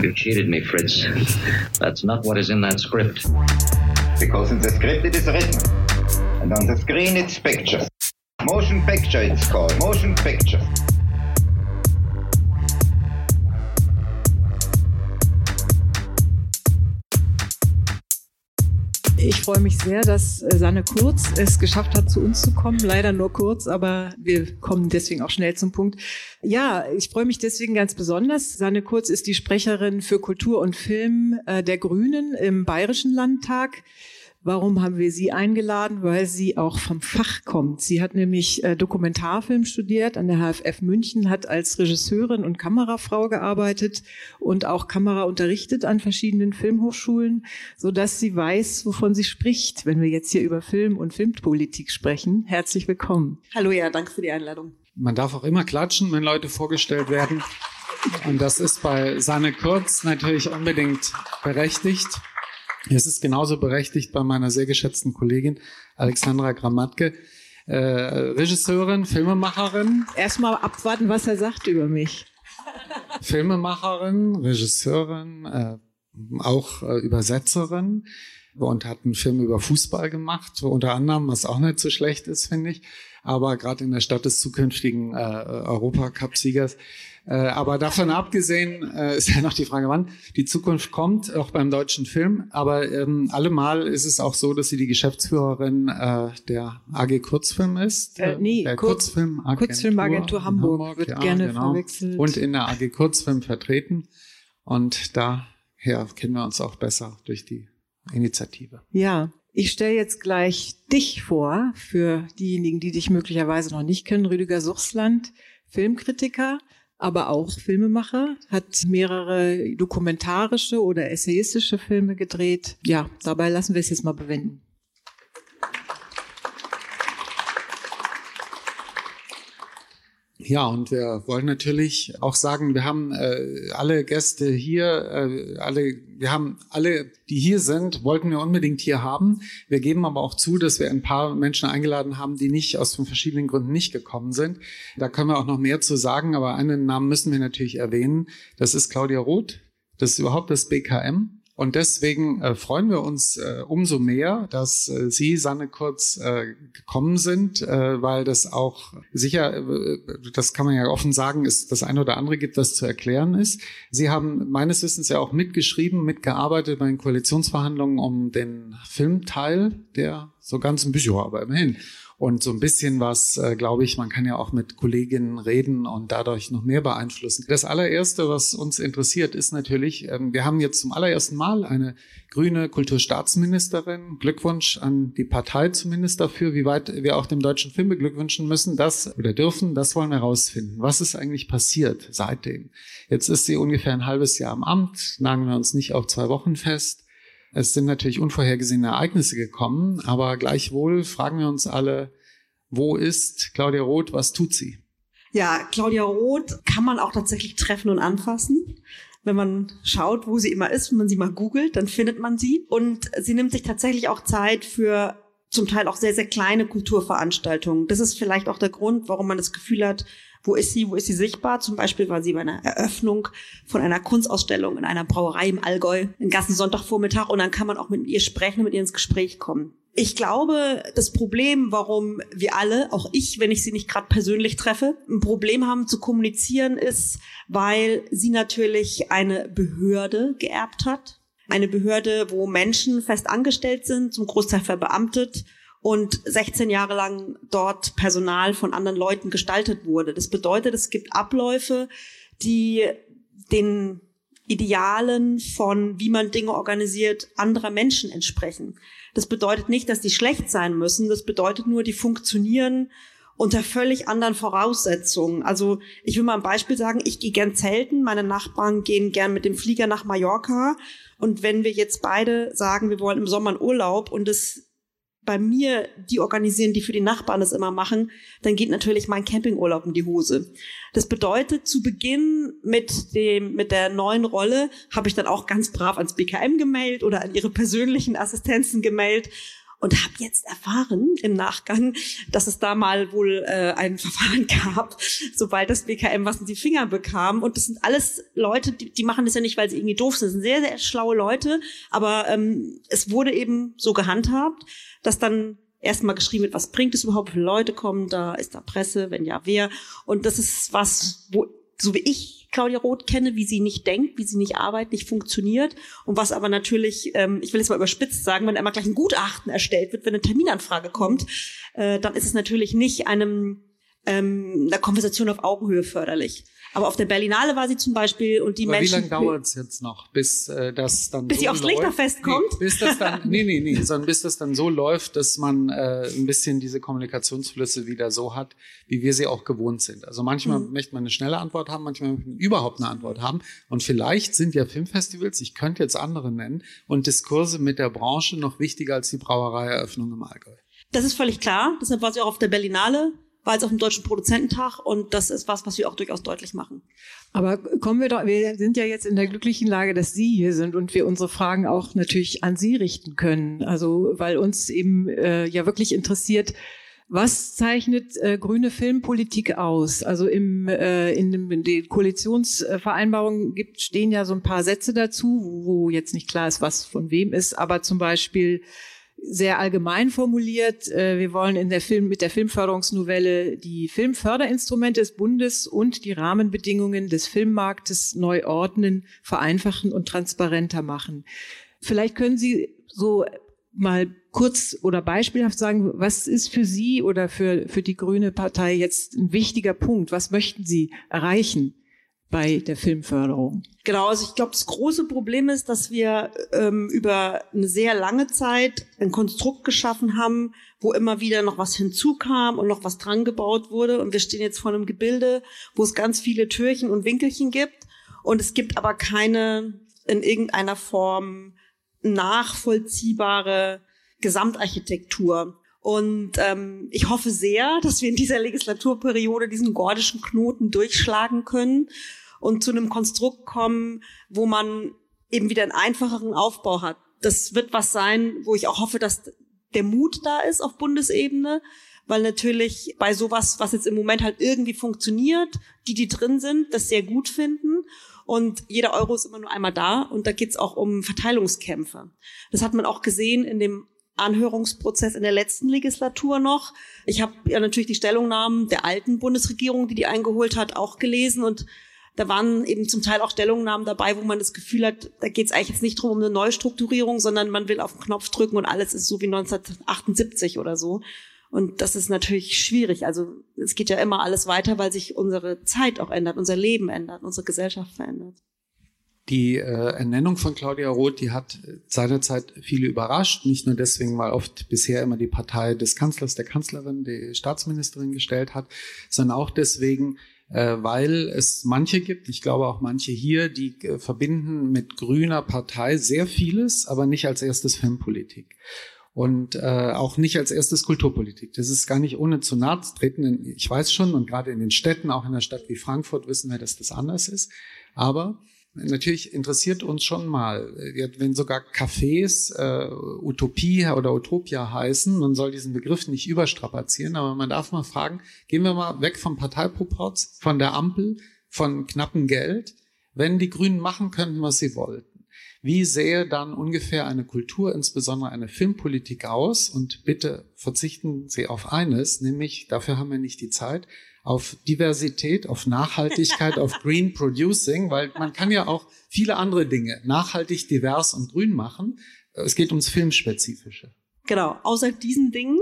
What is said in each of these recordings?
You cheated me, Fritz. That's not what is in that script. Because in the script it is written. And on the screen it's pictures. Motion picture it's called. Motion picture. Ich freue mich sehr, dass äh, Sanne Kurz es geschafft hat, zu uns zu kommen. Leider nur kurz, aber wir kommen deswegen auch schnell zum Punkt. Ja, ich freue mich deswegen ganz besonders. Sanne Kurz ist die Sprecherin für Kultur und Film äh, der Grünen im Bayerischen Landtag. Warum haben wir sie eingeladen? Weil sie auch vom Fach kommt. Sie hat nämlich äh, Dokumentarfilm studiert an der HFF München, hat als Regisseurin und Kamerafrau gearbeitet und auch Kamera unterrichtet an verschiedenen Filmhochschulen, so dass sie weiß, wovon sie spricht, wenn wir jetzt hier über Film und Filmpolitik sprechen. Herzlich willkommen. Hallo, ja, danke für die Einladung. Man darf auch immer klatschen, wenn Leute vorgestellt werden. Und das ist bei Sanne Kurz natürlich unbedingt berechtigt. Es ist genauso berechtigt bei meiner sehr geschätzten Kollegin Alexandra Grammatke, äh, Regisseurin, Filmemacherin. Erstmal abwarten, was er sagt über mich. Filmemacherin, Regisseurin, äh, auch äh, Übersetzerin und hat einen Film über Fußball gemacht, unter anderem, was auch nicht so schlecht ist, finde ich. Aber gerade in der Stadt des zukünftigen äh, Europacup-Siegers aber davon abgesehen äh, ist ja noch die Frage, wann die Zukunft kommt, auch beim deutschen Film. Aber ähm, allemal ist es auch so, dass sie die Geschäftsführerin äh, der AG Kurzfilm ist. Äh, nee, der Kurz, Kurzfilmagentur, Kurzfilmagentur Hamburg, Hamburg wird ja, gerne genau. verwechselt. Und in der AG Kurzfilm vertreten. Und daher kennen wir uns auch besser durch die Initiative. Ja, ich stelle jetzt gleich dich vor, für diejenigen, die dich möglicherweise noch nicht kennen, Rüdiger Suchsland, Filmkritiker, aber auch Filmemacher, hat mehrere dokumentarische oder essayistische Filme gedreht. Ja, dabei lassen wir es jetzt mal bewenden. Ja, und wir wollen natürlich auch sagen, wir haben äh, alle Gäste hier, äh, alle, wir haben alle, die hier sind, wollten wir unbedingt hier haben. Wir geben aber auch zu, dass wir ein paar Menschen eingeladen haben, die nicht aus verschiedenen Gründen nicht gekommen sind. Da können wir auch noch mehr zu sagen, aber einen Namen müssen wir natürlich erwähnen. Das ist Claudia Roth. Das ist überhaupt das BKM. Und deswegen äh, freuen wir uns äh, umso mehr, dass äh, Sie, Sanne Kurz, äh, gekommen sind, äh, weil das auch sicher, äh, das kann man ja offen sagen, ist das eine oder andere gibt, was zu erklären ist. Sie haben meines Wissens ja auch mitgeschrieben, mitgearbeitet bei den Koalitionsverhandlungen um den Filmteil, der so ganz ein bisschen, aber immerhin und so ein bisschen was, äh, glaube ich, man kann ja auch mit Kolleginnen reden und dadurch noch mehr beeinflussen. Das allererste, was uns interessiert, ist natürlich, ähm, wir haben jetzt zum allerersten Mal eine grüne Kulturstaatsministerin. Glückwunsch an die Partei zumindest dafür, wie weit wir auch dem deutschen Film beglückwünschen müssen, das oder dürfen, das wollen wir herausfinden. Was ist eigentlich passiert seitdem? Jetzt ist sie ungefähr ein halbes Jahr im Amt, nagen wir uns nicht auf zwei Wochen fest. Es sind natürlich unvorhergesehene Ereignisse gekommen, aber gleichwohl fragen wir uns alle, wo ist Claudia Roth, was tut sie? Ja, Claudia Roth kann man auch tatsächlich treffen und anfassen. Wenn man schaut, wo sie immer ist, wenn man sie mal googelt, dann findet man sie. Und sie nimmt sich tatsächlich auch Zeit für zum Teil auch sehr, sehr kleine Kulturveranstaltungen. Das ist vielleicht auch der Grund, warum man das Gefühl hat, wo ist sie, wo ist sie sichtbar? Zum Beispiel war sie bei einer Eröffnung von einer Kunstausstellung in einer Brauerei im Allgäu, einen ganzen Sonntagvormittag und dann kann man auch mit ihr sprechen, mit ihr ins Gespräch kommen. Ich glaube, das Problem, warum wir alle, auch ich, wenn ich sie nicht gerade persönlich treffe, ein Problem haben zu kommunizieren, ist, weil sie natürlich eine Behörde geerbt hat. Eine Behörde, wo Menschen fest angestellt sind, zum Großteil verbeamtet und 16 Jahre lang dort Personal von anderen Leuten gestaltet wurde. Das bedeutet, es gibt Abläufe, die den Idealen von, wie man Dinge organisiert, anderer Menschen entsprechen. Das bedeutet nicht, dass die schlecht sein müssen. Das bedeutet nur, die funktionieren unter völlig anderen Voraussetzungen. Also ich will mal ein Beispiel sagen, ich gehe gern zelten, meine Nachbarn gehen gern mit dem Flieger nach Mallorca. Und wenn wir jetzt beide sagen, wir wollen im Sommer einen Urlaub und es bei mir die organisieren, die für die Nachbarn das immer machen, dann geht natürlich mein Campingurlaub in die Hose. Das bedeutet, zu Beginn mit dem, mit der neuen Rolle habe ich dann auch ganz brav ans BKM gemeldet oder an ihre persönlichen Assistenzen gemeldet. Und habe jetzt erfahren im Nachgang, dass es da mal wohl äh, ein Verfahren gab, sobald das BKM was in die Finger bekam. Und das sind alles Leute, die, die machen das ja nicht, weil sie irgendwie doof sind. Das sind sehr, sehr schlaue Leute. Aber ähm, es wurde eben so gehandhabt, dass dann erstmal geschrieben wird, was bringt es überhaupt, wie Leute kommen da, ist da Presse, wenn ja, wer. Und das ist was, wo, so wie ich Claudia Roth kenne, wie sie nicht denkt, wie sie nicht arbeitet, nicht funktioniert. Und was aber natürlich, ähm, ich will jetzt mal überspitzt sagen, wenn einmal gleich ein Gutachten erstellt wird, wenn eine Terminanfrage kommt, äh, dann ist es natürlich nicht einem ähm, einer Konversation auf Augenhöhe förderlich. Aber auf der Berlinale war sie zum Beispiel und die Aber Menschen. Wie lange dauert es jetzt noch, bis äh, das dann bis so sie aufs? Lichterfest kommt? Nee, bis das dann, nee, nee, nee, sondern bis das dann so läuft, dass man äh, ein bisschen diese Kommunikationsflüsse wieder so hat, wie wir sie auch gewohnt sind. Also manchmal Mhm. möchte man eine schnelle Antwort haben, manchmal möchte man überhaupt eine Antwort haben. Und vielleicht sind ja Filmfestivals, ich könnte jetzt andere nennen, und Diskurse mit der Branche noch wichtiger als die Brauereieröffnung im Allgäu. Das ist völlig klar. Deshalb war sie auch auf der Berlinale, war jetzt auf dem Deutschen Produzententag und das ist was, was wir auch durchaus deutlich machen. Aber kommen wir doch, wir sind ja jetzt in der glücklichen Lage, dass Sie hier sind und wir unsere Fragen auch natürlich an Sie richten können. Also, weil uns eben äh, ja wirklich interessiert, was zeichnet äh, grüne Filmpolitik aus? Also im, äh, in, in den Koalitionsvereinbarungen gibt, stehen ja so ein paar Sätze dazu, wo, wo jetzt nicht klar ist, was von wem ist, aber zum Beispiel sehr allgemein formuliert. Äh, Wir wollen in der Film, mit der Filmförderungsnovelle die Filmförderinstrumente des Bundes und die Rahmenbedingungen des Filmmarktes neu ordnen, vereinfachen und transparenter machen. Vielleicht können Sie so mal kurz oder beispielhaft sagen, was ist für Sie oder für, für die Grüne Partei jetzt ein wichtiger Punkt? Was möchten Sie erreichen bei der Filmförderung? Genau, also ich glaube, das große Problem ist, dass wir ähm, über eine sehr lange Zeit ein Konstrukt geschaffen haben, wo immer wieder noch was hinzukam und noch was dran gebaut wurde. Und wir stehen jetzt vor einem Gebilde, wo es ganz viele Türchen und Winkelchen gibt. Und es gibt aber keine in irgendeiner Form nachvollziehbare Gesamtarchitektur. Und ähm, ich hoffe sehr, dass wir in dieser Legislaturperiode diesen gordischen Knoten durchschlagen können und zu einem Konstrukt kommen, wo man eben wieder einen einfacheren Aufbau hat. Das wird was sein, wo ich auch hoffe, dass der Mut da ist auf Bundesebene, weil natürlich bei sowas, was jetzt im Moment halt irgendwie funktioniert, die, die drin sind, das sehr gut finden. Und jeder Euro ist immer nur einmal da. Und da geht's auch um Verteilungskämpfe. Das hat man auch gesehen in dem Anhörungsprozess in der letzten Legislatur noch. Ich habe ja natürlich die Stellungnahmen der alten Bundesregierung, die die eingeholt hat, auch gelesen und da waren eben zum Teil auch Stellungnahmen dabei, wo man das Gefühl hat, da geht es eigentlich jetzt nicht drum um eine Neustrukturierung, sondern man will auf den Knopf drücken und alles ist so wie 1978 oder so. Und das ist natürlich schwierig. Also es geht ja immer alles weiter, weil sich unsere Zeit auch ändert, unser Leben ändert, unsere Gesellschaft verändert. Die äh, Ernennung von Claudia Roth, die hat seinerzeit viele überrascht. Nicht nur deswegen, weil oft bisher immer die Partei des Kanzlers, der Kanzlerin, die Staatsministerin gestellt hat, sondern auch deswegen, weil es manche gibt, ich glaube auch manche hier, die äh, verbinden mit grüner Partei sehr vieles, aber nicht als erstes Filmpolitik. Und äh, auch nicht als erstes Kulturpolitik. Das ist gar nicht ohne zu nahe zu treten. Ich weiß schon, und gerade in den Städten, auch in einer Stadt wie Frankfurt, wissen wir, dass das anders ist. Aber natürlich interessiert uns schon mal, wenn sogar Cafés äh, Utopie oder Utopia heißen, man soll diesen Begriff nicht überstrapazieren, aber man darf mal fragen, gehen wir mal weg vom Parteiproporz, von der Ampel, von knappem Geld, wenn die Grünen machen könnten, was sie wollten. Wie sähe dann ungefähr eine Kultur, insbesondere eine Filmpolitik aus? Und bitte verzichten Sie auf eines, nämlich, dafür haben wir nicht die Zeit, auf Diversität, auf Nachhaltigkeit, auf Green Producing, weil man kann ja auch viele andere Dinge nachhaltig, divers und grün machen. Es geht ums Filmspezifische. Genau, außer diesen Dingen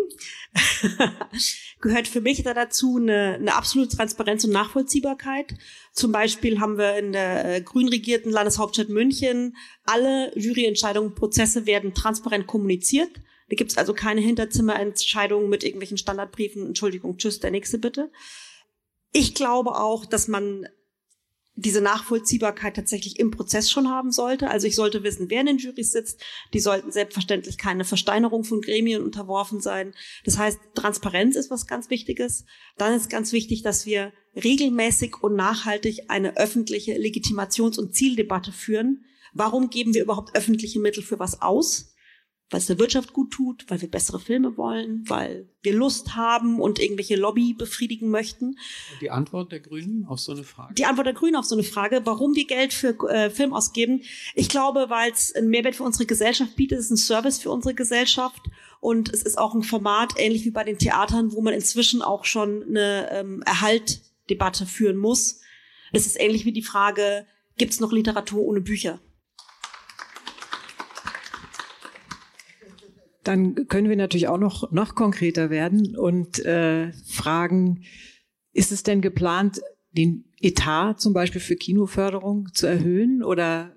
gehört für mich da dazu eine, eine absolute Transparenz und Nachvollziehbarkeit. Zum Beispiel haben wir in der äh, grün regierten Landeshauptstadt München alle Juryentscheidungen, Prozesse werden transparent kommuniziert. Da gibt's also keine Hinterzimmerentscheidungen mit irgendwelchen Standardbriefen. Entschuldigung, tschüss, der nächste bitte. Ich glaube auch, dass man diese Nachvollziehbarkeit tatsächlich im Prozess schon haben sollte. Also ich sollte wissen, wer in den Jurys sitzt. Die sollten selbstverständlich keine Versteinerung von Gremien unterworfen sein. Das heißt, Transparenz ist was ganz Wichtiges. Dann ist ganz wichtig, dass wir regelmäßig und nachhaltig eine öffentliche Legitimations- und Zieldebatte führen. Warum geben wir überhaupt öffentliche Mittel für was aus? Weil es der Wirtschaft gut tut, weil wir bessere Filme wollen, weil wir Lust haben und irgendwelche Lobby befriedigen möchten. Die Antwort der Grünen auf so eine Frage? Die Antwort der Grünen auf so eine Frage, warum wir Geld für äh, Film ausgeben. Ich glaube, weil es einen Mehrwert für unsere Gesellschaft bietet, es ist ein Service für unsere Gesellschaft und es ist auch ein Format, ähnlich wie bei den Theatern, wo man inzwischen auch schon eine ähm, Erhaltdebatte führen muss. Es ist ähnlich wie die Frage, gibt es noch Literatur ohne Bücher? Dann können wir natürlich auch noch, noch konkreter werden und äh, fragen, ist es denn geplant, den Etat zum Beispiel für Kinoförderung zu erhöhen oder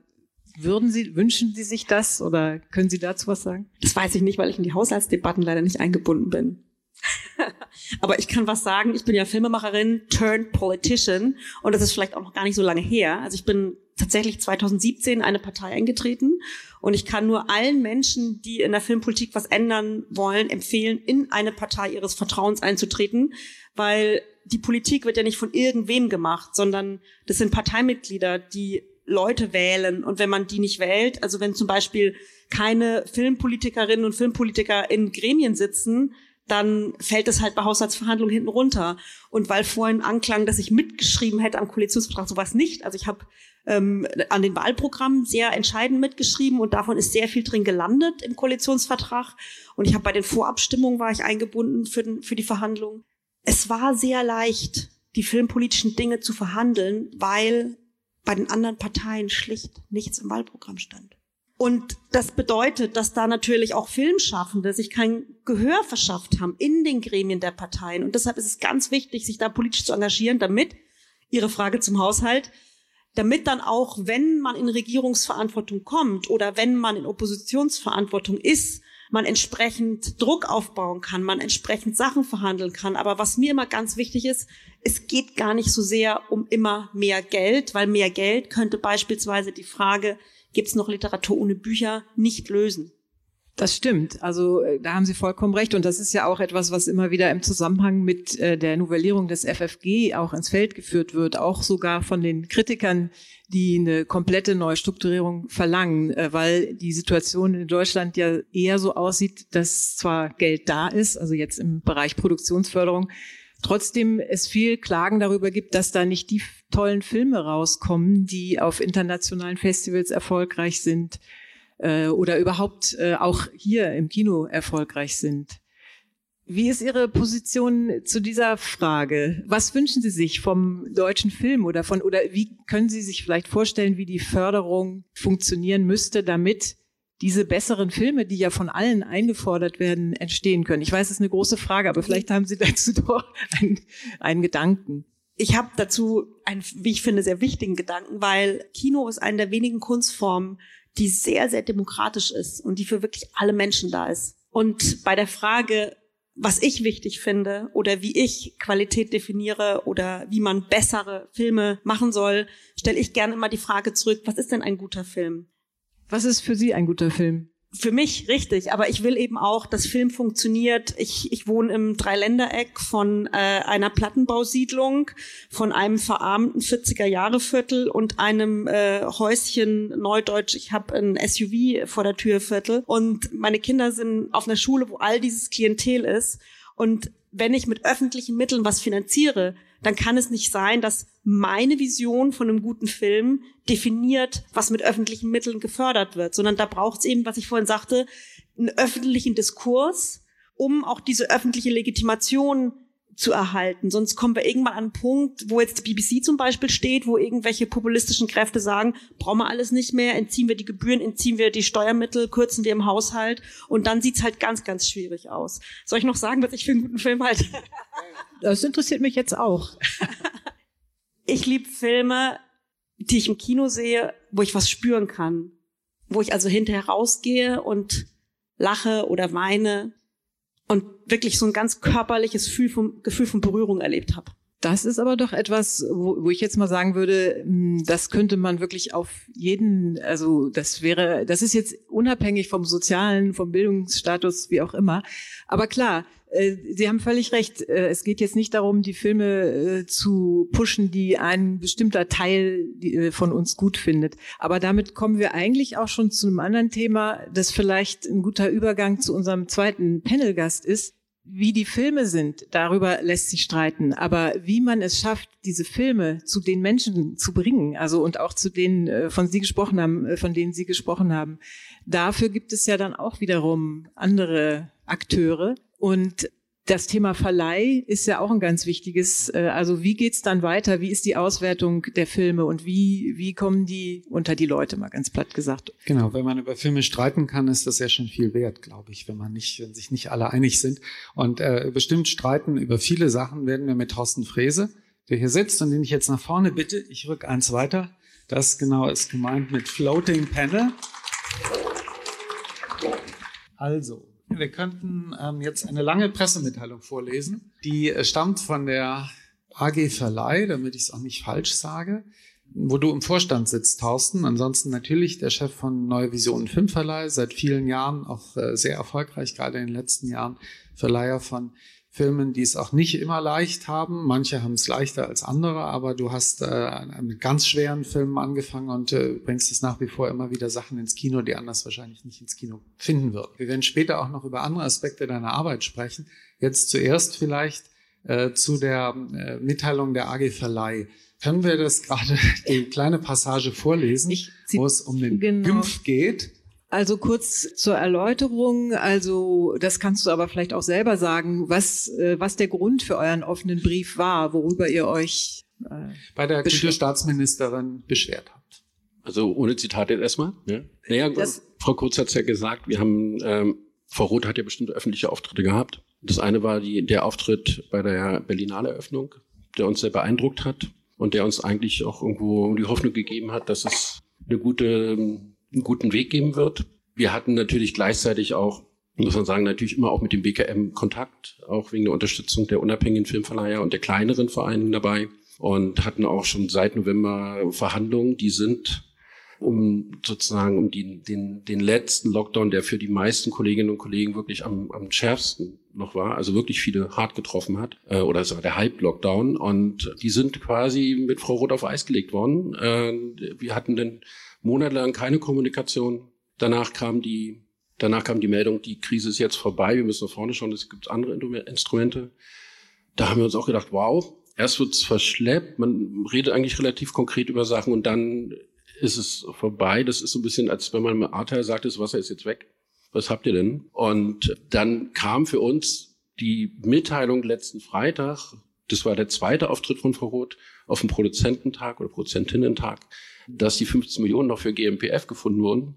würden Sie, wünschen Sie sich das oder können Sie dazu was sagen? Das weiß ich nicht, weil ich in die Haushaltsdebatten leider nicht eingebunden bin. Aber ich kann was sagen. Ich bin ja Filmemacherin turned Politician und das ist vielleicht auch noch gar nicht so lange her. Also ich bin tatsächlich 2017 eine Partei eingetreten und ich kann nur allen Menschen, die in der Filmpolitik was ändern wollen, empfehlen, in eine Partei ihres Vertrauens einzutreten, weil die Politik wird ja nicht von irgendwem gemacht, sondern das sind Parteimitglieder, die Leute wählen und wenn man die nicht wählt, also wenn zum Beispiel keine Filmpolitikerinnen und Filmpolitiker in Gremien sitzen, dann fällt es halt bei Haushaltsverhandlungen hinten runter. Und weil vorhin anklang, dass ich mitgeschrieben hätte am Koalitionsvertrag, sowas nicht. Also ich habe ähm, an den Wahlprogrammen sehr entscheidend mitgeschrieben und davon ist sehr viel drin gelandet im Koalitionsvertrag. Und ich habe bei den Vorabstimmungen war ich eingebunden für, den, für die Verhandlungen. Es war sehr leicht, die filmpolitischen Dinge zu verhandeln, weil bei den anderen Parteien schlicht nichts im Wahlprogramm stand. Und das bedeutet, dass da natürlich auch Filmschaffende sich kein Gehör verschafft haben in den Gremien der Parteien. Und deshalb ist es ganz wichtig, sich da politisch zu engagieren, damit, Ihre Frage zum Haushalt, damit dann auch, wenn man in Regierungsverantwortung kommt oder wenn man in Oppositionsverantwortung ist, man entsprechend Druck aufbauen kann, man entsprechend Sachen verhandeln kann. Aber was mir immer ganz wichtig ist, es geht gar nicht so sehr um immer mehr Geld, weil mehr Geld könnte beispielsweise die Frage gibt es noch Literatur ohne Bücher nicht lösen. Das stimmt. Also äh, da haben Sie vollkommen recht. Und das ist ja auch etwas, was immer wieder im Zusammenhang mit äh, der Novellierung des FFG auch ins Feld geführt wird, auch sogar von den Kritikern, die eine komplette Neustrukturierung verlangen, äh, weil die Situation in Deutschland ja eher so aussieht, dass zwar Geld da ist, also jetzt im Bereich Produktionsförderung, trotzdem es viel Klagen darüber gibt, dass da nicht die tollen Filme rauskommen, die auf internationalen Festivals erfolgreich sind äh, oder überhaupt äh, auch hier im Kino erfolgreich sind. Wie ist Ihre Position zu dieser Frage? Was wünschen Sie sich vom deutschen Film oder von oder wie können Sie sich vielleicht vorstellen, wie die Förderung funktionieren müsste, damit diese besseren Filme, die ja von allen eingefordert werden, entstehen können? Ich weiß, es ist eine große Frage, aber vielleicht haben Sie dazu doch einen, einen Gedanken. Ich habe dazu einen, wie ich finde, sehr wichtigen Gedanken, weil Kino ist eine der wenigen Kunstformen, die sehr, sehr demokratisch ist und die für wirklich alle Menschen da ist. Und bei der Frage, was ich wichtig finde oder wie ich Qualität definiere oder wie man bessere Filme machen soll, stelle ich gerne immer die Frage zurück, was ist denn ein guter Film? Was ist für Sie ein guter Film? Für mich richtig, aber ich will eben auch, dass Film funktioniert. Ich, ich wohne im Dreiländereck von äh, einer Plattenbausiedlung, von einem verarmten 40er-Jahre-Viertel und einem äh, Häuschen Neudeutsch. Ich habe ein SUV vor der Tür Viertel und meine Kinder sind auf einer Schule, wo all dieses Klientel ist. Und wenn ich mit öffentlichen Mitteln was finanziere, dann kann es nicht sein, dass meine Vision von einem guten Film definiert, was mit öffentlichen Mitteln gefördert wird, sondern da braucht es eben, was ich vorhin sagte, einen öffentlichen Diskurs, um auch diese öffentliche Legitimation zu erhalten. Sonst kommen wir irgendwann an einen Punkt, wo jetzt die BBC zum Beispiel steht, wo irgendwelche populistischen Kräfte sagen, brauchen wir alles nicht mehr, entziehen wir die Gebühren, entziehen wir die Steuermittel, kürzen wir im Haushalt und dann sieht's halt ganz, ganz schwierig aus. Soll ich noch sagen, was ich für einen guten Film halte? Das interessiert mich jetzt auch. Ich liebe Filme, die ich im Kino sehe, wo ich was spüren kann. Wo ich also hinterher rausgehe und lache oder weine wirklich so ein ganz körperliches Gefühl von, Gefühl von Berührung erlebt habe. Das ist aber doch etwas, wo, wo ich jetzt mal sagen würde, hm, das könnte man wirklich auf jeden, also das wäre, das ist jetzt unabhängig vom sozialen, vom Bildungsstatus, wie auch immer. Aber klar, äh, Sie haben völlig recht. Äh, es geht jetzt nicht darum, die Filme äh, zu pushen, die ein bestimmter Teil von uns gut findet. Aber damit kommen wir eigentlich auch schon zu einem anderen Thema, das vielleicht ein guter Übergang zu unserem zweiten Panelgast ist. Wie die Filme sind, darüber lässt sich streiten. Aber wie man es schafft, diese Filme zu den Menschen zu bringen, also und auch zu denen, äh, von Sie gesprochen haben, äh, von denen Sie gesprochen haben, dafür gibt es ja dann auch wiederum andere Akteure. Und das Thema Verleih ist ja auch ein ganz wichtiges. Äh, also wie geht's dann weiter? Wie ist die Auswertung der Filme und wie, wie kommen die unter die Leute, mal ganz platt gesagt? Genau, wenn man über Filme streiten kann, ist das ja schon viel wert, glaube ich, wenn man nicht, wenn sich nicht alle einig sind. Und äh, bestimmt streiten über viele Sachen werden wir mit Thorsten Frese, der hier sitzt und den ich jetzt nach vorne bitte. Ich rück eins weiter. Das genau ist gemeint mit Floating Panel. Also, wir könnten ähm, jetzt eine lange Pressemitteilung vorlesen. Die äh, stammt von der AG Verleih, damit ich es auch nicht falsch sage, wo du im Vorstand sitzt, Thorsten. Ansonsten natürlich der Chef von Neue Visionen Filmverleih, seit vielen Jahren auch äh, sehr erfolgreich, gerade in den letzten Jahren Verleiher von Filmen, die es auch nicht immer leicht haben. Manche haben es leichter als andere, aber du hast äh, mit ganz schweren Filmen angefangen und äh, bringst es nach wie vor immer wieder Sachen ins Kino, die anders wahrscheinlich nicht ins Kino finden würden. Wir werden später auch noch über andere Aspekte deiner Arbeit sprechen. Jetzt zuerst vielleicht äh, zu der äh, Mitteilung der AG Verleih. Können wir das gerade die kleine Passage vorlesen, wo es um den genau. Gympf geht? Also kurz zur Erläuterung, also das kannst du aber vielleicht auch selber sagen, was, äh, was der Grund für euren offenen Brief war, worüber ihr euch äh, bei der Kulturstaatsministerin beschwert habt. Also ohne Zitate erstmal. Ja? Naja, das, Frau Kurz hat es ja gesagt, wir haben, ähm, Frau Roth hat ja bestimmte öffentliche Auftritte gehabt. Das eine war die, der Auftritt bei der Berlinale Eröffnung, der uns sehr beeindruckt hat und der uns eigentlich auch irgendwo die Hoffnung gegeben hat, dass es eine gute einen guten Weg geben wird. Wir hatten natürlich gleichzeitig auch, muss man sagen, natürlich immer auch mit dem BKM Kontakt, auch wegen der Unterstützung der unabhängigen Filmverleiher und der kleineren Vereine dabei und hatten auch schon seit November Verhandlungen, die sind um sozusagen um die, den, den letzten Lockdown, der für die meisten Kolleginnen und Kollegen wirklich am, am schärfsten noch war, also wirklich viele hart getroffen hat, äh, oder es war der Halb-Lockdown und die sind quasi mit Frau Roth auf Eis gelegt worden. Äh, wir hatten dann monatelang keine Kommunikation. Danach kam die, danach kam die Meldung, die Krise ist jetzt vorbei, wir müssen nach vorne schauen, es gibt andere Instrumente. Da haben wir uns auch gedacht, wow, erst wird's verschleppt, man redet eigentlich relativ konkret über Sachen und dann ist es vorbei. Das ist so ein bisschen, als wenn man im Ahrtal sagt, das Wasser ist jetzt weg. Was habt ihr denn? Und dann kam für uns die Mitteilung letzten Freitag, das war der zweite Auftritt von Frau Roth, auf dem Produzententag oder Produzentinnentag, dass die 15 Millionen noch für GMPF gefunden wurden,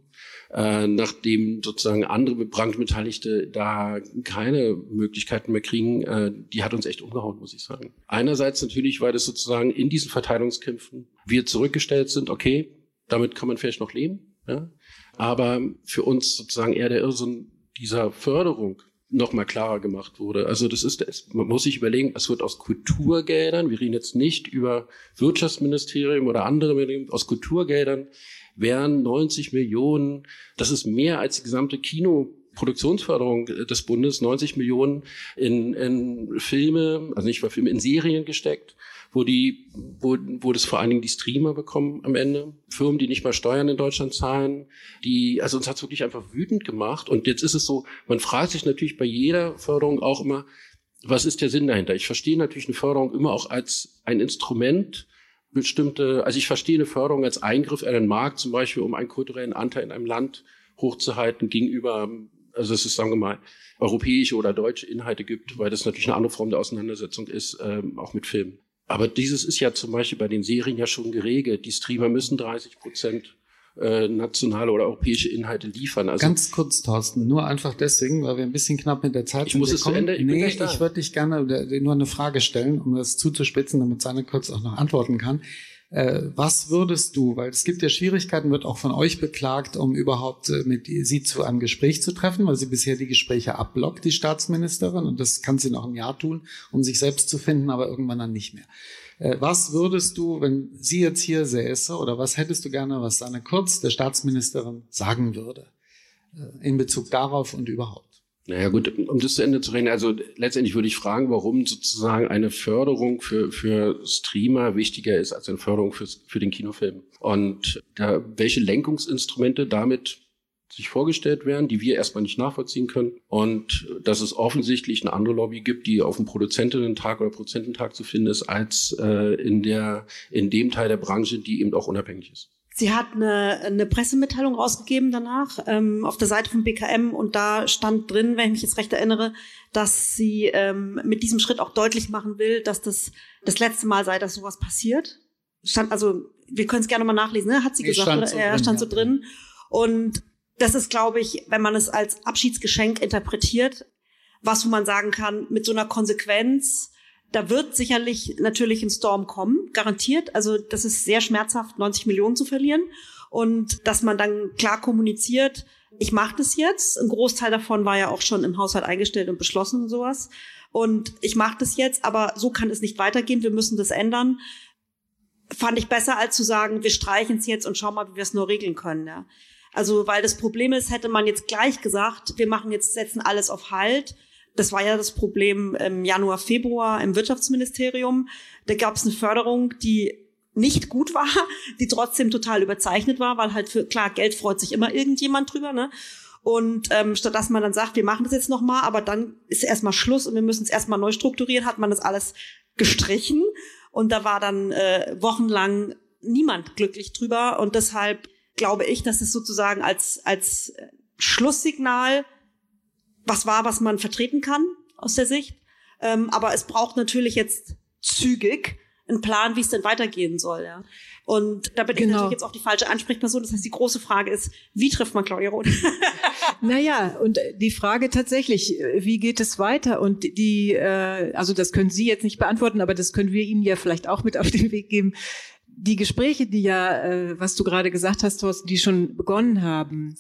äh, nachdem sozusagen andere Brandbeteiligte da keine Möglichkeiten mehr kriegen, äh, die hat uns echt umgehauen, muss ich sagen. Einerseits natürlich, weil das sozusagen in diesen Verteidigungskämpfen wir zurückgestellt sind, okay, damit kann man vielleicht noch leben, ja? aber für uns sozusagen eher der Irrsinn dieser Förderung noch mal klarer gemacht wurde. Also das ist, man muss sich überlegen, es wird aus Kulturgeldern, wir reden jetzt nicht über Wirtschaftsministerium oder andere, aus Kulturgeldern wären 90 Millionen, das ist mehr als die gesamte Kinoproduktionsförderung des Bundes, 90 Millionen in, in Filme, also nicht mal Filme, in Serien gesteckt wo die, wo, wo das vor allen Dingen die Streamer bekommen am Ende. Firmen, die nicht mal Steuern in Deutschland zahlen, die, also uns hat's wirklich einfach wütend gemacht. Und jetzt ist es so, man fragt sich natürlich bei jeder Förderung auch immer, was ist der Sinn dahinter? Ich verstehe natürlich eine Förderung immer auch als ein Instrument, bestimmte, also ich verstehe eine Förderung als Eingriff in den Markt, zum Beispiel, um einen kulturellen Anteil in einem Land hochzuhalten gegenüber, also es ist, sagen wir mal, europäische oder deutsche Inhalte gibt, weil das natürlich eine andere Form der Auseinandersetzung ist, ähm, auch mit Filmen. Aber dieses ist ja zum Beispiel bei den Serien ja schon geregelt. Die Streamer müssen 30 Prozent äh, nationale oder europäische Inhalte liefern. Also Ganz kurz, Thorsten, nur einfach deswegen, weil wir ein bisschen knapp mit der Zeit ich sind. Ich muss es zu Ende. Ich nee, ich würde dich gerne nur eine Frage stellen, um das zuzuspitzen, damit Sanne kurz auch noch antworten kann. Äh, was würdest du, weil es gibt ja Schwierigkeiten, wird auch von euch beklagt, um überhaupt äh, mit sie zu einem Gespräch zu treffen, weil sie bisher die Gespräche abblockt, die Staatsministerin, und das kann sie noch ein Jahr tun, um sich selbst zu finden, aber irgendwann dann nicht mehr. Äh, was würdest du, wenn sie jetzt hier säße, oder was hättest du gerne, was Sanne Kurz, der Staatsministerin, sagen würde in Bezug darauf und überhaupt? Naja gut, um das zu Ende zu reden, also letztendlich würde ich fragen, warum sozusagen eine Förderung für, für Streamer wichtiger ist als eine Förderung für, für den Kinofilm. Und da, welche Lenkungsinstrumente damit sich vorgestellt werden, die wir erstmal nicht nachvollziehen können. Und dass es offensichtlich eine andere Lobby gibt, die auf dem Produzentinnen-Tag oder Prozententag zu finden ist, als äh, in, der, in dem Teil der Branche, die eben auch unabhängig ist. Sie hat eine, eine Pressemitteilung rausgegeben danach ähm, auf der Seite von BKM und da stand drin, wenn ich mich jetzt recht erinnere, dass sie ähm, mit diesem Schritt auch deutlich machen will, dass das das letzte Mal sei, dass sowas passiert. Stand also, wir können es gerne mal nachlesen, ne? hat sie ich gesagt, stand so ja, stand so drin. Und das ist, glaube ich, wenn man es als Abschiedsgeschenk interpretiert, was wo man sagen kann, mit so einer Konsequenz da wird sicherlich natürlich ein Storm kommen, garantiert. Also das ist sehr schmerzhaft, 90 Millionen zu verlieren. Und dass man dann klar kommuniziert, ich mache das jetzt. Ein Großteil davon war ja auch schon im Haushalt eingestellt und beschlossen und sowas. Und ich mache das jetzt, aber so kann es nicht weitergehen. Wir müssen das ändern. Fand ich besser, als zu sagen, wir streichen es jetzt und schauen mal, wie wir es nur regeln können. Ja. Also, weil das Problem ist, hätte man jetzt gleich gesagt, wir machen jetzt, setzen alles auf Halt das war ja das Problem im Januar, Februar im Wirtschaftsministerium. Da gab es eine Förderung, die nicht gut war, die trotzdem total überzeichnet war, weil halt für klar Geld freut sich immer irgendjemand drüber, ne? Und ähm, statt dass man dann sagt, wir machen das jetzt noch mal, aber dann ist erstmal Schluss und wir müssen es erstmal neu strukturieren, hat man das alles gestrichen und da war dann äh, wochenlang niemand glücklich drüber und deshalb glaube ich, dass es sozusagen als als Schlusssignal was war, was man vertreten kann aus der Sicht. Ähm, aber es braucht natürlich jetzt zügig einen Plan, wie es denn weitergehen soll. Ja. Und da bin genau. ich natürlich jetzt auch die falsche Ansprechperson. Das heißt, die große Frage ist, wie trifft man Claudia Roth? naja, und die Frage tatsächlich, wie geht es weiter? Und die, äh, also das können Sie jetzt nicht beantworten, aber das können wir Ihnen ja vielleicht auch mit auf den Weg geben. Die Gespräche, die ja, äh, was du gerade gesagt hast, Thorsten, die schon begonnen haben,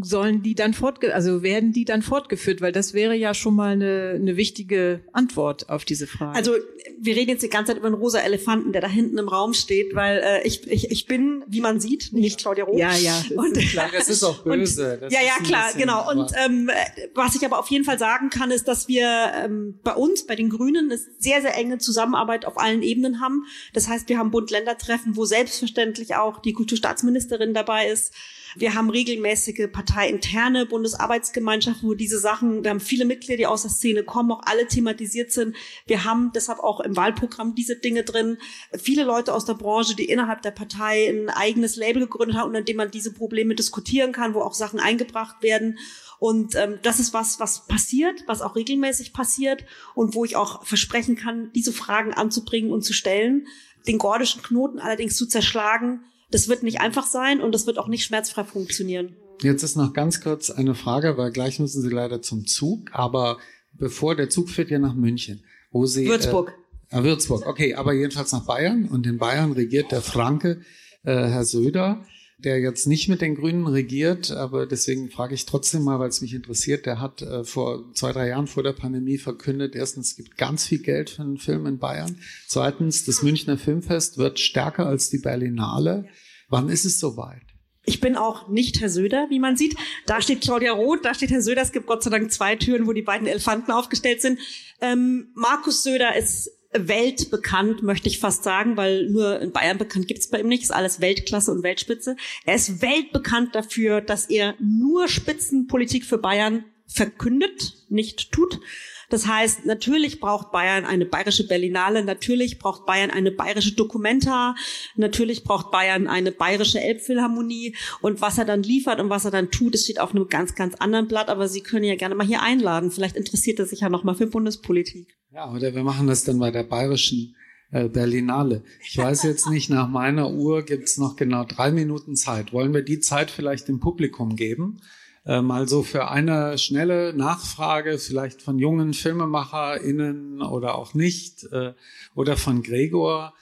sollen die dann fortge also werden die dann fortgeführt? Weil das wäre ja schon mal eine, eine wichtige Antwort auf diese Frage. Also wir reden jetzt die ganze Zeit über einen rosa Elefanten, der da hinten im Raum steht, weil äh, ich, ich, ich bin, wie man sieht, nicht Claudia Roth. Ja, ja. Und, ist klar. Das ist auch böse. Und, ja, ja, klar, bisschen, genau. Und ähm, was ich aber auf jeden Fall sagen kann, ist, dass wir ähm, bei uns, bei den Grünen, eine sehr, sehr enge Zusammenarbeit auf allen Ebenen haben. Das heißt, wir haben Bund-Länder-Treffen, wo selbstverständlich auch die Kulturstaatsministerin dabei ist. Wir haben regelmäßige parteiinterne Bundesarbeitsgemeinschaften, wo diese Sachen, wir haben viele Mitglieder, die aus der Szene kommen, auch alle thematisiert sind. Wir haben deshalb auch im Wahlprogramm diese Dinge drin. Viele Leute aus der Branche, die innerhalb der Partei ein eigenes Label gegründet haben, unter dem man diese Probleme diskutieren kann, wo auch Sachen eingebracht werden. Und ähm, das ist was, was passiert, was auch regelmäßig passiert und wo ich auch versprechen kann, diese Fragen anzubringen und zu stellen. Den gordischen Knoten allerdings zu zerschlagen, das wird nicht einfach sein und das wird auch nicht schmerzfrei funktionieren. Jetzt ist noch ganz kurz eine Frage, weil gleich müssen Sie leider zum Zug, aber bevor der Zug fährt ja nach München, wo Sie Würzburg. Äh, Würzburg, okay, aber jedenfalls nach Bayern und in Bayern regiert der Franke äh, Herr Söder der jetzt nicht mit den Grünen regiert, aber deswegen frage ich trotzdem mal, weil es mich interessiert. Der hat äh, vor zwei, drei Jahren vor der Pandemie verkündet, erstens, es gibt ganz viel Geld für einen Film in Bayern. Zweitens, das Münchner Filmfest wird stärker als die Berlinale. Wann ist es soweit? Ich bin auch nicht Herr Söder, wie man sieht. Da steht Claudia Roth, da steht Herr Söder. Es gibt Gott sei Dank zwei Türen, wo die beiden Elefanten aufgestellt sind. Ähm, Markus Söder ist weltbekannt, möchte ich fast sagen, weil nur in Bayern bekannt gibt's bei ihm nicht, ist alles Weltklasse und Weltspitze. Er ist weltbekannt dafür, dass er nur Spitzenpolitik für Bayern verkündet, nicht tut. Das heißt, natürlich braucht Bayern eine bayerische Berlinale, natürlich braucht Bayern eine bayerische Documenta, natürlich braucht Bayern eine bayerische Elbphilharmonie und was er dann liefert und was er dann tut, das steht auf einem ganz, ganz anderen Blatt, aber Sie können ja gerne mal hier einladen. Vielleicht interessiert er sich ja nochmal für Bundespolitik. Ja, oder wir machen das dann bei der bayerischen äh, Berlinale. Ich weiß jetzt nicht, nach meiner Uhr gibt's noch genau drei Minuten Zeit. Wollen wir die Zeit vielleicht dem Publikum geben? Mal so für eine schnelle Nachfrage, vielleicht von jungen FilmemacherInnen oder auch nicht, äh, oder von Gregor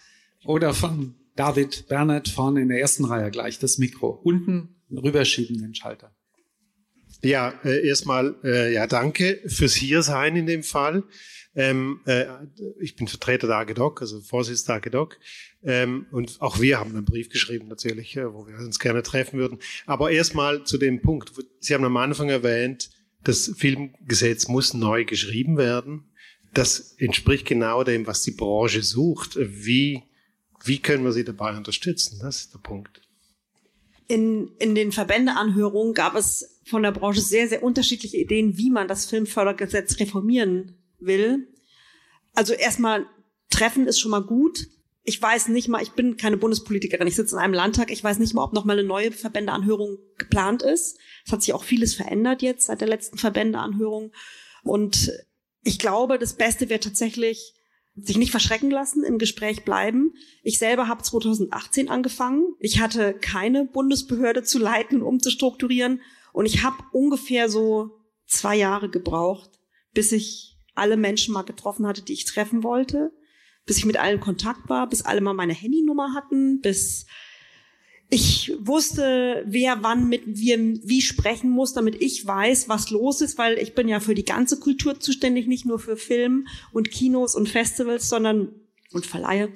oder von David Bernhard vorne in der ersten Reihe gleich das Mikro. Unten rüberschieben den Schalter. Ja, äh, erstmal äh, ja danke fürs Hiersein in dem Fall. Ähm, äh, ich bin Vertreter der AGEDOC, also Vorsitzender der AGEDOC. Ähm, und auch wir haben einen Brief geschrieben natürlich, äh, wo wir uns gerne treffen würden. Aber erstmal zu dem Punkt. Sie haben am Anfang erwähnt, das Filmgesetz muss neu geschrieben werden. Das entspricht genau dem, was die Branche sucht. Wie, wie können wir sie dabei unterstützen? Das ist der Punkt. In, in den Verbändeanhörungen gab es von der Branche sehr, sehr unterschiedliche Ideen, wie man das Filmfördergesetz reformieren will. Also erstmal treffen ist schon mal gut. Ich weiß nicht mal, ich bin keine Bundespolitikerin, ich sitze in einem Landtag, ich weiß nicht mal, ob noch mal eine neue Verbändeanhörung geplant ist. Es hat sich auch vieles verändert jetzt seit der letzten Verbändeanhörung. Und ich glaube, das Beste wäre tatsächlich, sich nicht verschrecken lassen, im Gespräch bleiben. Ich selber habe 2018 angefangen. Ich hatte keine Bundesbehörde zu leiten und umzustrukturieren. Und ich habe ungefähr so zwei Jahre gebraucht, bis ich alle Menschen mal getroffen hatte, die ich treffen wollte, bis ich mit allen Kontakt war, bis alle mal meine Handynummer hatten, bis ich wusste, wer wann mit wie, wie sprechen muss, damit ich weiß, was los ist, weil ich bin ja für die ganze Kultur zuständig, nicht nur für Film und Kinos und Festivals, sondern und Verleihe,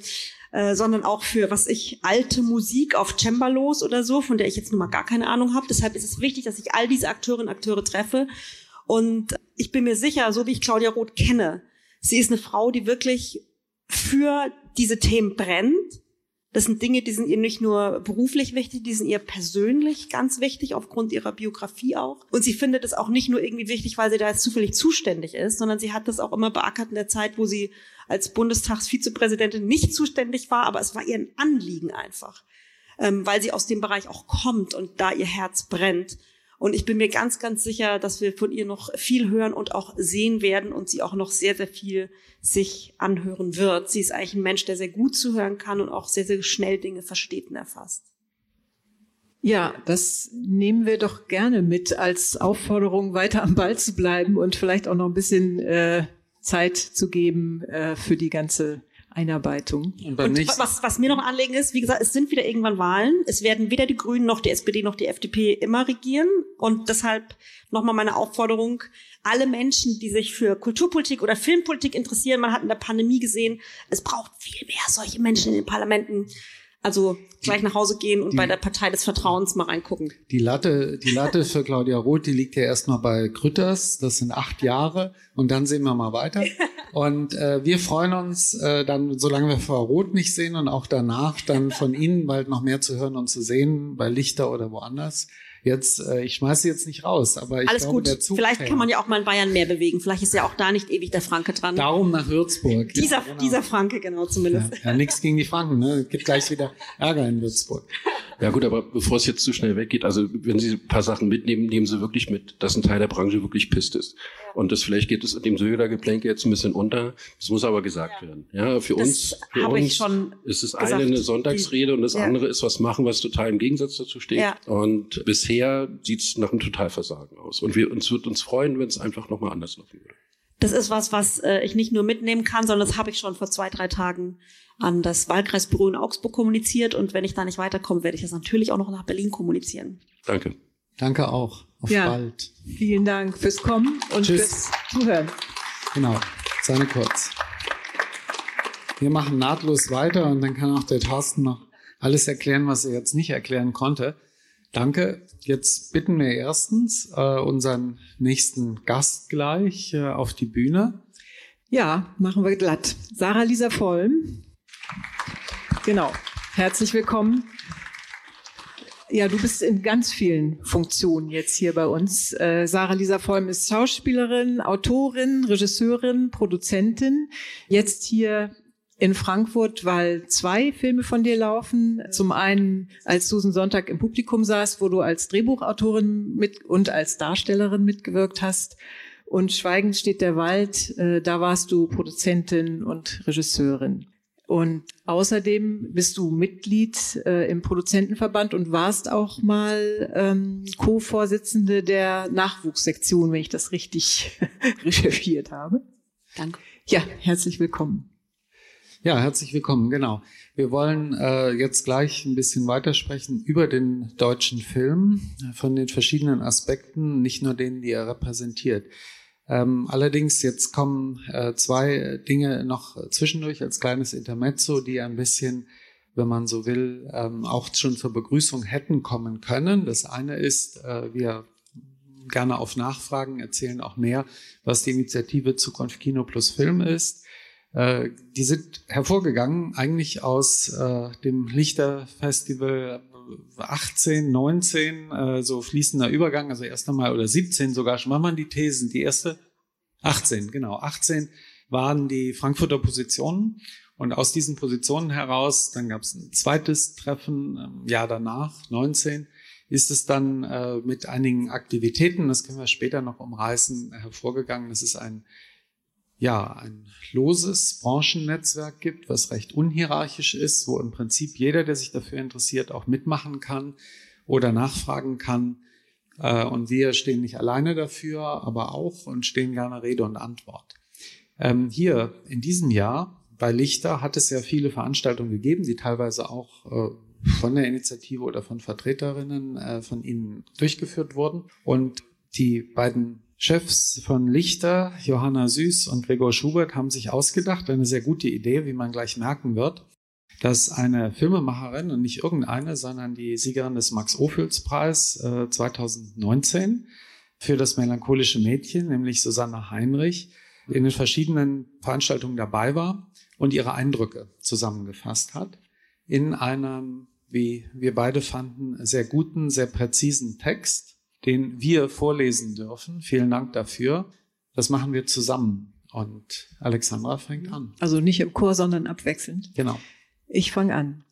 äh, sondern auch für was ich alte Musik auf Cembalos oder so, von der ich jetzt nun mal gar keine Ahnung habe. Deshalb ist es wichtig, dass ich all diese Akteurinnen und Akteure treffe. Und ich bin mir sicher, so wie ich Claudia Roth kenne, sie ist eine Frau, die wirklich für diese Themen brennt das sind Dinge, die sind ihr nicht nur beruflich wichtig, die sind ihr persönlich ganz wichtig, aufgrund ihrer Biografie auch. Und sie findet es auch nicht nur irgendwie wichtig, weil sie da jetzt zufällig zuständig ist, sondern sie hat das auch immer beackert in der Zeit, wo sie als Bundestagsvizepräsidentin nicht zuständig war, aber es war ihr ein Anliegen einfach, ähm, weil sie aus dem Bereich auch kommt und da ihr Herz brennt. Und ich bin mir ganz, ganz sicher, dass wir von ihr noch viel hören und auch sehen werden und sie auch noch sehr, sehr viel sich anhören wird. Sie ist eigentlich ein Mensch, der sehr gut zuhören kann und auch sehr, sehr schnell Dinge versteht und erfasst. Ja, das nehmen wir doch gerne mit als Aufforderung, weiter am Ball zu bleiben und vielleicht auch noch ein bisschen äh, Zeit zu geben äh, für die ganze Einarbeitung. Und, und was, was mir noch ein Anliegen ist, wie gesagt, es sind wieder irgendwann Wahlen. Es werden weder die Grünen noch die SPD noch die FDP immer regieren. Und deshalb nochmal meine Aufforderung, alle Menschen, die sich für Kulturpolitik oder Filmpolitik interessieren, man hat in der Pandemie gesehen, es braucht viel mehr solche Menschen in den Parlamenten. Also gleich nach Hause gehen und die, bei der Partei des Vertrauens mal reingucken. Die Latte, die Latte für Claudia Roth, die liegt ja erstmal bei Grütters. Das sind acht Jahre und dann sehen wir mal weiter. Und äh, wir freuen uns äh, dann, solange wir Frau Roth nicht sehen und auch danach dann von Ihnen bald noch mehr zu hören und zu sehen, bei Lichter oder woanders. Jetzt, äh, ich schmeiße jetzt nicht raus, aber ich Alles glaube, gut. der Zug Vielleicht kann man ja auch mal in Bayern mehr bewegen. Vielleicht ist ja auch da nicht ewig der Franke dran. Darum nach Würzburg. Dieser, ja, genau. dieser Franke, genau, zumindest. Ja, ja nichts gegen die Franken, ne? Gibt gleich wieder Ärger in Würzburg. Ja gut, aber bevor es jetzt zu schnell weggeht, also wenn Sie ein paar Sachen mitnehmen, nehmen Sie wirklich mit, dass ein Teil der Branche wirklich pisst ist. Und das vielleicht geht es dem Söder-Geplänke jetzt ein bisschen unter. Das muss aber gesagt ja. werden. Ja, für das uns, für uns ist es eine eine Sonntagsrede und das ja. andere ist was machen, was total im Gegensatz dazu steht. Ja. Und bisher sieht es nach einem Totalversagen aus. Und wir uns wird uns freuen, wenn es einfach nochmal anders laufen würde. Das ist was, was äh, ich nicht nur mitnehmen kann, sondern das habe ich schon vor zwei, drei Tagen an das Wahlkreisbüro in Augsburg kommuniziert. Und wenn ich da nicht weiterkomme, werde ich das natürlich auch noch nach Berlin kommunizieren. Danke. Danke auch. Auf ja, bald. Vielen Dank fürs Kommen und Tschüss. fürs Zuhören. Genau. Seine kurz. Wir machen nahtlos weiter und dann kann auch der Thorsten noch alles erklären, was er jetzt nicht erklären konnte. Danke. Jetzt bitten wir erstens äh, unseren nächsten Gast gleich äh, auf die Bühne. Ja, machen wir glatt. Sarah Lisa Vollm. Genau. Herzlich willkommen. Ja, du bist in ganz vielen Funktionen jetzt hier bei uns. Äh, Sarah Lisa Vollm ist Schauspielerin, Autorin, Regisseurin, Produzentin. Jetzt hier in Frankfurt, weil zwei Filme von dir laufen. Zum einen, als Susan Sonntag im Publikum saß, wo du als Drehbuchautorin mit und als Darstellerin mitgewirkt hast. Und Schweigend steht der Wald, äh, da warst du Produzentin und Regisseurin. Und außerdem bist du Mitglied äh, im Produzentenverband und warst auch mal ähm, Co-Vorsitzende der Nachwuchssektion, wenn ich das richtig recherchiert habe. Danke. Ja, herzlich willkommen. Ja, herzlich willkommen, genau. Wir wollen äh, jetzt gleich ein bisschen weitersprechen über den deutschen Film von den verschiedenen Aspekten, nicht nur denen, die er repräsentiert. Ähm, allerdings jetzt kommen äh, zwei Dinge noch zwischendurch als kleines Intermezzo, die ein bisschen, wenn man so will, ähm, auch schon zur Begrüßung hätten kommen können. Das eine ist, äh, wir gerne auf Nachfragen erzählen auch mehr, was die Initiative Zukunft Kino plus Film ist. Äh, die sind hervorgegangen eigentlich aus dem Lichterfestival 18, 19, äh, so fließender Übergang, also erst einmal oder 17 sogar schon. Wann waren die Thesen? Die erste? 18, genau. 18 waren die Frankfurter Positionen. Und aus diesen Positionen heraus, dann gab es ein zweites Treffen im Jahr danach, 19, ist es dann äh, mit einigen Aktivitäten, das können wir später noch umreißen, hervorgegangen. Das ist ein ja, ein loses Branchennetzwerk gibt, was recht unhierarchisch ist, wo im Prinzip jeder, der sich dafür interessiert, auch mitmachen kann oder nachfragen kann. Äh, und wir stehen nicht alleine dafür, aber auch und stehen gerne Rede und Antwort. Ähm, hier in diesem Jahr bei Lichter hat es ja viele Veranstaltungen gegeben, die teilweise auch äh, von der Initiative oder von Vertreterinnen äh, von Ihnen durchgeführt wurden. Und die beiden Chefs von Lichter, Johanna Süß und Gregor Schubert, haben sich ausgedacht, eine sehr gute Idee, wie man gleich merken wird, dass eine Filmemacherin und nicht irgendeine, sondern die Siegerin des Max-Ophüls-Preis äh, 2019 für das melancholische Mädchen, nämlich Susanne Heinrich, in den verschiedenen Veranstaltungen dabei war und ihre Eindrücke zusammengefasst hat in einem, wie wir beide fanden, sehr guten, sehr präzisen Text, den wir vorlesen dürfen. Vielen Dank dafür. Das machen wir zusammen. Und Alexandra fängt an. Also nicht im Chor, sondern abwechselnd. Genau. Ich fange an.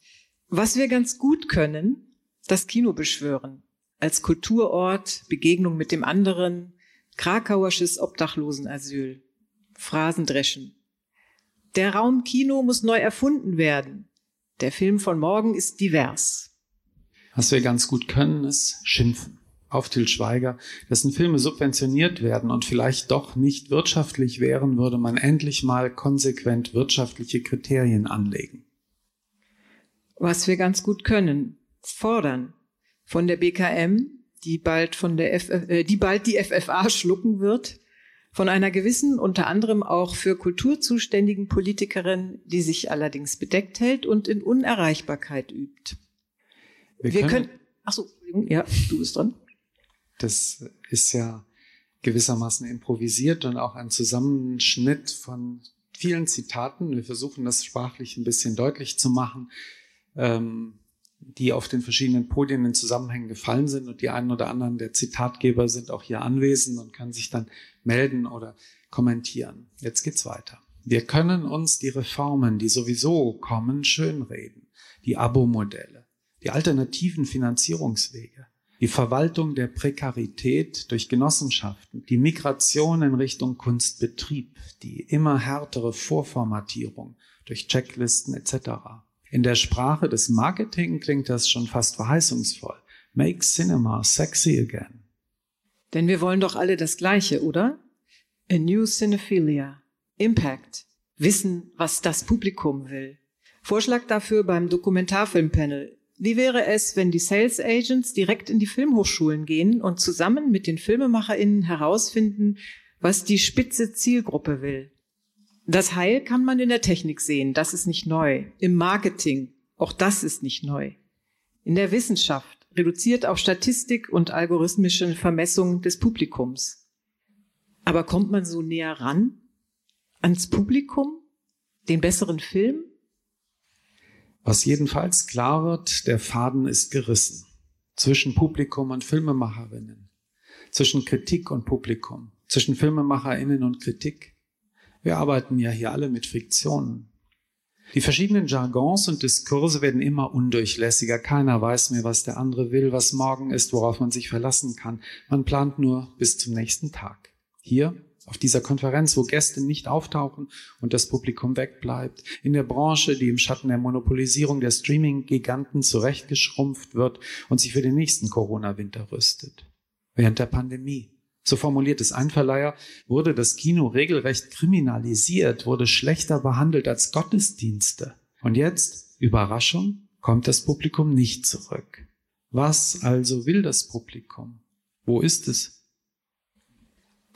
Was wir ganz gut können, das Kino beschwören. Als Kulturort, Begegnung mit dem anderen, Krakauersches Obdachlosenasyl, Phrasen dreschen. Der Raum Kino muss neu erfunden werden. Der Film von morgen ist divers. Was wir ganz gut können, ist schimpfen auf Til Schweiger, dessen Filme subventioniert werden und vielleicht doch nicht wirtschaftlich wären, würde man endlich mal konsequent wirtschaftliche Kriterien anlegen. Was wir ganz gut können, fordern von der BKM, die bald von der F äh, die bald die FFA schlucken wird, von einer gewissen, unter anderem auch für Kultur zuständigen Politikerin, die sich allerdings bedeckt hält und in Unerreichbarkeit übt. Wir, wir können, können Ach so, ja, du bist dran. Das ist ja gewissermaßen improvisiert und auch ein Zusammenschnitt von vielen Zitaten. Wir versuchen das sprachlich ein bisschen deutlich zu machen, ähm, die auf den verschiedenen Podien in Zusammenhängen gefallen sind und die einen oder anderen der Zitatgeber sind auch hier anwesend und kann sich dann melden oder kommentieren. Jetzt geht's weiter. Wir können uns die Reformen, die sowieso kommen, schönreden. Die Abo-Modelle, die alternativen Finanzierungswege, die Verwaltung der Prekarität durch Genossenschaften, die Migration in Richtung Kunstbetrieb, die immer härtere Vorformatierung durch Checklisten etc. In der Sprache des Marketing klingt das schon fast verheißungsvoll. Make Cinema sexy again. Denn wir wollen doch alle das Gleiche, oder? A new Cinephilia. Impact. Wissen, was das Publikum will. Vorschlag dafür beim Dokumentarfilmpanel wie wäre es, wenn die Sales Agents direkt in die Filmhochschulen gehen und zusammen mit den FilmemacherInnen herausfinden, was die spitze Zielgruppe will? Das Heil kann man in der Technik sehen, das ist nicht neu. Im Marketing, auch das ist nicht neu. In der Wissenschaft, reduziert auf Statistik und algorithmische Vermessung des Publikums. Aber kommt man so näher ran? Ans Publikum? Den besseren Film? Was jedenfalls klar wird, der Faden ist gerissen. Zwischen Publikum und Filmemacherinnen. Zwischen Kritik und Publikum. Zwischen Filmemacherinnen und Kritik. Wir arbeiten ja hier alle mit Friktionen. Die verschiedenen Jargons und Diskurse werden immer undurchlässiger. Keiner weiß mehr, was der andere will, was morgen ist, worauf man sich verlassen kann. Man plant nur bis zum nächsten Tag. Hier auf dieser Konferenz, wo Gäste nicht auftauchen und das Publikum wegbleibt, in der Branche, die im Schatten der Monopolisierung der Streaming-Giganten zurechtgeschrumpft wird und sich für den nächsten Corona-Winter rüstet. Während der Pandemie. So formuliert es ein Verleiher, wurde das Kino regelrecht kriminalisiert, wurde schlechter behandelt als Gottesdienste. Und jetzt, Überraschung, kommt das Publikum nicht zurück. Was also will das Publikum? Wo ist es?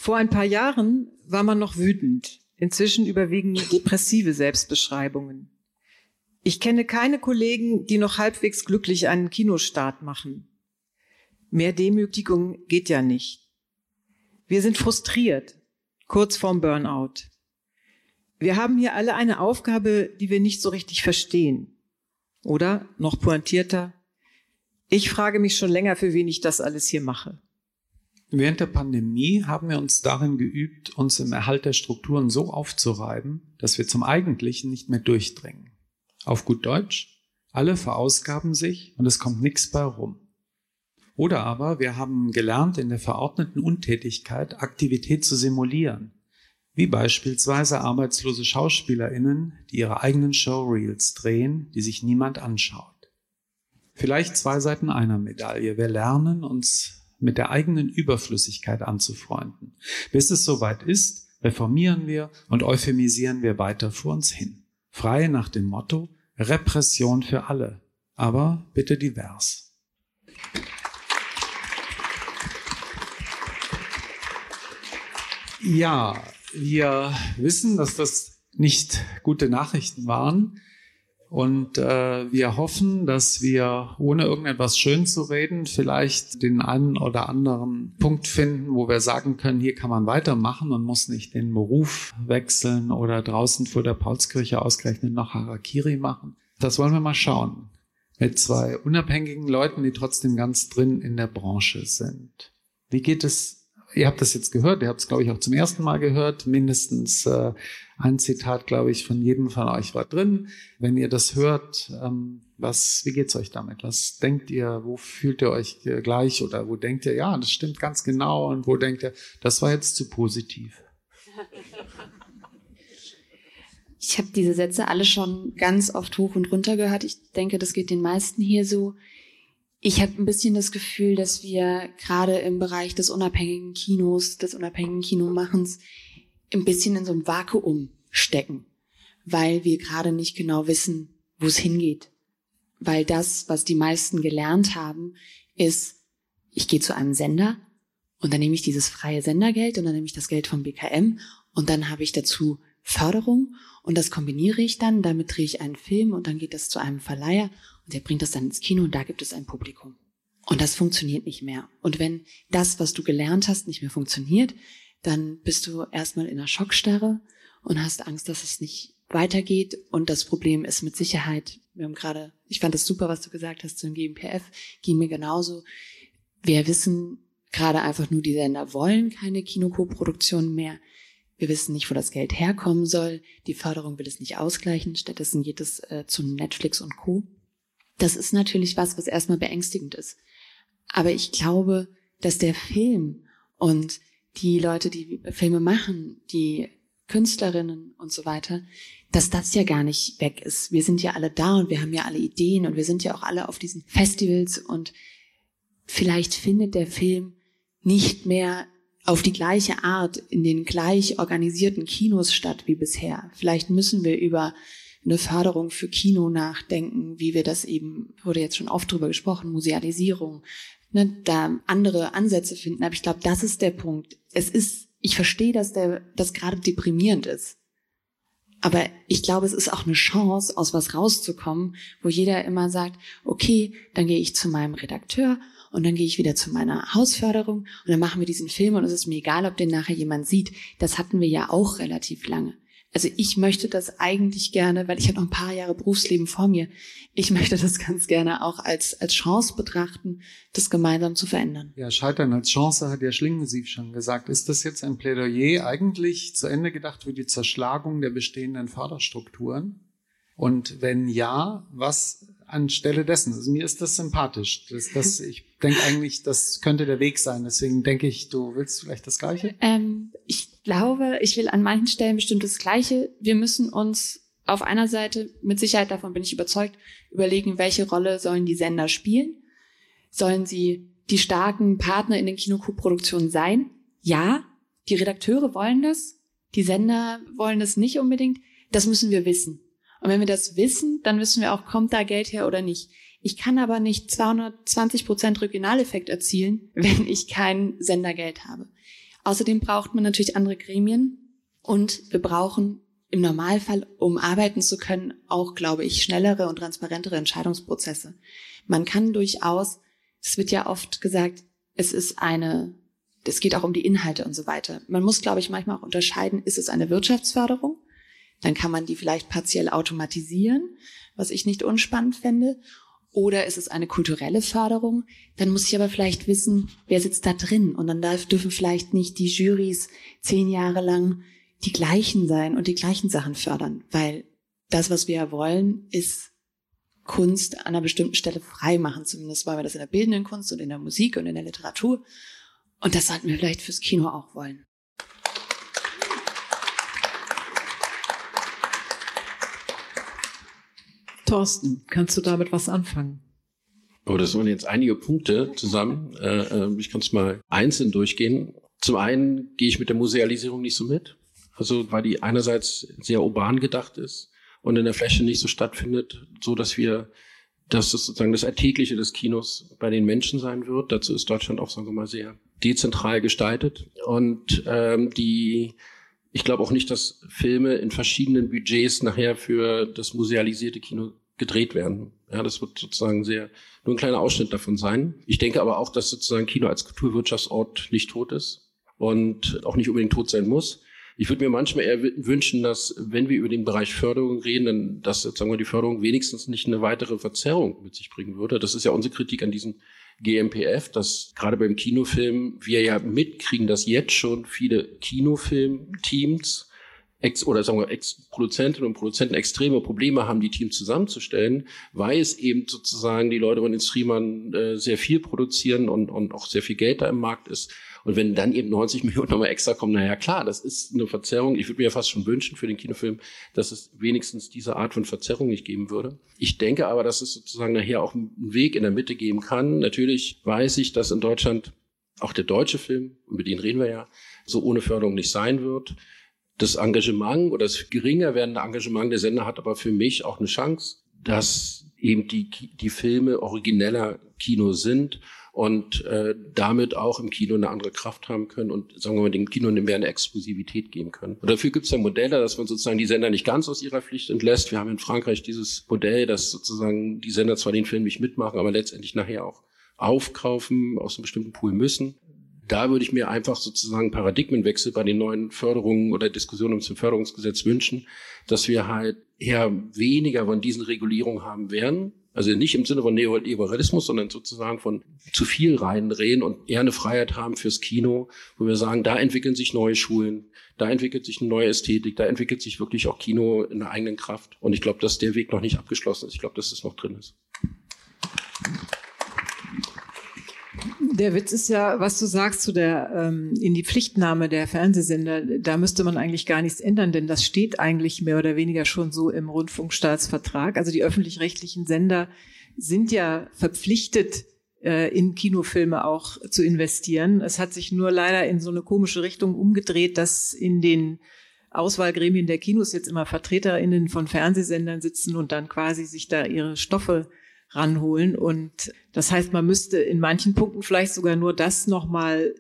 Vor ein paar Jahren war man noch wütend. Inzwischen überwiegen depressive Selbstbeschreibungen. Ich kenne keine Kollegen, die noch halbwegs glücklich einen Kinostart machen. Mehr Demütigung geht ja nicht. Wir sind frustriert, kurz vorm Burnout. Wir haben hier alle eine Aufgabe, die wir nicht so richtig verstehen. Oder, noch pointierter, ich frage mich schon länger, für wen ich das alles hier mache. Während der Pandemie haben wir uns darin geübt, uns im Erhalt der Strukturen so aufzureiben, dass wir zum Eigentlichen nicht mehr durchdringen. Auf gut Deutsch, alle verausgaben sich und es kommt nichts bei rum. Oder aber wir haben gelernt, in der verordneten Untätigkeit Aktivität zu simulieren, wie beispielsweise arbeitslose Schauspielerinnen, die ihre eigenen Showreels drehen, die sich niemand anschaut. Vielleicht zwei Seiten einer Medaille. Wir lernen, uns mit der eigenen Überflüssigkeit anzufreunden. Bis es soweit ist, reformieren wir und euphemisieren wir weiter vor uns hin frei nach dem Motto Repression für alle, aber bitte divers. Ja, wir wissen, dass das nicht gute Nachrichten waren. Und äh, wir hoffen, dass wir, ohne irgendetwas schön zu reden, vielleicht den einen oder anderen Punkt finden, wo wir sagen können, hier kann man weitermachen und muss nicht den Beruf wechseln oder draußen vor der Paulskirche ausgerechnet noch Harakiri machen. Das wollen wir mal schauen. Mit zwei unabhängigen Leuten, die trotzdem ganz drin in der Branche sind. Wie geht es ihr habt das jetzt gehört, ihr habt es, glaube ich, auch zum ersten Mal gehört. Mindestens äh, ein Zitat, glaube ich, von jedem von euch war drin. Wenn ihr das hört, ähm, was, wie geht's euch damit? Was denkt ihr? Wo fühlt ihr euch gleich? Oder wo denkt ihr, ja, das stimmt ganz genau? Und wo denkt ihr, das war jetzt zu positiv? Ich habe diese Sätze alle schon ganz oft hoch und runter gehört. Ich denke, das geht den meisten hier so. Ich habe ein bisschen das Gefühl, dass wir gerade im Bereich des unabhängigen Kinos, des unabhängigen Kinomachens, ein bisschen in so einem Vakuum stecken, weil wir gerade nicht genau wissen, wo es hingeht. Weil das, was die meisten gelernt haben, ist, ich gehe zu einem Sender und dann nehme ich dieses freie Sendergeld und dann nehme ich das Geld vom BKM und dann habe ich dazu Förderung und das kombiniere ich dann, damit drehe ich einen Film und dann geht das zu einem Verleiher und der bringt das dann ins Kino und da gibt es ein Publikum. Und das funktioniert nicht mehr. Und wenn das, was du gelernt hast, nicht mehr funktioniert, dann bist du erstmal in einer Schockstarre und hast Angst, dass es nicht weitergeht. Und das Problem ist mit Sicherheit, wir haben gerade, ich fand es super, was du gesagt hast zum GmbF, ging mir genauso. Wir wissen gerade einfach nur, die Sender wollen keine Kinokoproduktion mehr. Wir wissen nicht, wo das Geld herkommen soll. Die Förderung will es nicht ausgleichen. Stattdessen geht es äh, zu Netflix und Co. Das ist natürlich was, was erstmal beängstigend ist. Aber ich glaube, dass der Film und die Leute, die Filme machen, die Künstlerinnen und so weiter, dass das ja gar nicht weg ist. Wir sind ja alle da und wir haben ja alle Ideen und wir sind ja auch alle auf diesen Festivals und vielleicht findet der Film nicht mehr auf die gleiche Art in den gleich organisierten Kinos statt wie bisher. Vielleicht müssen wir über eine Förderung für Kino nachdenken, wie wir das eben, wurde jetzt schon oft drüber gesprochen, Musealisierung, ne, da andere Ansätze finden. Aber ich glaube, das ist der Punkt. Es ist, ich verstehe, dass der, das gerade deprimierend ist. Aber ich glaube, es ist auch eine Chance, aus was rauszukommen, wo jeder immer sagt, okay, dann gehe ich zu meinem Redakteur und dann gehe ich wieder zu meiner Hausförderung und dann machen wir diesen Film und es ist mir egal, ob den nachher jemand sieht. Das hatten wir ja auch relativ lange. Also ich möchte das eigentlich gerne, weil ich habe noch ein paar Jahre Berufsleben vor mir. Ich möchte das ganz gerne auch als, als Chance betrachten, das gemeinsam zu verändern. Ja, Scheitern als Chance hat ja Schlingensief schon gesagt. Ist das jetzt ein Plädoyer eigentlich zu Ende gedacht für die Zerschlagung der bestehenden Förderstrukturen? Und wenn ja, was anstelle dessen? Also mir ist das sympathisch. Das, das, ich denke eigentlich, das könnte der Weg sein. Deswegen denke ich, du willst vielleicht das Gleiche? Ähm, ich glaube, ich will an manchen Stellen bestimmt das Gleiche. Wir müssen uns auf einer Seite, mit Sicherheit davon bin ich überzeugt, überlegen, welche Rolle sollen die Sender spielen? Sollen sie die starken Partner in den Kinokoproduktionen sein? ja, die Redakteure wollen das, die Sender wollen das nicht unbedingt. Das müssen wir wissen. Und wenn wir das wissen, dann wissen wir auch, kommt da Geld her oder nicht. Ich kann aber nicht 220 Prozent Regionaleffekt erzielen, wenn ich kein Sendergeld habe. Außerdem braucht man natürlich andere Gremien und wir brauchen im Normalfall, um arbeiten zu können, auch, glaube ich, schnellere und transparentere Entscheidungsprozesse. Man kann durchaus, es wird ja oft gesagt, es ist eine, es geht auch um die Inhalte und so weiter. Man muss, glaube ich, manchmal auch unterscheiden, ist es eine Wirtschaftsförderung? Dann kann man die vielleicht partiell automatisieren, was ich nicht unspannend fände. Oder ist es eine kulturelle Förderung? Dann muss ich aber vielleicht wissen, wer sitzt da drin. Und dann darf, dürfen vielleicht nicht die Juries zehn Jahre lang die gleichen sein und die gleichen Sachen fördern. Weil das, was wir wollen, ist Kunst an einer bestimmten Stelle frei machen. Zumindest wollen wir das in der bildenden Kunst und in der Musik und in der Literatur. Und das sollten wir vielleicht fürs Kino auch wollen. Thorsten, kannst du damit was anfangen? Oh, das waren jetzt einige Punkte zusammen. Äh, äh, ich kann es mal einzeln durchgehen. Zum einen gehe ich mit der Musealisierung nicht so mit. Also weil die einerseits sehr urban gedacht ist und in der Fläche nicht so stattfindet, so dass wir, dass es sozusagen das Alltägliche des Kinos bei den Menschen sein wird. Dazu ist Deutschland auch, sagen wir mal, sehr dezentral gestaltet. Und ähm, die ich glaube auch nicht, dass Filme in verschiedenen Budgets nachher für das musealisierte Kino gedreht werden. Ja, das wird sozusagen sehr nur ein kleiner Ausschnitt davon sein. Ich denke aber auch, dass sozusagen Kino als Kulturwirtschaftsort nicht tot ist und auch nicht unbedingt tot sein muss. Ich würde mir manchmal eher wünschen, dass, wenn wir über den Bereich Förderung reden, dann, dass sozusagen die Förderung wenigstens nicht eine weitere Verzerrung mit sich bringen würde. Das ist ja unsere Kritik an diesem GMPF, dass gerade beim Kinofilm wir ja mitkriegen, dass jetzt schon viele Kinofilmteams Ex oder sagen wir Ex-Produzentinnen und Produzenten extreme Probleme haben, die Teams zusammenzustellen, weil es eben sozusagen die Leute von den Streamern äh, sehr viel produzieren und, und auch sehr viel Geld da im Markt ist. Und wenn dann eben 90 Millionen nochmal extra kommen, naja klar, das ist eine Verzerrung. Ich würde mir ja fast schon wünschen für den Kinofilm, dass es wenigstens diese Art von Verzerrung nicht geben würde. Ich denke aber, dass es sozusagen nachher auch einen Weg in der Mitte geben kann. Natürlich weiß ich, dass in Deutschland auch der deutsche Film, über den reden wir ja, so ohne Förderung nicht sein wird das Engagement oder das geringer werdende Engagement der Sender hat aber für mich auch eine Chance, dass eben die, die Filme origineller Kino sind und äh, damit auch im Kino eine andere Kraft haben können und sagen wir mal dem Kino mehr eine Exklusivität geben können. Und dafür gibt es ja Modelle, dass man sozusagen die Sender nicht ganz aus ihrer Pflicht entlässt. Wir haben in Frankreich dieses Modell, dass sozusagen die Sender zwar den Film nicht mitmachen, aber letztendlich nachher auch aufkaufen, aus einem bestimmten Pool müssen da würde ich mir einfach sozusagen Paradigmenwechsel bei den neuen Förderungen oder Diskussionen zum Förderungsgesetz wünschen, dass wir halt eher weniger von diesen Regulierungen haben werden. Also nicht im Sinne von Neoliberalismus, sondern sozusagen von zu viel reindrehen und eher eine Freiheit haben fürs Kino, wo wir sagen, da entwickeln sich neue Schulen, da entwickelt sich eine neue Ästhetik, da entwickelt sich wirklich auch Kino in der eigenen Kraft. Und ich glaube, dass der Weg noch nicht abgeschlossen ist. Ich glaube, dass es noch drin ist. Der Witz ist ja, was du sagst zu der ähm, in die Pflichtnahme der Fernsehsender, da müsste man eigentlich gar nichts ändern, denn das steht eigentlich mehr oder weniger schon so im Rundfunkstaatsvertrag. Also die öffentlich-rechtlichen Sender sind ja verpflichtet, äh, in Kinofilme auch zu investieren. Es hat sich nur leider in so eine komische Richtung umgedreht, dass in den Auswahlgremien der Kinos jetzt immer VertreterInnen von Fernsehsendern sitzen und dann quasi sich da ihre Stoffe ranholen. Und das heißt, man müsste in manchen Punkten vielleicht sogar nur das nochmal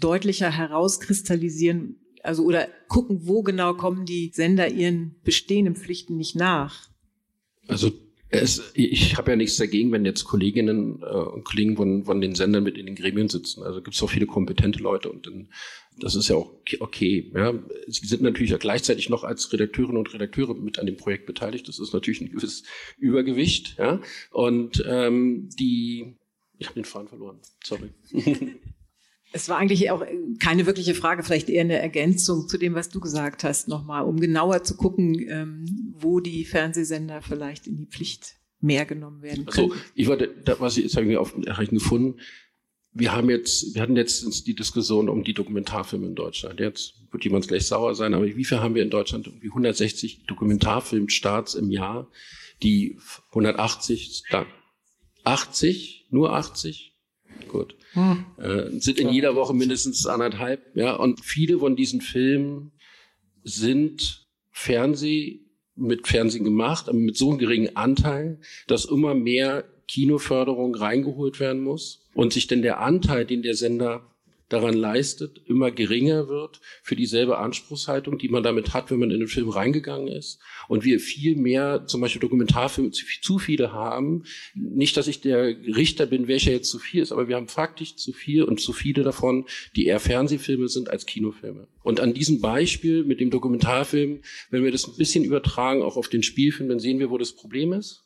deutlicher herauskristallisieren, also oder gucken, wo genau kommen die Sender ihren bestehenden Pflichten nicht nach. Also es, ich habe ja nichts dagegen, wenn jetzt Kolleginnen äh, und Kollegen von, von den Sendern mit in den Gremien sitzen. Also gibt es auch viele kompetente Leute und dann, das ist ja auch okay. Ja. Sie sind natürlich ja gleichzeitig noch als Redakteurinnen und Redakteure mit an dem Projekt beteiligt. Das ist natürlich ein gewisses Übergewicht. Ja. Und ähm, die, ich habe den Faden verloren. Sorry. Es war eigentlich auch keine wirkliche Frage, vielleicht eher eine Ergänzung zu dem, was du gesagt hast, nochmal, um genauer zu gucken, ähm, wo die Fernsehsender vielleicht in die Pflicht mehr genommen werden können. Also ich wollte, was ich jetzt ich auf Erreichen gefunden. Wir haben jetzt, wir hatten jetzt die Diskussion um die Dokumentarfilme in Deutschland. Jetzt wird jemand gleich sauer sein, aber wie viel haben wir in Deutschland? Irgendwie 160 Dokumentarfilmstarts im Jahr, die 180, 80, nur 80 Gut. Hm. Äh, sind in jeder Woche mindestens anderthalb, ja. Und viele von diesen Filmen sind Fernseh mit Fernsehen gemacht, aber mit so einem geringen Anteil, dass immer mehr Kinoförderung reingeholt werden muss und sich denn der Anteil, den der Sender daran leistet, immer geringer wird für dieselbe Anspruchshaltung, die man damit hat, wenn man in den Film reingegangen ist. Und wir viel mehr, zum Beispiel Dokumentarfilme, zu viele haben. Nicht, dass ich der Richter bin, welcher jetzt zu viel ist, aber wir haben faktisch zu viel und zu viele davon, die eher Fernsehfilme sind als Kinofilme. Und an diesem Beispiel mit dem Dokumentarfilm, wenn wir das ein bisschen übertragen, auch auf den Spielfilm, dann sehen wir, wo das Problem ist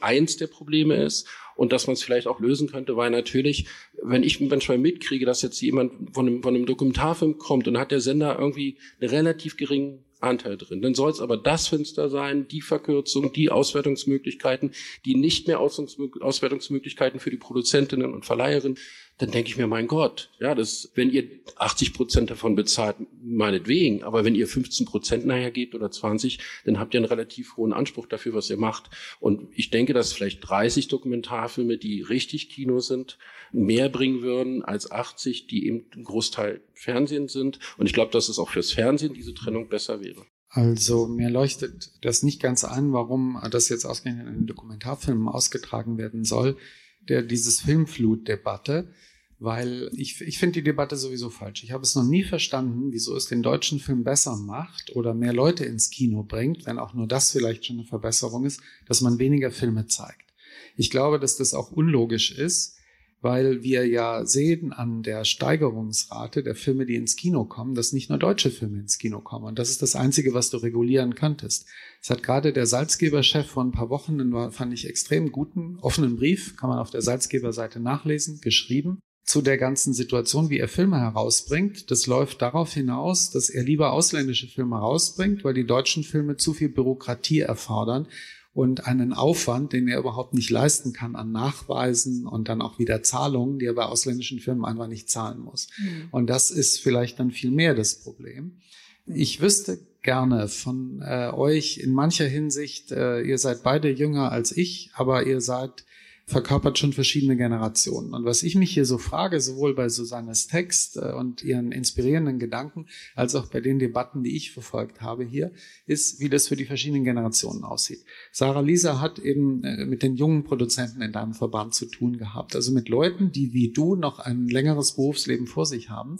eins der Probleme ist und dass man es vielleicht auch lösen könnte, weil natürlich, wenn ich manchmal mitkriege, dass jetzt jemand von einem, von einem Dokumentarfilm kommt und hat der Sender irgendwie einen relativ geringen Anteil drin, dann soll es aber das Fenster sein, die Verkürzung, die Auswertungsmöglichkeiten, die nicht mehr Auswertungsmöglichkeiten für die Produzentinnen und Verleiherinnen, dann denke ich mir, mein Gott, ja, das, wenn ihr 80 Prozent davon bezahlt, meinetwegen, aber wenn ihr 15 Prozent nachher gebt oder 20, dann habt ihr einen relativ hohen Anspruch dafür, was ihr macht. Und ich denke, dass vielleicht 30 Dokumentarfilme, die richtig Kino sind, mehr bringen würden als 80, die eben ein Großteil Fernsehen sind. Und ich glaube, dass es auch fürs Fernsehen diese Trennung besser wäre. Also mir leuchtet das nicht ganz ein, warum das jetzt ausgerechnet in den Dokumentarfilmen ausgetragen werden soll. Der, dieses Filmflut-Debatte weil ich, ich finde die Debatte sowieso falsch. Ich habe es noch nie verstanden, wieso es den deutschen Film besser macht oder mehr Leute ins Kino bringt, wenn auch nur das vielleicht schon eine Verbesserung ist, dass man weniger Filme zeigt. Ich glaube, dass das auch unlogisch ist, weil wir ja sehen an der Steigerungsrate der Filme, die ins Kino kommen, dass nicht nur deutsche Filme ins Kino kommen. Und das ist das Einzige, was du regulieren könntest. Es hat gerade der Salzgeberchef vor ein paar Wochen, einen, fand ich extrem guten, offenen Brief, kann man auf der Salzgeberseite nachlesen, geschrieben zu der ganzen Situation, wie er Filme herausbringt. Das läuft darauf hinaus, dass er lieber ausländische Filme herausbringt, weil die deutschen Filme zu viel Bürokratie erfordern und einen Aufwand, den er überhaupt nicht leisten kann an Nachweisen und dann auch wieder Zahlungen, die er bei ausländischen Filmen einfach nicht zahlen muss. Mhm. Und das ist vielleicht dann viel mehr das Problem. Ich wüsste gerne von äh, euch in mancher Hinsicht, äh, ihr seid beide jünger als ich, aber ihr seid verkörpert schon verschiedene Generationen. Und was ich mich hier so frage, sowohl bei Susannes Text äh, und ihren inspirierenden Gedanken, als auch bei den Debatten, die ich verfolgt habe hier, ist, wie das für die verschiedenen Generationen aussieht. Sarah Lisa hat eben äh, mit den jungen Produzenten in deinem Verband zu tun gehabt, also mit Leuten, die wie du noch ein längeres Berufsleben vor sich haben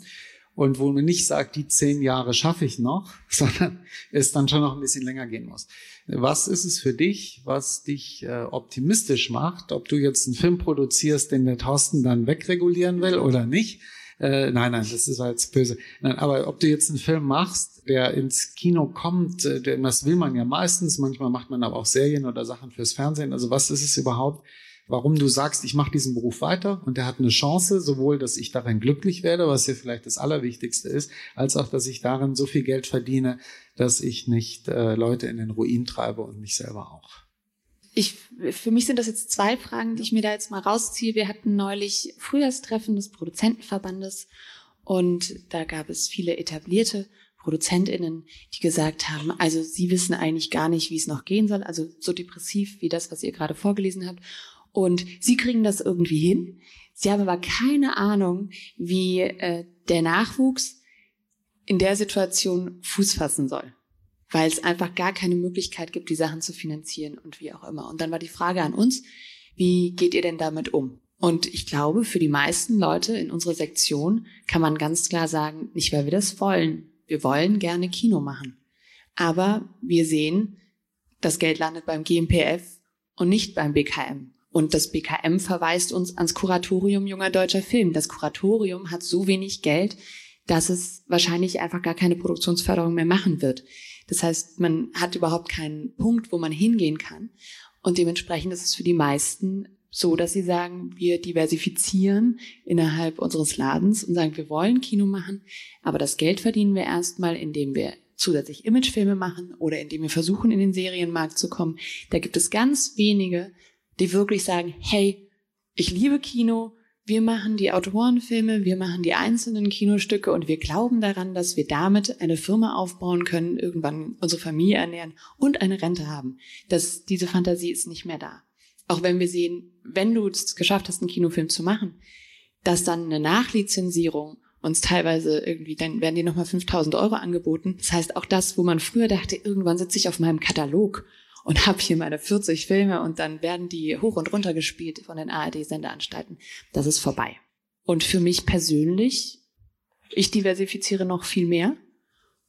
und wo man nicht sagt, die zehn Jahre schaffe ich noch, sondern es dann schon noch ein bisschen länger gehen muss. Was ist es für dich, was dich äh, optimistisch macht, ob du jetzt einen Film produzierst, den der Thorsten dann wegregulieren will oder nicht? Äh, nein, nein, das ist jetzt böse. Nein, aber ob du jetzt einen Film machst, der ins Kino kommt, äh, das will man ja meistens, manchmal macht man aber auch Serien oder Sachen fürs Fernsehen. Also was ist es überhaupt, warum du sagst, ich mache diesen Beruf weiter und der hat eine Chance, sowohl, dass ich darin glücklich werde, was ja vielleicht das Allerwichtigste ist, als auch, dass ich darin so viel Geld verdiene, dass ich nicht äh, Leute in den Ruin treibe und mich selber auch. Ich, für mich sind das jetzt zwei Fragen, die ich mir da jetzt mal rausziehe. Wir hatten neulich Frühjahrstreffen des Produzentenverbandes und da gab es viele etablierte ProduzentInnen, die gesagt haben, also sie wissen eigentlich gar nicht, wie es noch gehen soll, also so depressiv wie das, was ihr gerade vorgelesen habt. Und sie kriegen das irgendwie hin. Sie haben aber keine Ahnung, wie äh, der Nachwuchs in der Situation Fuß fassen soll. Weil es einfach gar keine Möglichkeit gibt, die Sachen zu finanzieren und wie auch immer. Und dann war die Frage an uns, wie geht ihr denn damit um? Und ich glaube, für die meisten Leute in unserer Sektion kann man ganz klar sagen, nicht weil wir das wollen. Wir wollen gerne Kino machen. Aber wir sehen, das Geld landet beim GMPF und nicht beim BKM. Und das BKM verweist uns ans Kuratorium junger deutscher Film. Das Kuratorium hat so wenig Geld, dass es wahrscheinlich einfach gar keine Produktionsförderung mehr machen wird. Das heißt, man hat überhaupt keinen Punkt, wo man hingehen kann. Und dementsprechend ist es für die meisten so, dass sie sagen, wir diversifizieren innerhalb unseres Ladens und sagen, wir wollen Kino machen, aber das Geld verdienen wir erstmal, indem wir zusätzlich Imagefilme machen oder indem wir versuchen, in den Serienmarkt zu kommen. Da gibt es ganz wenige, die wirklich sagen, hey, ich liebe Kino, wir machen die Autorenfilme, wir machen die einzelnen Kinostücke und wir glauben daran, dass wir damit eine Firma aufbauen können, irgendwann unsere Familie ernähren und eine Rente haben. Das, diese Fantasie ist nicht mehr da. Auch wenn wir sehen, wenn du es geschafft hast, einen Kinofilm zu machen, dass dann eine Nachlizenzierung uns teilweise irgendwie, dann werden die nochmal 5000 Euro angeboten. Das heißt, auch das, wo man früher dachte, irgendwann sitze ich auf meinem Katalog und habe hier meine 40 Filme und dann werden die hoch und runter gespielt von den ARD-Sendeanstalten. Das ist vorbei. Und für mich persönlich, ich diversifiziere noch viel mehr.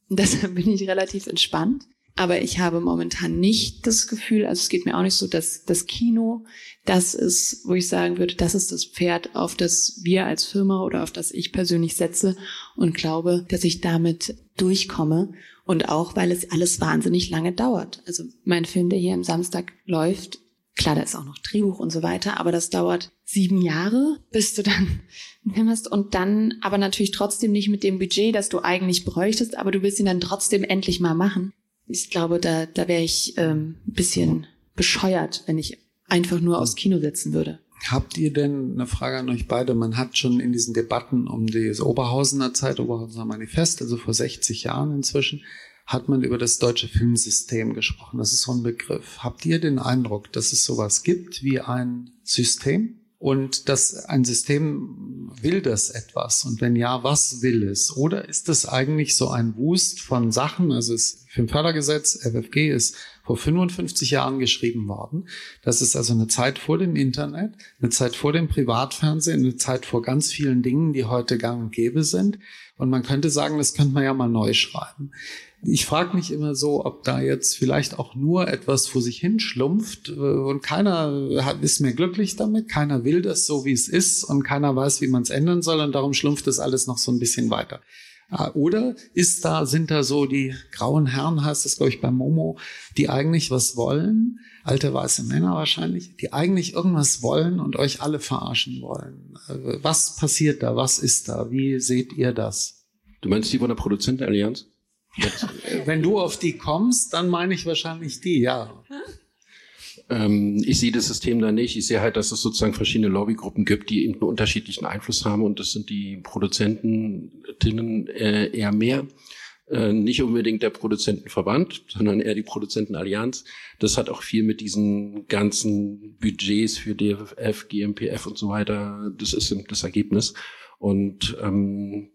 Und deshalb bin ich relativ entspannt. Aber ich habe momentan nicht das Gefühl, also es geht mir auch nicht so, dass das Kino das ist, wo ich sagen würde, das ist das Pferd, auf das wir als Firma oder auf das ich persönlich setze und glaube, dass ich damit durchkomme. Und auch, weil es alles wahnsinnig lange dauert. Also mein Film, der hier am Samstag läuft, klar, da ist auch noch Drehbuch und so weiter, aber das dauert sieben Jahre, bis du dann einen Film hast und dann aber natürlich trotzdem nicht mit dem Budget, das du eigentlich bräuchtest, aber du willst ihn dann trotzdem endlich mal machen. Ich glaube, da, da wäre ich ähm, ein bisschen bescheuert, wenn ich einfach nur aus Kino setzen würde. Habt ihr denn eine Frage an euch beide? Man hat schon in diesen Debatten um das Oberhausener Zeit, Oberhausener Manifest, also vor 60 Jahren inzwischen, hat man über das deutsche Filmsystem gesprochen. Das ist so ein Begriff. Habt ihr den Eindruck, dass es sowas gibt wie ein System? Und dass ein System will das etwas? Und wenn ja, was will es? Oder ist es eigentlich so ein Wust von Sachen? Also das Filmfördergesetz, FFG, ist vor 55 Jahren geschrieben worden. Das ist also eine Zeit vor dem Internet, eine Zeit vor dem Privatfernsehen, eine Zeit vor ganz vielen Dingen, die heute gang und gäbe sind. Und man könnte sagen, das könnte man ja mal neu schreiben. Ich frage mich immer so, ob da jetzt vielleicht auch nur etwas vor sich hinschlumpft äh, und keiner ist mehr glücklich damit, keiner will das so, wie es ist und keiner weiß, wie man es ändern soll und darum schlumpft das alles noch so ein bisschen weiter. Ah, oder ist da, sind da so die grauen Herren, heißt das, glaube ich, bei Momo, die eigentlich was wollen, alte weiße Männer wahrscheinlich, die eigentlich irgendwas wollen und euch alle verarschen wollen. Äh, was passiert da? Was ist da? Wie seht ihr das? Du meinst die von der Produzentenallianz? Wenn du auf die kommst, dann meine ich wahrscheinlich die, ja. Ähm, ich sehe das System da nicht. Ich sehe halt, dass es sozusagen verschiedene Lobbygruppen gibt, die eben einen unterschiedlichen Einfluss haben und das sind die Produzentinnen äh, eher mehr. Äh, nicht unbedingt der Produzentenverband, sondern eher die Produzentenallianz. Das hat auch viel mit diesen ganzen Budgets für DFF, GMPF und so weiter. Das ist das Ergebnis. Und ähm,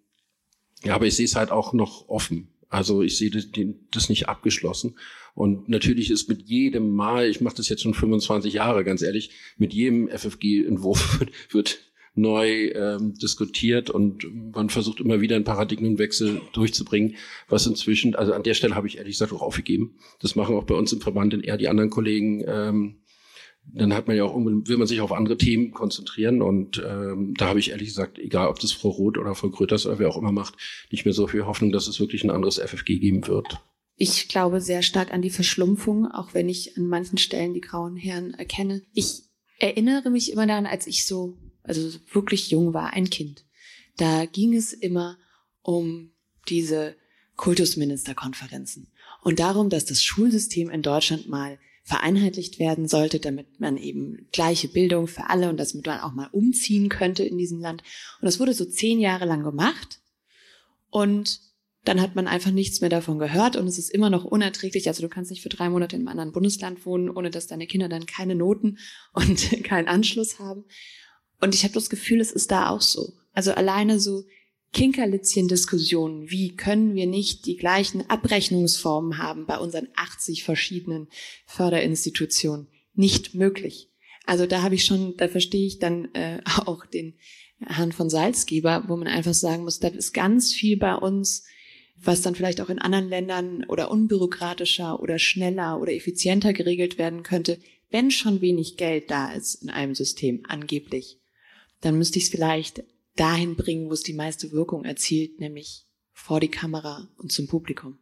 ja, aber ich sehe es halt auch noch offen. Also ich sehe das, das nicht abgeschlossen. Und natürlich ist mit jedem Mal, ich mache das jetzt schon 25 Jahre, ganz ehrlich, mit jedem FFG-Entwurf wird, neu ähm, diskutiert und man versucht immer wieder einen Paradigmenwechsel durchzubringen, was inzwischen, also an der Stelle habe ich ehrlich gesagt auch aufgegeben. Das machen auch bei uns im Verband eher die anderen Kollegen. Ähm, dann hat man ja auch will man sich auf andere Themen konzentrieren und ähm, da habe ich ehrlich gesagt, egal ob das Frau Roth oder Frau Gröters oder wer auch immer macht, nicht mehr so viel Hoffnung, dass es wirklich ein anderes FFG geben wird. Ich glaube sehr stark an die Verschlumpfung, auch wenn ich an manchen Stellen die grauen Herren erkenne. Ich erinnere mich immer daran, als ich so, also wirklich jung war, ein Kind. Da ging es immer um diese Kultusministerkonferenzen und darum, dass das Schulsystem in Deutschland mal vereinheitlicht werden sollte, damit man eben gleiche Bildung für alle und damit man auch mal umziehen könnte in diesem Land. Und das wurde so zehn Jahre lang gemacht. Und dann hat man einfach nichts mehr davon gehört und es ist immer noch unerträglich. Also du kannst nicht für drei Monate in einem anderen Bundesland wohnen, ohne dass deine Kinder dann keine Noten und keinen Anschluss haben. Und ich habe das Gefühl, es ist da auch so. Also alleine so Kinkerlitzchen-Diskussionen, wie können wir nicht die gleichen Abrechnungsformen haben bei unseren 80 verschiedenen Förderinstitutionen? Nicht möglich. Also da habe ich schon, da verstehe ich dann äh, auch den Herrn von Salzgeber, wo man einfach sagen muss, da ist ganz viel bei uns, was dann vielleicht auch in anderen Ländern oder unbürokratischer oder schneller oder effizienter geregelt werden könnte, wenn schon wenig Geld da ist in einem System angeblich, dann müsste ich es vielleicht dahin bringen, wo es die meiste Wirkung erzielt, nämlich vor die Kamera und zum Publikum.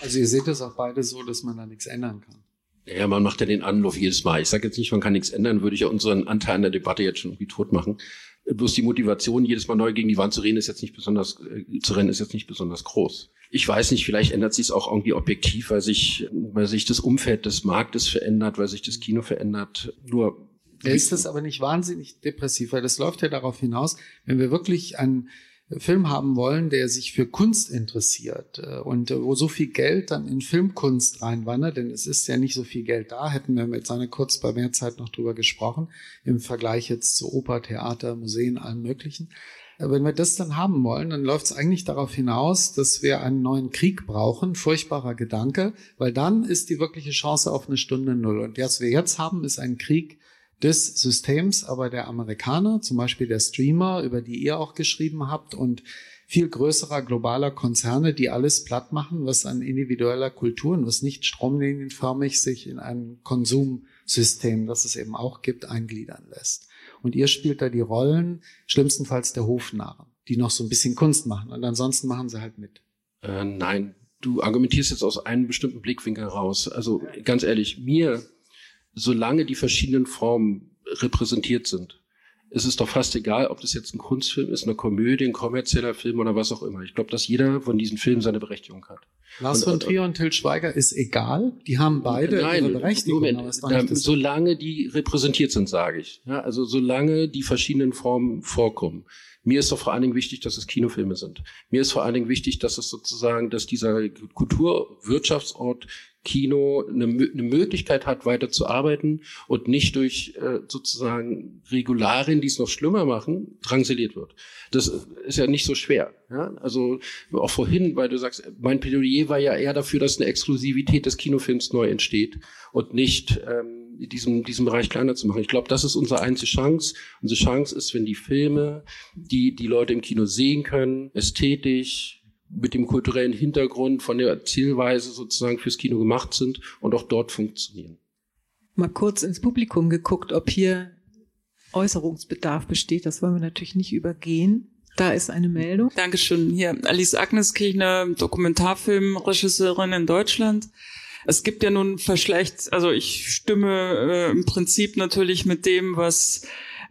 Also ihr seht das auch beide so, dass man da nichts ändern kann. Ja, man macht ja den Anlauf jedes Mal. Ich sage jetzt nicht, man kann nichts ändern, würde ich ja unseren Anteil an der Debatte jetzt schon irgendwie tot machen. Bloß die Motivation, jedes Mal neu gegen die Wand zu rennen, ist jetzt nicht besonders, äh, zu rennen, ist jetzt nicht besonders groß. Ich weiß nicht, vielleicht ändert sich es auch irgendwie objektiv, weil sich, weil sich das Umfeld des Marktes verändert, weil sich das Kino verändert. Nur ist das aber nicht wahnsinnig depressiv, weil das läuft ja darauf hinaus, wenn wir wirklich ein Film haben wollen, der sich für Kunst interessiert äh, und wo so viel Geld dann in Filmkunst reinwandert, denn es ist ja nicht so viel Geld da, hätten wir mit seiner kurz bei mehr Zeit noch drüber gesprochen, im Vergleich jetzt zu Oper, Theater, Museen, allem Möglichen. Wenn wir das dann haben wollen, dann läuft es eigentlich darauf hinaus, dass wir einen neuen Krieg brauchen. Furchtbarer Gedanke, weil dann ist die wirkliche Chance auf eine Stunde Null. Und was wir jetzt haben, ist ein Krieg des Systems, aber der Amerikaner, zum Beispiel der Streamer, über die ihr auch geschrieben habt und viel größerer globaler Konzerne, die alles platt machen, was an individueller Kultur und was nicht stromlinienförmig sich in ein Konsumsystem, das es eben auch gibt, eingliedern lässt. Und ihr spielt da die Rollen, schlimmstenfalls der Hofnarren, die noch so ein bisschen Kunst machen und ansonsten machen sie halt mit. Äh, nein, du argumentierst jetzt aus einem bestimmten Blickwinkel raus. Also ganz ehrlich, mir solange die verschiedenen Formen repräsentiert sind, ist es doch fast egal, ob das jetzt ein Kunstfilm ist, eine Komödie, ein kommerzieller Film oder was auch immer. Ich glaube, dass jeder von diesen Filmen seine Berechtigung hat. Lars von Trier und Till Schweiger ist egal. Die haben beide nein, ihre Berechtigung. Moment, äh, solange die repräsentiert sind, sage ich. Ja, also solange die verschiedenen Formen vorkommen. Mir ist doch vor allen Dingen wichtig, dass es Kinofilme sind. Mir ist vor allen Dingen wichtig, dass es sozusagen, dass dieser Kulturwirtschaftsort Kino eine, eine Möglichkeit hat, weiter zu arbeiten und nicht durch äh, sozusagen Regularien, die es noch schlimmer machen, drangsaliert wird. Das ist ja nicht so schwer. Ja? Also auch vorhin, weil du sagst, mein Plädoyer war ja eher dafür, dass eine Exklusivität des Kinofilms neu entsteht und nicht ähm, diesem, diesem Bereich kleiner zu machen. Ich glaube, das ist unsere einzige Chance. Unsere Chance ist, wenn die Filme, die die Leute im Kino sehen können, ästhetisch, mit dem kulturellen Hintergrund von der Zielweise sozusagen fürs Kino gemacht sind und auch dort funktionieren. Mal kurz ins Publikum geguckt, ob hier Äußerungsbedarf besteht. Das wollen wir natürlich nicht übergehen. Da ist eine Meldung. Dankeschön. Hier Alice Agnes Kirchner, Dokumentarfilmregisseurin in Deutschland. Es gibt ja nun verschlecht, also ich stimme äh, im Prinzip natürlich mit dem, was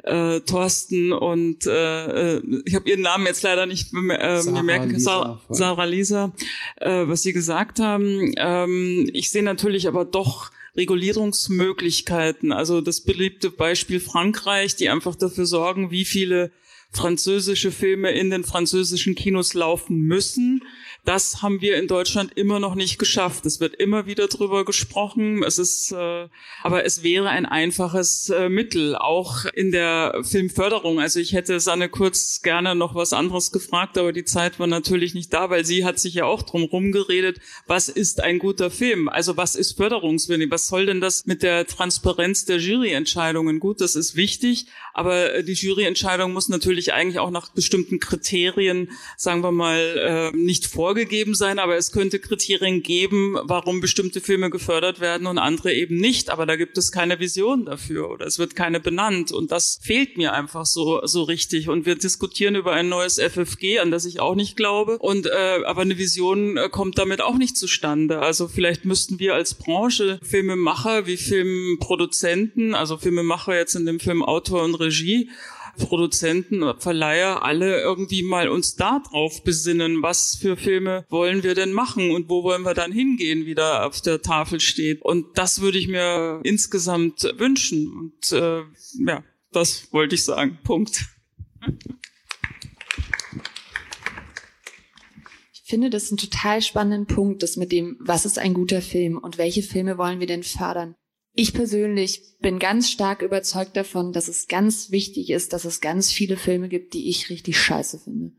äh, Thorsten und äh, äh ich habe ihren Namen jetzt leider nicht äh, Sarah merken, Lisa, Sarah, Sarah Lisa, äh, was sie gesagt haben. Ähm, ich sehe natürlich aber doch Regulierungsmöglichkeiten. Also das beliebte Beispiel Frankreich, die einfach dafür sorgen, wie viele französische Filme in den französischen Kinos laufen müssen das haben wir in Deutschland immer noch nicht geschafft. Es wird immer wieder drüber gesprochen. Es ist, äh, aber es wäre ein einfaches äh, Mittel, auch in der Filmförderung. Also ich hätte Sanne kurz gerne noch was anderes gefragt, aber die Zeit war natürlich nicht da, weil sie hat sich ja auch drum rumgeredet. Was ist ein guter Film? Also was ist Förderungswillig? Was soll denn das mit der Transparenz der Juryentscheidungen? Gut, das ist wichtig, aber die Juryentscheidung muss natürlich eigentlich auch nach bestimmten Kriterien, sagen wir mal, äh, nicht vorgehen vorgegeben sein, aber es könnte Kriterien geben, warum bestimmte Filme gefördert werden und andere eben nicht. Aber da gibt es keine Vision dafür oder es wird keine benannt. Und das fehlt mir einfach so, so richtig. Und wir diskutieren über ein neues FFG, an das ich auch nicht glaube. Und äh, aber eine Vision äh, kommt damit auch nicht zustande. Also vielleicht müssten wir als Branche Filmemacher wie Filmproduzenten, also Filmemacher jetzt in dem Film Autor und Regie Produzenten, Verleiher alle irgendwie mal uns da drauf besinnen, was für Filme wollen wir denn machen und wo wollen wir dann hingehen, wie da auf der Tafel steht. Und das würde ich mir insgesamt wünschen. Und äh, ja, das wollte ich sagen. Punkt. Ich finde das einen total spannenden Punkt, das mit dem, was ist ein guter Film und welche Filme wollen wir denn fördern. Ich persönlich bin ganz stark überzeugt davon, dass es ganz wichtig ist, dass es ganz viele Filme gibt, die ich richtig scheiße finde.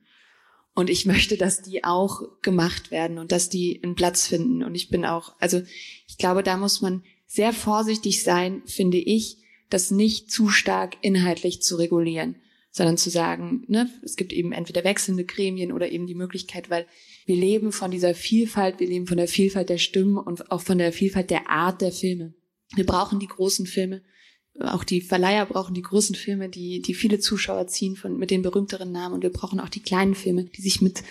Und ich möchte, dass die auch gemacht werden und dass die einen Platz finden. Und ich bin auch, also ich glaube, da muss man sehr vorsichtig sein, finde ich, das nicht zu stark inhaltlich zu regulieren, sondern zu sagen, ne, es gibt eben entweder wechselnde Gremien oder eben die Möglichkeit, weil wir leben von dieser Vielfalt, wir leben von der Vielfalt der Stimmen und auch von der Vielfalt der Art der Filme. Wir brauchen die großen Filme. Auch die Verleiher brauchen die großen Filme, die, die viele Zuschauer ziehen von, mit den berühmteren Namen. Und wir brauchen auch die kleinen Filme, die sich mit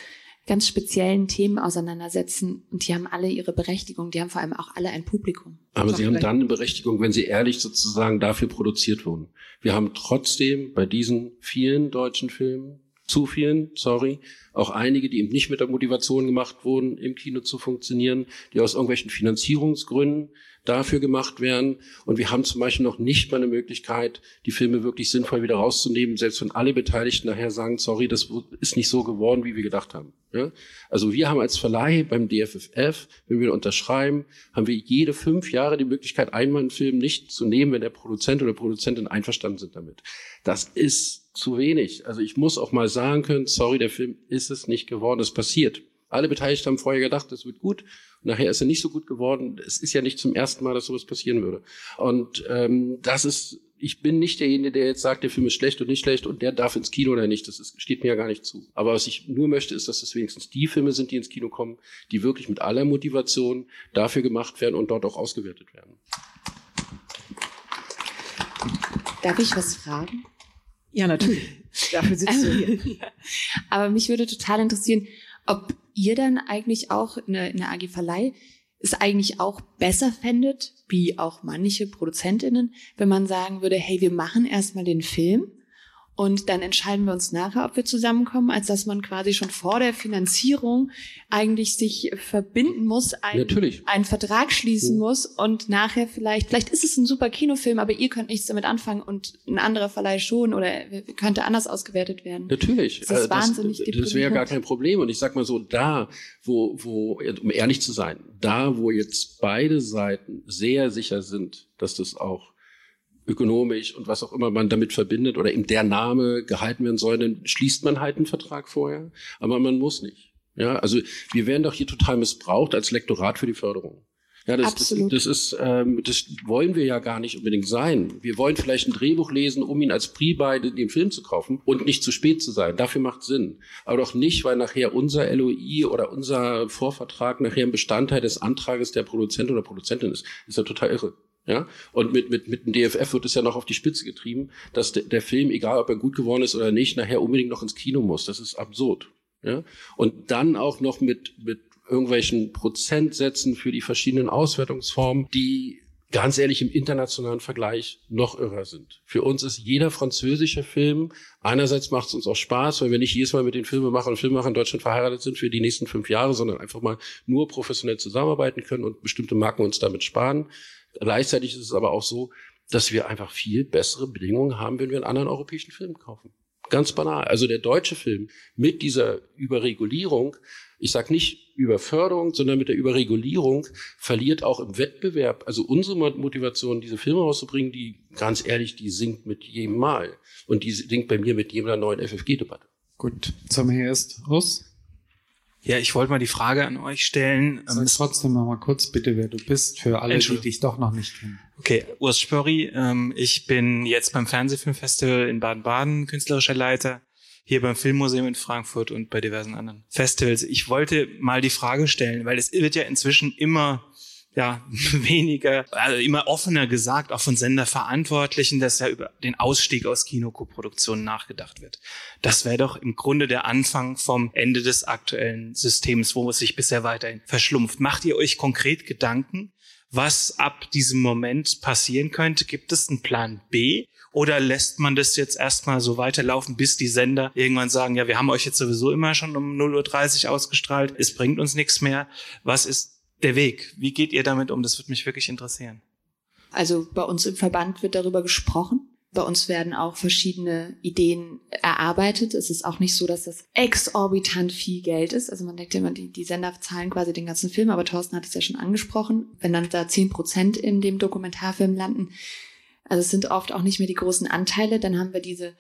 ganz speziellen Themen auseinandersetzen. Und die haben alle ihre Berechtigung. Die haben vor allem auch alle ein Publikum. Aber sie haben dann eine Berechtigung, wenn sie ehrlich sozusagen dafür produziert wurden. Wir haben trotzdem bei diesen vielen deutschen Filmen, zu vielen, sorry, auch einige, die eben nicht mit der Motivation gemacht wurden, im Kino zu funktionieren, die aus irgendwelchen Finanzierungsgründen dafür gemacht werden. Und wir haben zum Beispiel noch nicht mal eine Möglichkeit, die Filme wirklich sinnvoll wieder rauszunehmen, selbst wenn alle Beteiligten nachher sagen, sorry, das ist nicht so geworden, wie wir gedacht haben. Ja? Also wir haben als Verleih beim DFFF, wenn wir unterschreiben, haben wir jede fünf Jahre die Möglichkeit, einmal einen Film nicht zu nehmen, wenn der Produzent oder Produzentin einverstanden sind damit. Das ist zu wenig. Also ich muss auch mal sagen können, sorry, der Film ist es nicht geworden, es passiert. Alle Beteiligten haben vorher gedacht, das wird gut. Und nachher ist er nicht so gut geworden. Es ist ja nicht zum ersten Mal, dass sowas passieren würde. Und ähm, das ist, ich bin nicht derjenige, der jetzt sagt, der Film ist schlecht und nicht schlecht und der darf ins Kino oder nicht. Das ist, steht mir ja gar nicht zu. Aber was ich nur möchte, ist, dass es wenigstens die Filme sind, die ins Kino kommen, die wirklich mit aller Motivation dafür gemacht werden und dort auch ausgewertet werden. Darf ich was fragen? Ja, natürlich. Dafür sitzt du hier. Aber mich würde total interessieren, ob ihr dann eigentlich auch in der, AG Verleih es eigentlich auch besser fändet, wie auch manche ProduzentInnen, wenn man sagen würde, hey, wir machen erstmal den Film und dann entscheiden wir uns nachher, ob wir zusammenkommen, als dass man quasi schon vor der Finanzierung eigentlich sich verbinden muss, ein, einen Vertrag schließen mhm. muss und nachher vielleicht, vielleicht ist es ein super Kinofilm, aber ihr könnt nichts damit anfangen und ein anderer Verleih schon oder könnte anders ausgewertet werden. Natürlich. Das ist also wahnsinnig Das, das wäre ja gar kein Problem. Und ich sag mal so, da, wo, wo, um ehrlich zu sein, da, wo jetzt beide Seiten sehr sicher sind, dass das auch ökonomisch und was auch immer man damit verbindet oder eben der Name gehalten werden soll, dann schließt man halt einen Vertrag vorher. Aber man muss nicht. Ja, also wir werden doch hier total missbraucht als Lektorat für die Förderung. Ja, das, Absolut. das, das ist, ähm, das wollen wir ja gar nicht unbedingt sein. Wir wollen vielleicht ein Drehbuch lesen, um ihn als Pre-Buy den Film zu kaufen und nicht zu spät zu sein. Dafür macht Sinn. Aber doch nicht, weil nachher unser LOI oder unser Vorvertrag nachher ein Bestandteil des Antrages der Produzent oder Produzentin ist. Ist ja total irre. Ja, und mit, mit, mit dem DFF wird es ja noch auf die Spitze getrieben, dass de, der Film, egal ob er gut geworden ist oder nicht, nachher unbedingt noch ins Kino muss. Das ist absurd. Ja, und dann auch noch mit, mit irgendwelchen Prozentsätzen für die verschiedenen Auswertungsformen, die ganz ehrlich im internationalen Vergleich noch irrer sind. Für uns ist jeder französische Film, einerseits macht es uns auch Spaß, weil wir nicht jedes Mal mit den Filmemachern und Filmemachern in Deutschland verheiratet sind für die nächsten fünf Jahre, sondern einfach mal nur professionell zusammenarbeiten können und bestimmte Marken uns damit sparen. Gleichzeitig ist es aber auch so, dass wir einfach viel bessere Bedingungen haben, wenn wir einen anderen europäischen Film kaufen. Ganz banal. Also der deutsche Film mit dieser Überregulierung, ich sage nicht Überförderung, sondern mit der Überregulierung verliert auch im Wettbewerb. Also unsere Motivation, diese Filme rauszubringen, die ganz ehrlich, die sinkt mit jedem Mal. Und die sinkt bei mir mit jeder neuen FFG-Debatte. Gut, zum erst Russ. Ja, ich wollte mal die Frage an euch stellen. Sag trotzdem noch mal kurz bitte, wer du bist, für alle, die dich doch noch nicht kennen. Okay, Urs Spörri. Ähm, ich bin jetzt beim Fernsehfilmfestival in Baden-Baden künstlerischer Leiter, hier beim Filmmuseum in Frankfurt und bei diversen anderen Festivals. Ich wollte mal die Frage stellen, weil es wird ja inzwischen immer ja, weniger, also immer offener gesagt, auch von Senderverantwortlichen, dass ja über den Ausstieg aus Kinokoproduktionen nachgedacht wird. Das wäre doch im Grunde der Anfang vom Ende des aktuellen Systems, wo es sich bisher weiterhin verschlumpft. Macht ihr euch konkret Gedanken, was ab diesem Moment passieren könnte? Gibt es einen Plan B? Oder lässt man das jetzt erstmal so weiterlaufen, bis die Sender irgendwann sagen, ja, wir haben euch jetzt sowieso immer schon um 0.30 Uhr ausgestrahlt, es bringt uns nichts mehr. Was ist der Weg? Wie geht ihr damit um? Das würde mich wirklich interessieren. Also bei uns im Verband wird darüber gesprochen. Bei uns werden auch verschiedene Ideen erarbeitet. Es ist auch nicht so, dass das exorbitant viel Geld ist. Also man denkt ja immer, die, die Sender zahlen quasi den ganzen Film, aber Thorsten hat es ja schon angesprochen. Wenn dann da zehn Prozent in dem Dokumentarfilm landen, also es sind oft auch nicht mehr die großen Anteile, dann haben wir diese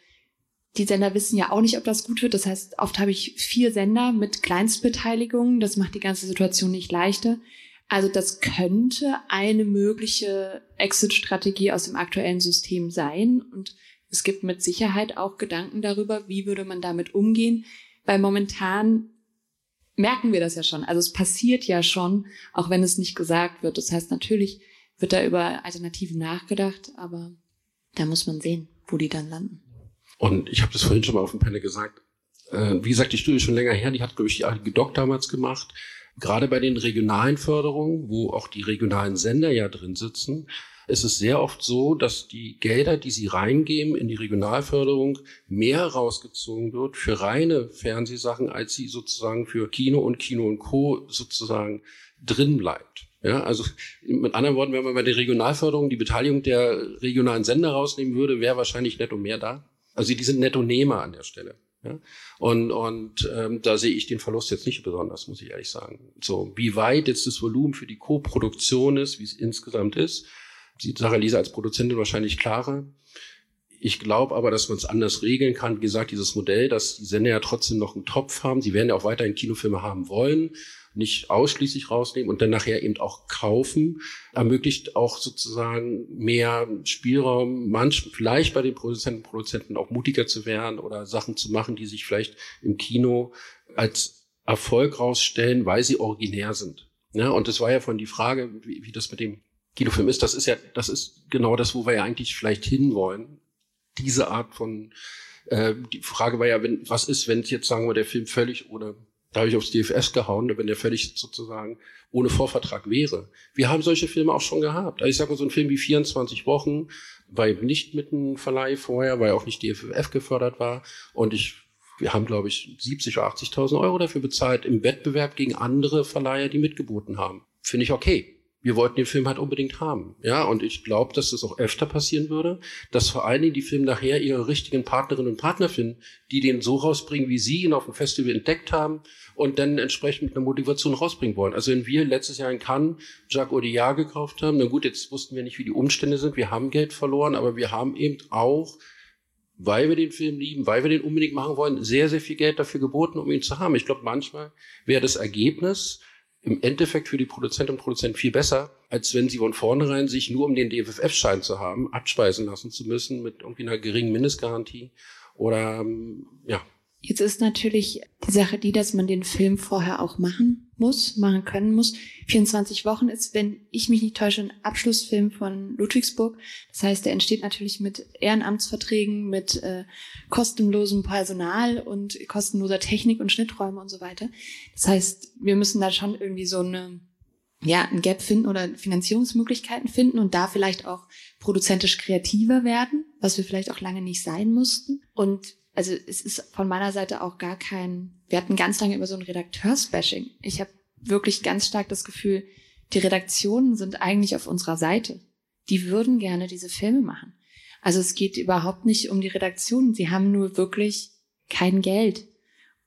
die Sender wissen ja auch nicht, ob das gut wird. Das heißt, oft habe ich vier Sender mit Kleinstbeteiligung. Das macht die ganze Situation nicht leichter. Also das könnte eine mögliche Exit-Strategie aus dem aktuellen System sein. Und es gibt mit Sicherheit auch Gedanken darüber, wie würde man damit umgehen. Weil momentan merken wir das ja schon. Also es passiert ja schon, auch wenn es nicht gesagt wird. Das heißt, natürlich wird da über Alternativen nachgedacht, aber da muss man sehen, wo die dann landen. Und ich habe das vorhin schon mal auf dem Panel gesagt. Äh, wie gesagt, die Studie ist schon länger her, die hat, glaube ich, die AG Doc damals gemacht. Gerade bei den regionalen Förderungen, wo auch die regionalen Sender ja drin sitzen, ist es sehr oft so, dass die Gelder, die sie reingeben in die Regionalförderung, mehr rausgezogen wird für reine Fernsehsachen, als sie sozusagen für Kino und Kino und Co. sozusagen drin bleibt. Ja, also mit anderen Worten, wenn man bei der Regionalförderung die Beteiligung der regionalen Sender rausnehmen würde, wäre wahrscheinlich netto mehr da. Also die sind Netto-Nehmer an der Stelle. Ja? Und, und ähm, da sehe ich den Verlust jetzt nicht besonders, muss ich ehrlich sagen. So, wie weit jetzt das Volumen für die Co-Produktion ist, wie es insgesamt ist, sieht Sarah Lisa als Produzentin wahrscheinlich klarer. Ich glaube aber, dass man es anders regeln kann. Wie gesagt, dieses Modell, dass die Sender ja trotzdem noch einen Topf haben. Sie werden ja auch weiterhin Kinofilme haben wollen nicht ausschließlich rausnehmen und dann nachher eben auch kaufen, ermöglicht auch sozusagen mehr Spielraum, manch, vielleicht bei den Produzenten und Produzenten auch mutiger zu werden oder Sachen zu machen, die sich vielleicht im Kino als Erfolg rausstellen, weil sie originär sind. Ja, und das war ja von die Frage, wie, wie das mit dem Kinofilm ist. Das ist ja, das ist genau das, wo wir ja eigentlich vielleicht hinwollen. Diese Art von, äh, die Frage war ja, wenn, was ist, wenn jetzt sagen wir, der Film völlig ohne da habe ich aufs DFS gehauen, wenn der völlig sozusagen ohne Vorvertrag wäre. Wir haben solche Filme auch schon gehabt. Also ich sage mal, so ein Film wie 24 Wochen war nicht mit einem Verleih vorher, weil auch nicht DFF gefördert war. Und ich, wir haben, glaube ich, 70 oder 80.000 Euro dafür bezahlt im Wettbewerb gegen andere Verleiher, die mitgeboten haben. Finde ich okay wir wollten den Film halt unbedingt haben. Ja, und ich glaube, dass das auch öfter passieren würde, dass vor allen Dingen die Filme nachher ihre richtigen Partnerinnen und Partner finden, die den so rausbringen, wie sie ihn auf dem Festival entdeckt haben und dann entsprechend mit einer Motivation rausbringen wollen. Also wenn wir letztes Jahr in Cannes Jacques Audiard gekauft haben, na gut, jetzt wussten wir nicht, wie die Umstände sind, wir haben Geld verloren, aber wir haben eben auch weil wir den Film lieben, weil wir den unbedingt machen wollen, sehr, sehr viel Geld dafür geboten, um ihn zu haben. Ich glaube, manchmal wäre das Ergebnis im Endeffekt für die Produzentinnen und Produzenten viel besser, als wenn sie von vornherein sich nur um den DFFF-Schein zu haben, abspeisen lassen zu müssen mit irgendwie einer geringen Mindestgarantie oder ähm, ja, Jetzt ist natürlich die Sache die, dass man den Film vorher auch machen muss, machen können muss. 24 Wochen ist, wenn ich mich nicht täusche, ein Abschlussfilm von Ludwigsburg. Das heißt, der entsteht natürlich mit Ehrenamtsverträgen, mit äh, kostenlosem Personal und kostenloser Technik und Schnitträume und so weiter. Das heißt, wir müssen da schon irgendwie so eine ja, ein Gap finden oder Finanzierungsmöglichkeiten finden und da vielleicht auch produzentisch kreativer werden, was wir vielleicht auch lange nicht sein mussten. Und also es ist von meiner Seite auch gar kein, wir hatten ganz lange über so ein Redakteursbashing. Ich habe wirklich ganz stark das Gefühl, die Redaktionen sind eigentlich auf unserer Seite. Die würden gerne diese Filme machen. Also es geht überhaupt nicht um die Redaktionen. Sie haben nur wirklich kein Geld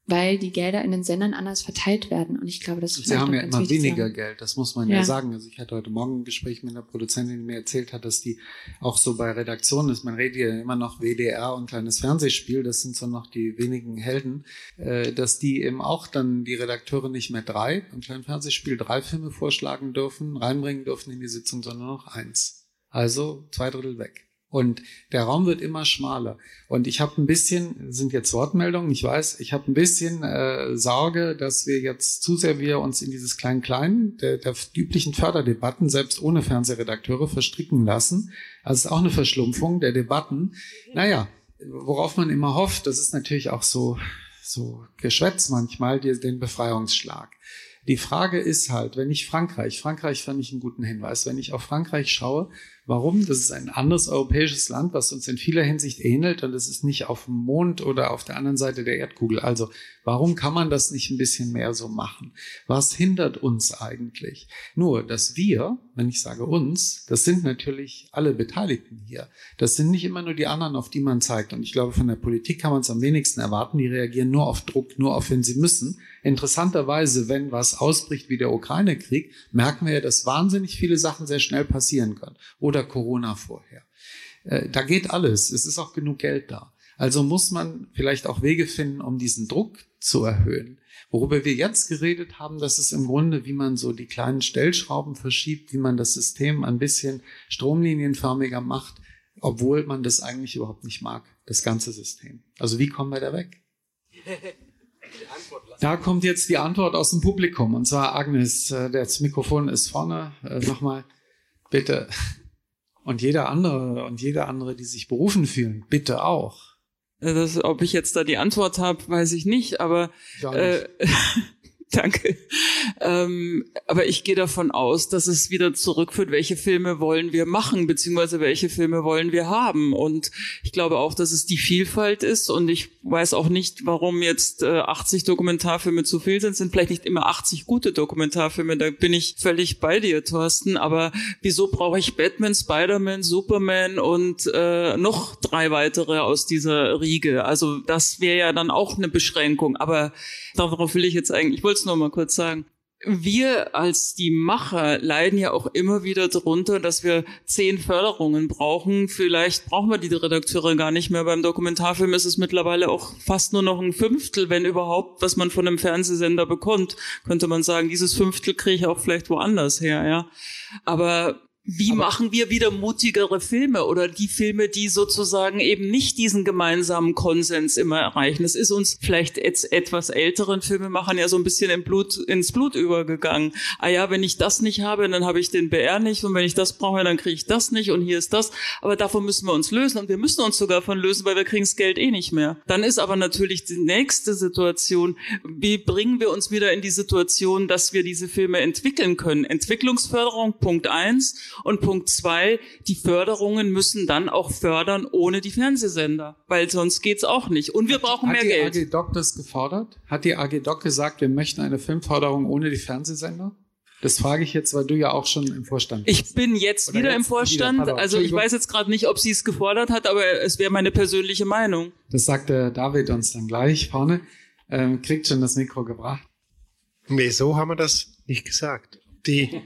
weil die Gelder in den Sendern anders verteilt werden. Und ich glaube, das ist Sie haben ja immer weniger sagen. Geld, das muss man ja. ja. sagen. Also ich hatte heute Morgen ein Gespräch mit einer Produzentin, die mir erzählt hat, dass die auch so bei Redaktionen ist. Man redet ja immer noch WDR und kleines Fernsehspiel, das sind so noch die wenigen Helden, äh, dass die eben auch dann die Redakteure nicht mehr drei und kleines Fernsehspiel drei Filme vorschlagen dürfen, reinbringen dürfen in die Sitzung, sondern noch eins. Also zwei Drittel weg. Und der Raum wird immer schmaler. Und ich habe ein bisschen, sind jetzt Wortmeldungen, ich weiß, ich habe ein bisschen äh, Sorge, dass wir jetzt zu sehr wir uns in dieses Klein-Klein der, der üblichen Förderdebatten, selbst ohne Fernsehredakteure, verstricken lassen. Also es ist auch eine Verschlumpfung der Debatten. Naja, worauf man immer hofft, das ist natürlich auch so, so Geschwätz manchmal, die, den Befreiungsschlag. Die Frage ist halt, wenn ich Frankreich, Frankreich fand ich einen guten Hinweis, wenn ich auf Frankreich schaue, Warum? Das ist ein anderes europäisches Land, was uns in vieler Hinsicht ähnelt und es ist nicht auf dem Mond oder auf der anderen Seite der Erdkugel. Also warum kann man das nicht ein bisschen mehr so machen? Was hindert uns eigentlich? Nur, dass wir, wenn ich sage uns, das sind natürlich alle Beteiligten hier. Das sind nicht immer nur die anderen, auf die man zeigt. Und ich glaube, von der Politik kann man es am wenigsten erwarten. Die reagieren nur auf Druck, nur auf, wenn sie müssen. Interessanterweise, wenn was ausbricht wie der Ukraine-Krieg, merken wir ja, dass wahnsinnig viele Sachen sehr schnell passieren können. Oder oder Corona vorher. Äh, da geht alles. Es ist auch genug Geld da. Also muss man vielleicht auch Wege finden, um diesen Druck zu erhöhen. Worüber wir jetzt geredet haben, das ist im Grunde, wie man so die kleinen Stellschrauben verschiebt, wie man das System ein bisschen stromlinienförmiger macht, obwohl man das eigentlich überhaupt nicht mag, das ganze System. Also wie kommen wir da weg? Da kommt jetzt die Antwort aus dem Publikum. Und zwar Agnes, äh, das Mikrofon ist vorne. Äh, nochmal, bitte. Und jeder andere und jede andere, die sich berufen fühlen, bitte auch. Das, ob ich jetzt da die Antwort habe, weiß ich nicht, aber ich äh, Danke. Ähm, aber ich gehe davon aus, dass es wieder zurückführt, welche Filme wollen wir machen, beziehungsweise welche Filme wollen wir haben. Und ich glaube auch, dass es die Vielfalt ist. Und ich weiß auch nicht, warum jetzt äh, 80 Dokumentarfilme zu viel sind. Es sind vielleicht nicht immer 80 gute Dokumentarfilme. Da bin ich völlig bei dir, Thorsten. Aber wieso brauche ich Batman, Spider-Man, Superman und äh, noch drei weitere aus dieser Riege? Also das wäre ja dann auch eine Beschränkung. Aber darauf will ich jetzt eigentlich, ich wollte es nur mal kurz sagen. Wir als die Macher leiden ja auch immer wieder darunter, dass wir zehn Förderungen brauchen. Vielleicht brauchen wir die Redakteure gar nicht mehr. Beim Dokumentarfilm ist es mittlerweile auch fast nur noch ein Fünftel, wenn überhaupt, was man von einem Fernsehsender bekommt. Könnte man sagen, dieses Fünftel kriege ich auch vielleicht woanders her, ja. Aber wie Aber machen wir wieder mutigere Filme oder die Filme, die sozusagen eben nicht diesen gemeinsamen Konsens immer erreichen? Das ist uns vielleicht jetzt etwas älteren Filmemachern ja so ein bisschen im Blut, ins Blut übergegangen. Ah ja, wenn ich das nicht habe, dann habe ich den BR nicht und wenn ich das brauche, dann kriege ich das nicht und hier ist das. Aber davon müssen wir uns lösen und wir müssen uns sogar von lösen, weil wir kriegen das Geld eh nicht mehr. Dann ist aber natürlich die nächste Situation, wie bringen wir uns wieder in die Situation, dass wir diese Filme entwickeln können? Entwicklungsförderung, Punkt eins und Punkt zwei, die Förderungen müssen dann auch fördern ohne die Fernsehsender, weil sonst geht's auch nicht. Und wir hat, brauchen mehr Geld. Hat die AG Doc das gefordert? Hat die AG Doc gesagt, wir möchten eine Filmförderung ohne die Fernsehsender? Das frage ich jetzt, weil du ja auch schon im Vorstand bist. Ich bin jetzt Oder wieder jetzt im Vorstand. Wieder, also ich weiß jetzt gerade nicht, ob sie es gefordert hat, aber es wäre meine persönliche Meinung. Das sagt der David uns dann gleich vorne. Ähm, kriegt schon das Mikro gebracht. Nee, so haben wir das nicht gesagt. Die,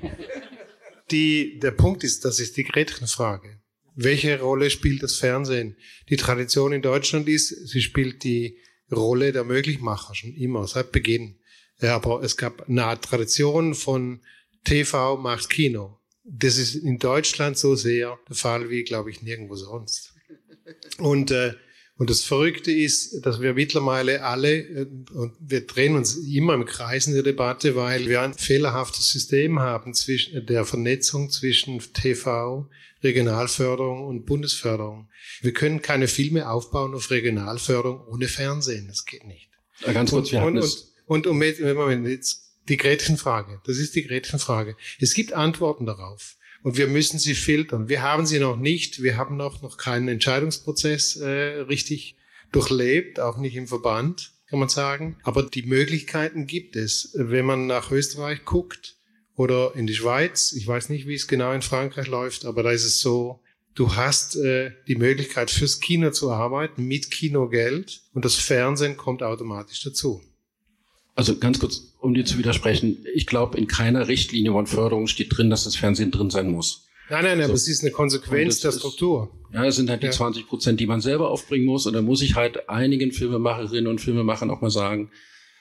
die, der Punkt ist, das ist die Gretchenfrage. Welche Rolle spielt das Fernsehen? Die Tradition in Deutschland ist, sie spielt die Rolle der Möglichmacher schon immer, seit Beginn. Ja, aber es gab eine Tradition von TV macht Kino. Das ist in Deutschland so sehr der Fall wie, glaube ich, nirgendwo sonst. Und äh, und das Verrückte ist, dass wir mittlerweile alle, äh, und wir drehen uns immer im Kreis in der Debatte, weil wir ein fehlerhaftes System haben zwischen der Vernetzung zwischen TV, Regionalförderung und Bundesförderung. Wir können keine Filme aufbauen auf Regionalförderung ohne Fernsehen. Das geht nicht. Ja, ganz kurz, und, und, und, und, und, und jetzt die Gretchenfrage. Das ist die Gretchenfrage. Es gibt Antworten darauf und wir müssen sie filtern. Wir haben sie noch nicht. Wir haben noch, noch keinen Entscheidungsprozess äh, richtig durchlebt, auch nicht im Verband, kann man sagen. Aber die Möglichkeiten gibt es. Wenn man nach Österreich guckt oder in die Schweiz, ich weiß nicht, wie es genau in Frankreich läuft, aber da ist es so, du hast äh, die Möglichkeit fürs Kino zu arbeiten mit Kinogeld und das Fernsehen kommt automatisch dazu. Also ganz kurz, um dir zu widersprechen, ich glaube, in keiner Richtlinie von Förderung steht drin, dass das Fernsehen drin sein muss. Nein, nein, nein, so. das ist eine Konsequenz der Struktur. Ist, ja, es sind halt die ja. 20 Prozent, die man selber aufbringen muss. Und da muss ich halt einigen Filmemacherinnen und Filmemachern auch mal sagen,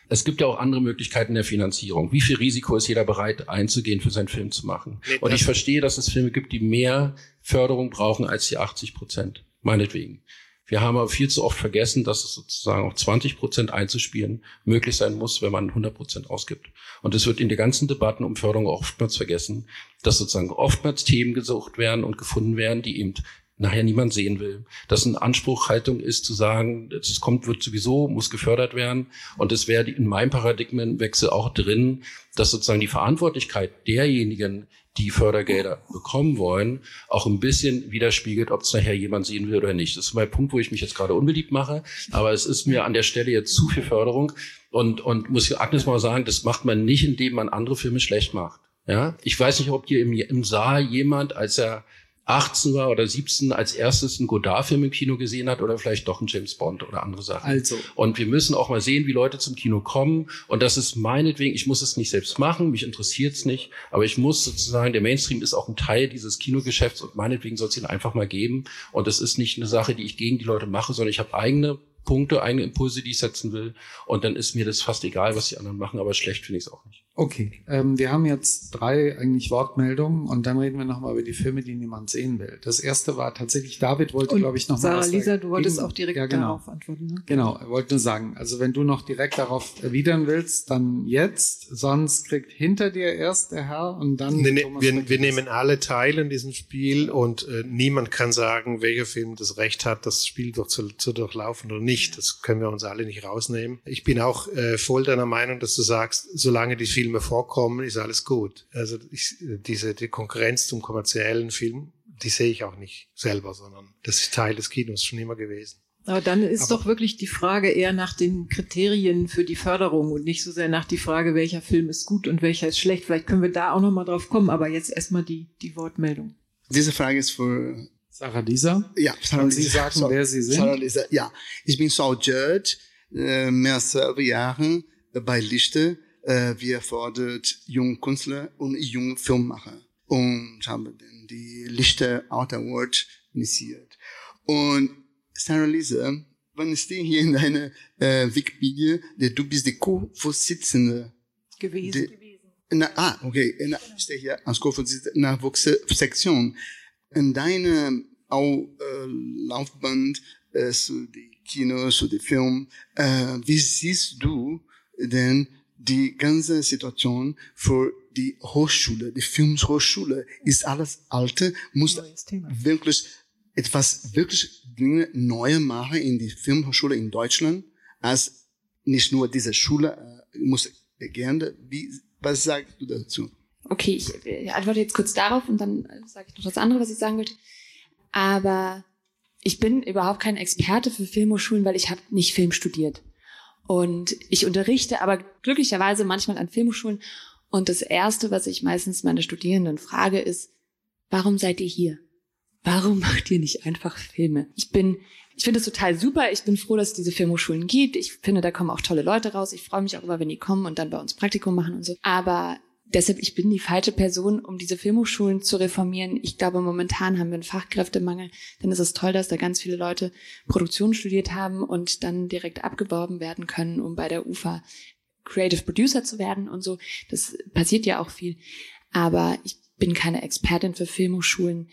es gibt ja auch andere Möglichkeiten der Finanzierung. Wie viel Risiko ist jeder bereit einzugehen, für seinen Film zu machen? Nee, und ich verstehe, dass es Filme gibt, die mehr Förderung brauchen als die 80 Prozent. Meinetwegen. Wir haben aber viel zu oft vergessen, dass es sozusagen auch 20 Prozent einzuspielen möglich sein muss, wenn man 100 Prozent ausgibt. Und es wird in den ganzen Debatten um Förderung oftmals vergessen, dass sozusagen oftmals Themen gesucht werden und gefunden werden, die eben nachher niemand sehen will. Dass eine Anspruchhaltung ist zu sagen, es kommt, wird sowieso, muss gefördert werden. Und es wäre in meinem Paradigmenwechsel auch drin, dass sozusagen die Verantwortlichkeit derjenigen, die Fördergelder bekommen wollen, auch ein bisschen widerspiegelt, ob es nachher jemand sehen will oder nicht. Das ist mein Punkt, wo ich mich jetzt gerade unbeliebt mache. Aber es ist mir an der Stelle jetzt zu viel Förderung. Und, und muss Agnes mal sagen, das macht man nicht, indem man andere Filme schlecht macht. Ja, ich weiß nicht, ob hier im, im Saal jemand, als er 18 war oder 17 als erstes einen Godard-Film im Kino gesehen hat oder vielleicht doch einen James Bond oder andere Sachen. Also. Und wir müssen auch mal sehen, wie Leute zum Kino kommen. Und das ist meinetwegen, ich muss es nicht selbst machen, mich interessiert es nicht, aber ich muss sozusagen, der Mainstream ist auch ein Teil dieses Kinogeschäfts und meinetwegen soll es ihn einfach mal geben. Und das ist nicht eine Sache, die ich gegen die Leute mache, sondern ich habe eigene Punkte, eigene Impulse, die ich setzen will. Und dann ist mir das fast egal, was die anderen machen, aber schlecht finde ich es auch nicht. Okay, ähm, wir haben jetzt drei eigentlich Wortmeldungen und dann reden wir nochmal über die Filme, die niemand sehen will. Das erste war tatsächlich, David wollte, glaube ich, noch Sarah, mal Sarah, Lisa, du wolltest auch direkt ja, genau. darauf antworten. Ne? Genau, er wollte nur sagen, also wenn du noch direkt darauf erwidern willst, dann jetzt, sonst kriegt hinter dir erst der Herr und dann... Nee, nee, wir, wir nehmen alle teil in diesem Spiel und äh, niemand kann sagen, welcher Film das Recht hat, das Spiel durch zu, zu durchlaufen oder nicht nicht. Das können wir uns alle nicht rausnehmen. Ich bin auch äh, voll deiner Meinung, dass du sagst, solange die Filme vorkommen, ist alles gut. Also ich, diese die Konkurrenz zum kommerziellen Film, die sehe ich auch nicht selber, sondern das ist Teil des Kinos schon immer gewesen. Aber dann ist Aber doch wirklich die Frage eher nach den Kriterien für die Förderung und nicht so sehr nach die Frage, welcher Film ist gut und welcher ist schlecht. Vielleicht können wir da auch noch mal drauf kommen, aber jetzt erstmal die, die Wortmeldung. Diese Frage ist für Sarah Lisa. Ja, Sarah Lisa. Sie sagen, so, wer Sie sind. Sarah Lisa, ja. Ich bin Saul Judge, äh, mehr als zwölf Jahre bei Lichte. Äh, wir fordert junge Künstler und junge Filmmacher und haben die Lichte Art Award initiiert. Und Sarah Lisa, wann steht hier in deiner äh, Wikipedia, der du bist die Co-Vorsitzende gewesen. Die, na, ah, okay, na, steht hier als Co-Vorsitzende Nachwuchssektion. In deiner auch, äh, Laufbahn äh, zu die Kinos, zu die Film, äh, wie siehst du denn die ganze Situation für die Hochschule, die Filmhochschule, ist alles alte, muss wirklich etwas wirklich Dinge neue machen in die Filmhochschule in Deutschland, als nicht nur diese Schule äh, muss gerne. Wie, was sagst du dazu? Okay, ich, ich antworte jetzt kurz darauf und dann äh, sage ich noch das andere, was ich sagen wollte. Aber ich bin überhaupt kein Experte für Filmhochschulen, weil ich habe nicht Film studiert. Und ich unterrichte aber glücklicherweise manchmal an Filmhochschulen. Und das Erste, was ich meistens meine Studierenden frage, ist, warum seid ihr hier? warum macht ihr nicht einfach Filme? Ich bin, ich finde es total super. Ich bin froh, dass es diese Filmhochschulen gibt. Ich finde, da kommen auch tolle Leute raus. Ich freue mich auch immer, wenn die kommen und dann bei uns Praktikum machen und so. Aber deshalb, ich bin die falsche Person, um diese Filmhochschulen zu reformieren. Ich glaube, momentan haben wir einen Fachkräftemangel. Dann ist es toll, dass da ganz viele Leute Produktion studiert haben und dann direkt abgeworben werden können, um bei der UFA Creative Producer zu werden und so. Das passiert ja auch viel. Aber ich bin keine Expertin für Filmhochschulen.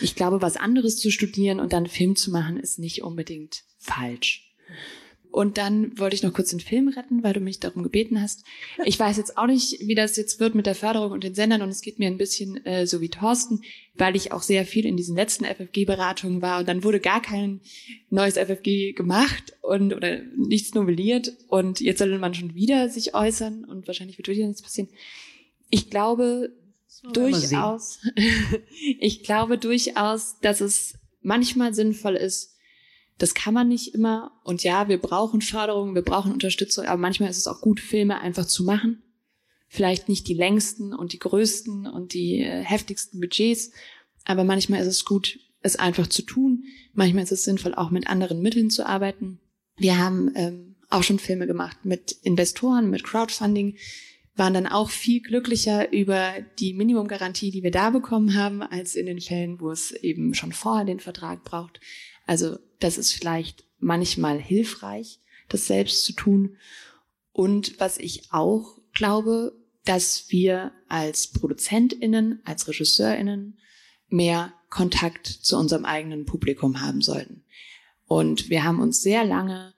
Ich glaube, was anderes zu studieren und dann Film zu machen, ist nicht unbedingt falsch. Und dann wollte ich noch kurz den Film retten, weil du mich darum gebeten hast. Ich weiß jetzt auch nicht, wie das jetzt wird mit der Förderung und den Sendern und es geht mir ein bisschen äh, so wie Thorsten, weil ich auch sehr viel in diesen letzten FFG-Beratungen war und dann wurde gar kein neues FFG gemacht und oder nichts novelliert und jetzt soll man schon wieder sich äußern und wahrscheinlich wird wieder nichts passieren. Ich glaube, durchaus, ich glaube durchaus, dass es manchmal sinnvoll ist. Das kann man nicht immer. Und ja, wir brauchen Förderung, wir brauchen Unterstützung, aber manchmal ist es auch gut, Filme einfach zu machen. Vielleicht nicht die längsten und die größten und die äh, heftigsten Budgets, aber manchmal ist es gut, es einfach zu tun. Manchmal ist es sinnvoll, auch mit anderen Mitteln zu arbeiten. Wir haben ähm, auch schon Filme gemacht mit Investoren, mit Crowdfunding waren dann auch viel glücklicher über die Minimumgarantie, die wir da bekommen haben, als in den Fällen, wo es eben schon vorher den Vertrag braucht. Also das ist vielleicht manchmal hilfreich, das selbst zu tun. Und was ich auch glaube, dass wir als Produzentinnen, als Regisseurinnen mehr Kontakt zu unserem eigenen Publikum haben sollten. Und wir haben uns sehr lange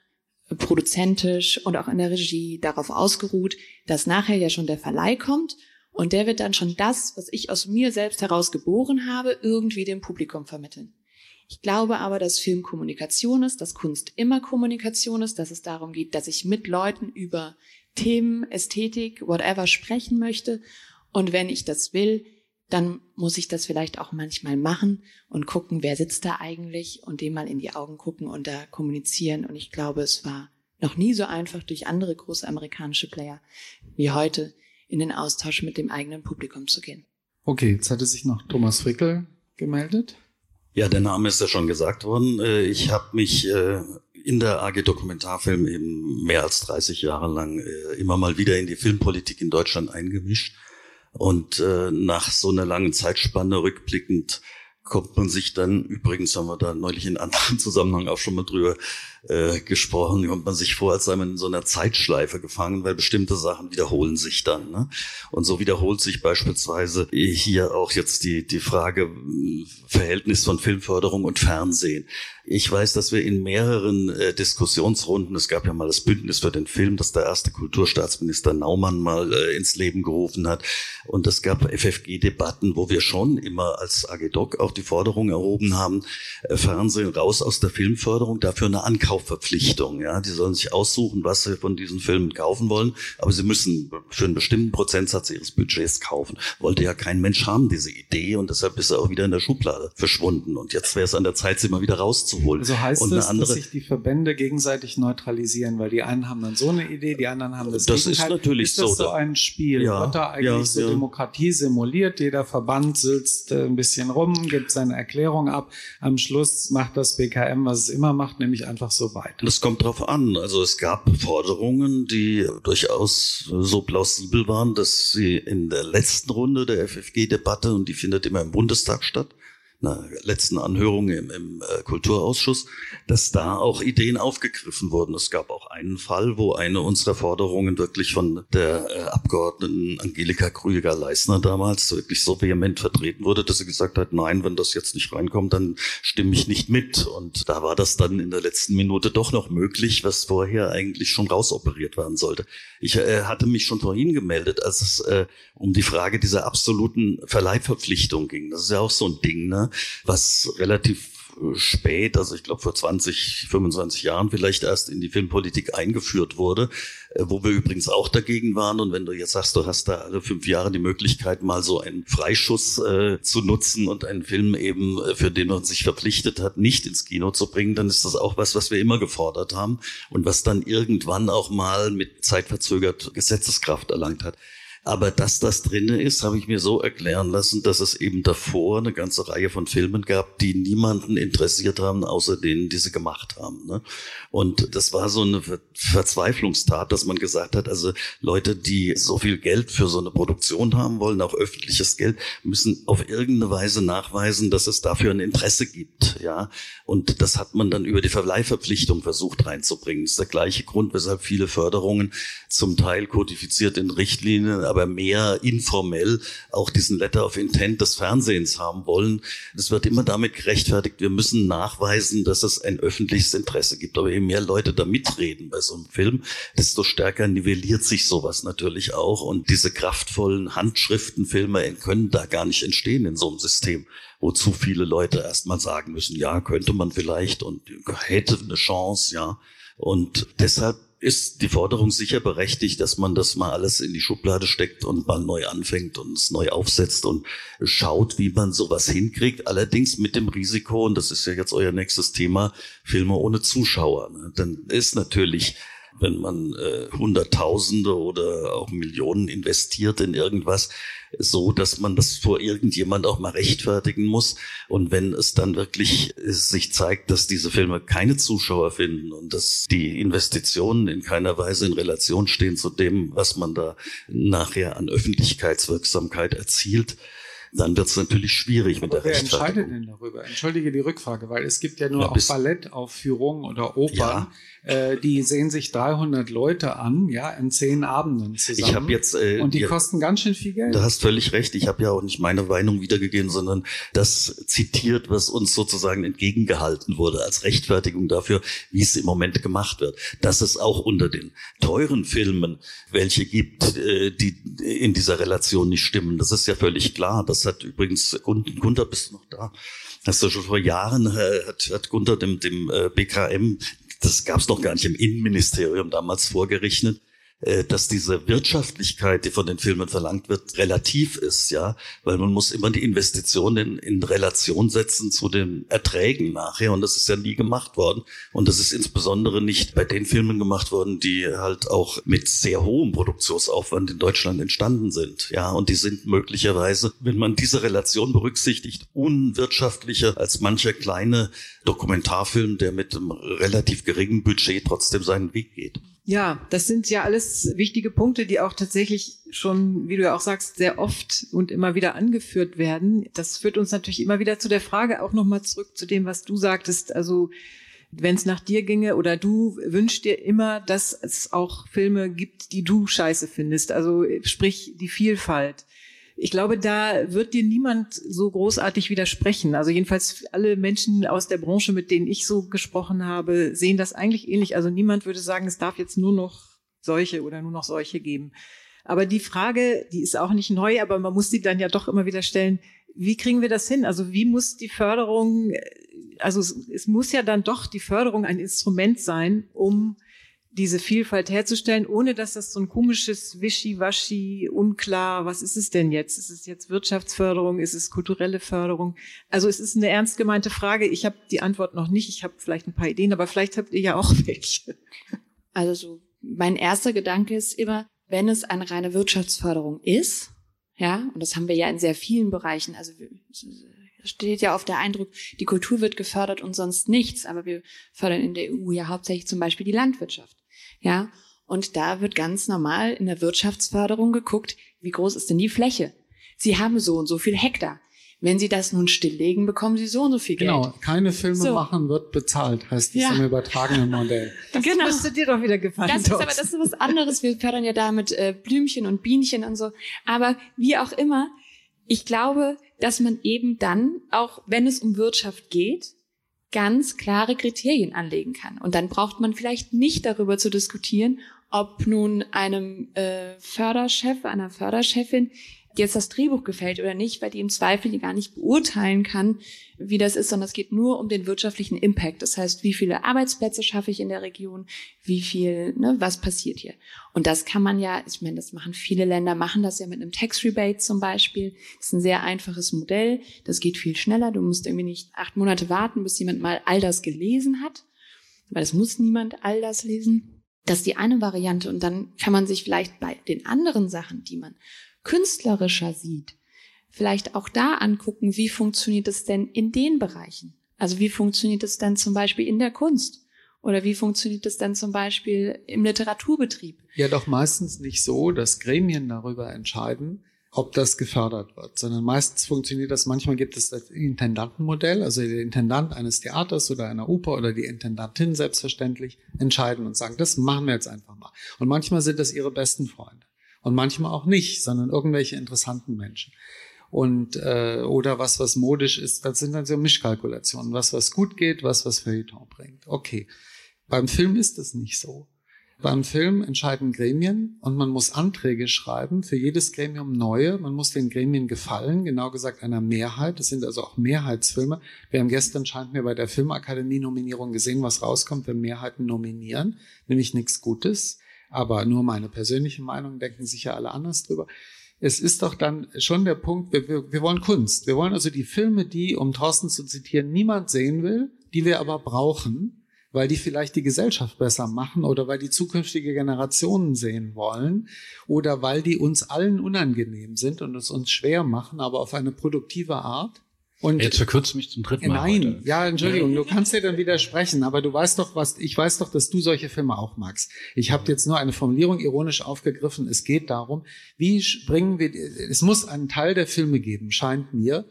produzentisch und auch in der Regie darauf ausgeruht, dass nachher ja schon der Verleih kommt und der wird dann schon das, was ich aus mir selbst heraus geboren habe, irgendwie dem Publikum vermitteln. Ich glaube aber, dass Film Kommunikation ist, dass Kunst immer Kommunikation ist, dass es darum geht, dass ich mit Leuten über Themen, Ästhetik, whatever sprechen möchte. Und wenn ich das will, dann muss ich das vielleicht auch manchmal machen und gucken, wer sitzt da eigentlich und dem mal in die Augen gucken und da kommunizieren. Und ich glaube, es war noch nie so einfach durch andere große amerikanische Player wie heute in den Austausch mit dem eigenen Publikum zu gehen. Okay, jetzt hatte sich noch Thomas Frickel gemeldet. Ja, der Name ist ja schon gesagt worden. Äh, ich habe mich äh, in der AG Dokumentarfilm eben mehr als 30 Jahre lang äh, immer mal wieder in die Filmpolitik in Deutschland eingemischt und nach so einer langen Zeitspanne rückblickend kommt man sich dann, übrigens haben wir da neulich in anderen Zusammenhang auch schon mal drüber äh, gesprochen, kommt man sich vor, als sei man in so einer Zeitschleife gefangen, weil bestimmte Sachen wiederholen sich dann. Ne? Und so wiederholt sich beispielsweise hier auch jetzt die, die Frage äh, Verhältnis von Filmförderung und Fernsehen. Ich weiß, dass wir in mehreren äh, Diskussionsrunden, es gab ja mal das Bündnis für den Film, das der erste Kulturstaatsminister Naumann mal äh, ins Leben gerufen hat. Und es gab FFG-Debatten, wo wir schon immer als AGDOC auch die Forderung erhoben haben, äh, Fernsehen raus aus der Filmförderung, dafür eine Ankauf Kaufverpflichtung. Ja, die sollen sich aussuchen, was sie von diesen Filmen kaufen wollen, aber sie müssen für einen bestimmten Prozentsatz ihres Budgets kaufen. Wollte ja kein Mensch haben diese Idee und deshalb ist er auch wieder in der Schublade verschwunden. Und jetzt wäre es an der Zeit, sie mal wieder rauszuholen. Also heißt und das, andere, dass sich die Verbände gegenseitig neutralisieren, weil die einen haben dann so eine Idee, die anderen haben das. Das Gegenteil. ist natürlich ist das so. so ein Spiel. Ja, Wird da eigentlich ja, so ja. Demokratie simuliert? Jeder Verband sitzt äh, ein bisschen rum, gibt seine Erklärung ab. Am Schluss macht das BKM, was es immer macht, nämlich einfach so weiter. Das kommt drauf an. Also es gab Forderungen, die durchaus so plausibel waren, dass sie in der letzten Runde der FFG-Debatte, und die findet immer im Bundestag statt, einer letzten Anhörung im, im äh, Kulturausschuss, dass da auch Ideen aufgegriffen wurden. Es gab auch einen Fall, wo eine unserer Forderungen wirklich von der äh, Abgeordneten Angelika Krüger-Leisner damals wirklich so vehement vertreten wurde, dass sie gesagt hat, nein, wenn das jetzt nicht reinkommt, dann stimme ich nicht mit. Und da war das dann in der letzten Minute doch noch möglich, was vorher eigentlich schon rausoperiert werden sollte. Ich äh, hatte mich schon vorhin gemeldet, als es äh, um die Frage dieser absoluten Verleihverpflichtung ging. Das ist ja auch so ein Ding, ne? Was relativ spät, also ich glaube vor 20, 25 Jahren vielleicht erst in die Filmpolitik eingeführt wurde, äh, wo wir übrigens auch dagegen waren. Und wenn du jetzt sagst, du hast da alle fünf Jahre die Möglichkeit, mal so einen Freischuss äh, zu nutzen und einen Film eben, äh, für den man sich verpflichtet hat, nicht ins Kino zu bringen, dann ist das auch was, was wir immer gefordert haben und was dann irgendwann auch mal mit zeitverzögert Gesetzeskraft erlangt hat. Aber dass das drinne ist, habe ich mir so erklären lassen, dass es eben davor eine ganze Reihe von Filmen gab, die niemanden interessiert haben, außer denen, die sie gemacht haben. Ne? Und das war so eine Verzweiflungstat, dass man gesagt hat, also Leute, die so viel Geld für so eine Produktion haben wollen, auch öffentliches Geld, müssen auf irgendeine Weise nachweisen, dass es dafür ein Interesse gibt. Ja, und das hat man dann über die Verleihverpflichtung versucht reinzubringen. Das ist der gleiche Grund, weshalb viele Förderungen zum Teil kodifiziert in Richtlinien, aber mehr informell auch diesen Letter of Intent des Fernsehens haben wollen. Das wird immer damit gerechtfertigt, wir müssen nachweisen, dass es ein öffentliches Interesse gibt. Aber je mehr Leute da mitreden bei so einem Film, desto stärker nivelliert sich sowas natürlich auch. Und diese kraftvollen Handschriftenfilme können da gar nicht entstehen in so einem System wo zu viele Leute erstmal sagen müssen, ja, könnte man vielleicht und hätte eine Chance, ja. Und deshalb ist die Forderung sicher berechtigt, dass man das mal alles in die Schublade steckt und mal neu anfängt und es neu aufsetzt und schaut, wie man sowas hinkriegt. Allerdings mit dem Risiko, und das ist ja jetzt euer nächstes Thema, Filme ohne Zuschauer. Ne? Dann ist natürlich wenn man äh, Hunderttausende oder auch Millionen investiert in irgendwas, so, dass man das vor irgendjemand auch mal rechtfertigen muss. Und wenn es dann wirklich sich zeigt, dass diese Filme keine Zuschauer finden und dass die Investitionen in keiner Weise in Relation stehen zu dem, was man da nachher an Öffentlichkeitswirksamkeit erzielt, dann wird es natürlich schwierig Aber mit der wer entscheidet denn darüber? Entschuldige die Rückfrage, weil es gibt ja nur ja, auch Ballettaufführungen oder Opern. Ja äh, die sehen sich 300 Leute an, ja, in zehn Abenden zusammen. Ich habe jetzt äh, und die ja, kosten ganz schön viel Geld. Du hast völlig recht. Ich habe ja auch nicht meine Meinung wiedergegeben, sondern das zitiert, was uns sozusagen entgegengehalten wurde als Rechtfertigung dafür, wie es im Moment gemacht wird. Dass es auch unter den teuren Filmen welche gibt, äh, die in dieser Relation nicht stimmen. Das ist ja völlig klar. Das hat übrigens Gunther, bist du noch da? Hast du schon vor Jahren äh, hat, hat Gunther dem, dem äh, BKM das gab es noch gar nicht im Innenministerium damals vorgerechnet, dass diese Wirtschaftlichkeit, die von den Filmen verlangt wird, relativ ist, ja, weil man muss immer die Investitionen in, in, Relation setzen zu den Erträgen nachher und das ist ja nie gemacht worden. Und das ist insbesondere nicht bei den Filmen gemacht worden, die halt auch mit sehr hohem Produktionsaufwand in Deutschland entstanden sind, ja, und die sind möglicherweise, wenn man diese Relation berücksichtigt, unwirtschaftlicher als mancher kleine Dokumentarfilm, der mit einem relativ geringen Budget trotzdem seinen Weg geht. Ja, das sind ja alles wichtige Punkte, die auch tatsächlich schon, wie du ja auch sagst, sehr oft und immer wieder angeführt werden. Das führt uns natürlich immer wieder zu der Frage, auch nochmal zurück zu dem, was du sagtest. Also, wenn es nach dir ginge oder du wünschst dir immer, dass es auch Filme gibt, die du scheiße findest. Also, sprich, die Vielfalt. Ich glaube, da wird dir niemand so großartig widersprechen. Also jedenfalls alle Menschen aus der Branche, mit denen ich so gesprochen habe, sehen das eigentlich ähnlich. Also niemand würde sagen, es darf jetzt nur noch solche oder nur noch solche geben. Aber die Frage, die ist auch nicht neu, aber man muss sie dann ja doch immer wieder stellen, wie kriegen wir das hin? Also wie muss die Förderung, also es, es muss ja dann doch die Förderung ein Instrument sein, um diese Vielfalt herzustellen, ohne dass das so ein komisches Wischiwaschi, unklar, was ist es denn jetzt? Ist es jetzt Wirtschaftsförderung? Ist es kulturelle Förderung? Also es ist eine ernst gemeinte Frage. Ich habe die Antwort noch nicht. Ich habe vielleicht ein paar Ideen, aber vielleicht habt ihr ja auch welche. Also so, mein erster Gedanke ist immer, wenn es eine reine Wirtschaftsförderung ist, ja, und das haben wir ja in sehr vielen Bereichen, also steht ja auf der Eindruck, die Kultur wird gefördert und sonst nichts, aber wir fördern in der EU ja hauptsächlich zum Beispiel die Landwirtschaft. Ja, und da wird ganz normal in der Wirtschaftsförderung geguckt, wie groß ist denn die Fläche? Sie haben so und so viel Hektar. Wenn Sie das nun stilllegen, bekommen Sie so und so viel Geld. Genau, keine Filme so. machen wird bezahlt, heißt das ja. im übertragenen Modell. Das genau. müsste dir doch wieder gefallen. Das ist aber das ist was anderes. Wir fördern ja damit äh, Blümchen und Bienchen und so. Aber wie auch immer, ich glaube, dass man eben dann, auch wenn es um Wirtschaft geht, ganz klare Kriterien anlegen kann. Und dann braucht man vielleicht nicht darüber zu diskutieren, ob nun einem äh, Förderchef, einer Förderchefin jetzt das Drehbuch gefällt oder nicht, weil die im Zweifel gar nicht beurteilen kann, wie das ist, sondern es geht nur um den wirtschaftlichen Impact. Das heißt, wie viele Arbeitsplätze schaffe ich in der Region, wie viel, ne, was passiert hier. Und das kann man ja, ich meine, das machen viele Länder, machen das ja mit einem Tax Rebate zum Beispiel. Das ist ein sehr einfaches Modell. Das geht viel schneller. Du musst irgendwie nicht acht Monate warten, bis jemand mal all das gelesen hat. Weil es muss niemand all das lesen. Das ist die eine Variante. Und dann kann man sich vielleicht bei den anderen Sachen, die man künstlerischer sieht, vielleicht auch da angucken, wie funktioniert es denn in den Bereichen? Also wie funktioniert es denn zum Beispiel in der Kunst? Oder wie funktioniert es denn zum Beispiel im Literaturbetrieb? Ja, doch meistens nicht so, dass Gremien darüber entscheiden, ob das gefördert wird, sondern meistens funktioniert das, manchmal gibt es das Intendantenmodell, also der Intendant eines Theaters oder einer Oper oder die Intendantin selbstverständlich entscheiden und sagen, das machen wir jetzt einfach mal. Und manchmal sind das ihre besten Freunde und manchmal auch nicht, sondern irgendwelche interessanten Menschen. Und äh, oder was, was modisch ist, das sind dann so Mischkalkulationen, was, was gut geht, was, was Feuilleton bringt. Okay. Beim Film ist es nicht so. Beim Film entscheiden Gremien und man muss Anträge schreiben, für jedes Gremium neue. Man muss den Gremien gefallen, genau gesagt einer Mehrheit. Das sind also auch Mehrheitsfilme. Wir haben gestern, scheint mir, bei der Filmakademie-Nominierung gesehen, was rauskommt, wenn Mehrheiten nominieren, nämlich nichts Gutes aber nur meine persönliche Meinung, denken sicher alle anders drüber. Es ist doch dann schon der Punkt, wir, wir, wir wollen Kunst. Wir wollen also die Filme, die, um Thorsten zu zitieren, niemand sehen will, die wir aber brauchen, weil die vielleicht die Gesellschaft besser machen oder weil die zukünftige Generationen sehen wollen oder weil die uns allen unangenehm sind und es uns schwer machen, aber auf eine produktive Art. Und Jetzt verkürzt mich zum dritten Mal. Nein, heute. ja, Entschuldigung, du kannst dir dann widersprechen, aber du weißt doch, was, ich weiß doch, dass du solche Filme auch magst. Ich habe jetzt nur eine Formulierung ironisch aufgegriffen. Es geht darum, wie bringen wir, es muss einen Teil der Filme geben, scheint mir,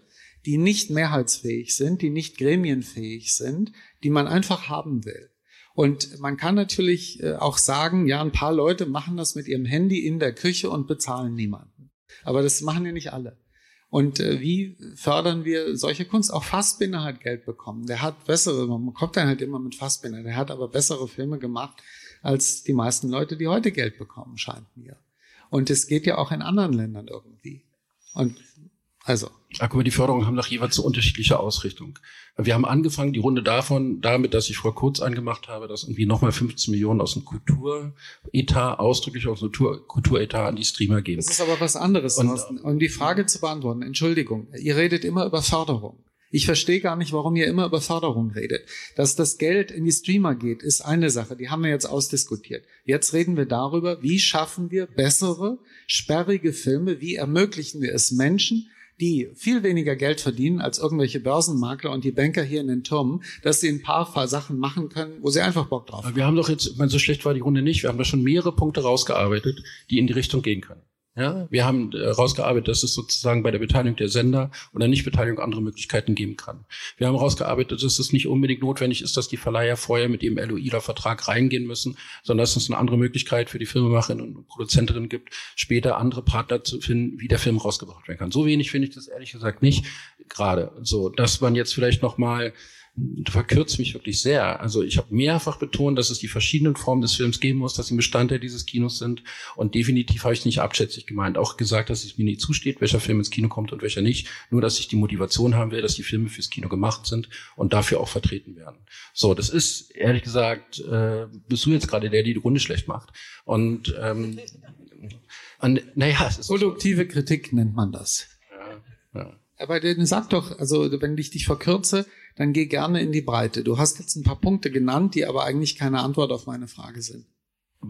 die nicht mehrheitsfähig sind, die nicht gremienfähig sind, die man einfach haben will. Und man kann natürlich äh, auch sagen, ja, ein paar Leute machen das mit ihrem Handy in der Küche und bezahlen niemanden. Aber das machen ja nicht alle. Und äh, wie fördern wir solche Kunst? Auch Fassbinder hat Geld bekommen. Der hat bessere, man kommt dann halt immer mit Fassbinder, der hat aber bessere Filme gemacht als die meisten Leute, die heute Geld bekommen, scheint mir. Und es geht ja auch in anderen Ländern irgendwie. Und also. Ach, guck mal, die Förderungen haben doch jeweils so unterschiedliche Ausrichtung. Wir haben angefangen, die Runde davon, damit, dass ich Frau Kurz angemacht habe, dass irgendwie nochmal 15 Millionen aus dem Kulturetat, ausdrücklich aus dem Kulturetat an die Streamer gehen. Das ist aber was anderes, und, Um die Frage zu beantworten, Entschuldigung, ihr redet immer über Förderung. Ich verstehe gar nicht, warum ihr immer über Förderung redet. Dass das Geld in die Streamer geht, ist eine Sache, die haben wir jetzt ausdiskutiert. Jetzt reden wir darüber, wie schaffen wir bessere, sperrige Filme, wie ermöglichen wir es Menschen, die viel weniger Geld verdienen als irgendwelche Börsenmakler und die Banker hier in den Türmen, dass sie ein paar Sachen machen können, wo sie einfach Bock drauf haben. Wir haben doch jetzt, ich meine, so schlecht war die Runde nicht, wir haben da schon mehrere Punkte rausgearbeitet, die in die Richtung gehen können. Ja, wir haben herausgearbeitet, äh, dass es sozusagen bei der Beteiligung der Sender oder Nichtbeteiligung andere Möglichkeiten geben kann. Wir haben herausgearbeitet, dass es nicht unbedingt notwendig ist, dass die Verleiher vorher mit ihrem LOI-Vertrag reingehen müssen, sondern dass es eine andere Möglichkeit für die Filmemacherinnen und Produzentinnen gibt, später andere Partner zu finden, wie der Film rausgebracht werden kann. So wenig finde ich das ehrlich gesagt nicht gerade. So, dass man jetzt vielleicht noch mal verkürzt mich wirklich sehr. Also ich habe mehrfach betont, dass es die verschiedenen Formen des Films geben muss, dass sie Bestandteil dieses Kinos sind. Und definitiv habe ich es nicht abschätzig gemeint. Auch gesagt, dass es mir nicht zusteht, welcher Film ins Kino kommt und welcher nicht. Nur, dass ich die Motivation haben will, dass die Filme fürs Kino gemacht sind und dafür auch vertreten werden. So, das ist ehrlich gesagt, äh, bist du jetzt gerade der, der die Runde schlecht macht. Und ähm, und, naja, es ist produktive Kritik nennt man das. Ja, ja. Aber dann sag doch, also wenn ich dich verkürze, dann geh gerne in die Breite. Du hast jetzt ein paar Punkte genannt, die aber eigentlich keine Antwort auf meine Frage sind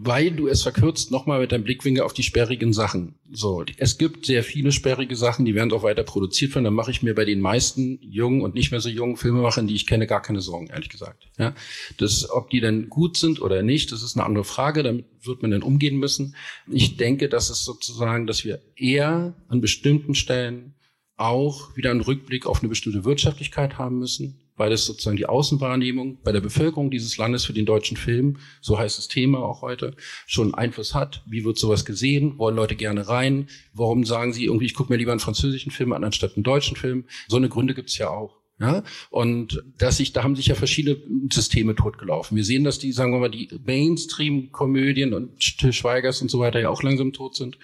weil du es verkürzt, nochmal mit deinem Blickwinkel auf die sperrigen Sachen. So, es gibt sehr viele sperrige Sachen, die werden auch weiter produziert werden. Dann mache ich mir bei den meisten jungen und nicht mehr so jungen Filmemachern, die ich kenne, gar keine Sorgen, ehrlich gesagt. Ja, das, ob die denn gut sind oder nicht, das ist eine andere Frage. Damit wird man dann umgehen müssen. Ich denke, dass es sozusagen, dass wir eher an bestimmten Stellen auch wieder einen Rückblick auf eine bestimmte Wirtschaftlichkeit haben müssen weil es sozusagen die Außenwahrnehmung bei der Bevölkerung dieses Landes für den deutschen Film, so heißt das Thema auch heute, schon Einfluss hat. Wie wird sowas gesehen? Wollen Leute gerne rein? Warum sagen sie irgendwie, ich gucke mir lieber einen französischen Film an, anstatt einen deutschen Film? So eine Gründe gibt's ja auch. Ja, und dass sich, da haben sich ja verschiedene Systeme totgelaufen. Wir sehen, dass die, sagen wir mal, die Mainstream-Komödien und Schweigers und so weiter ja auch langsam tot sind.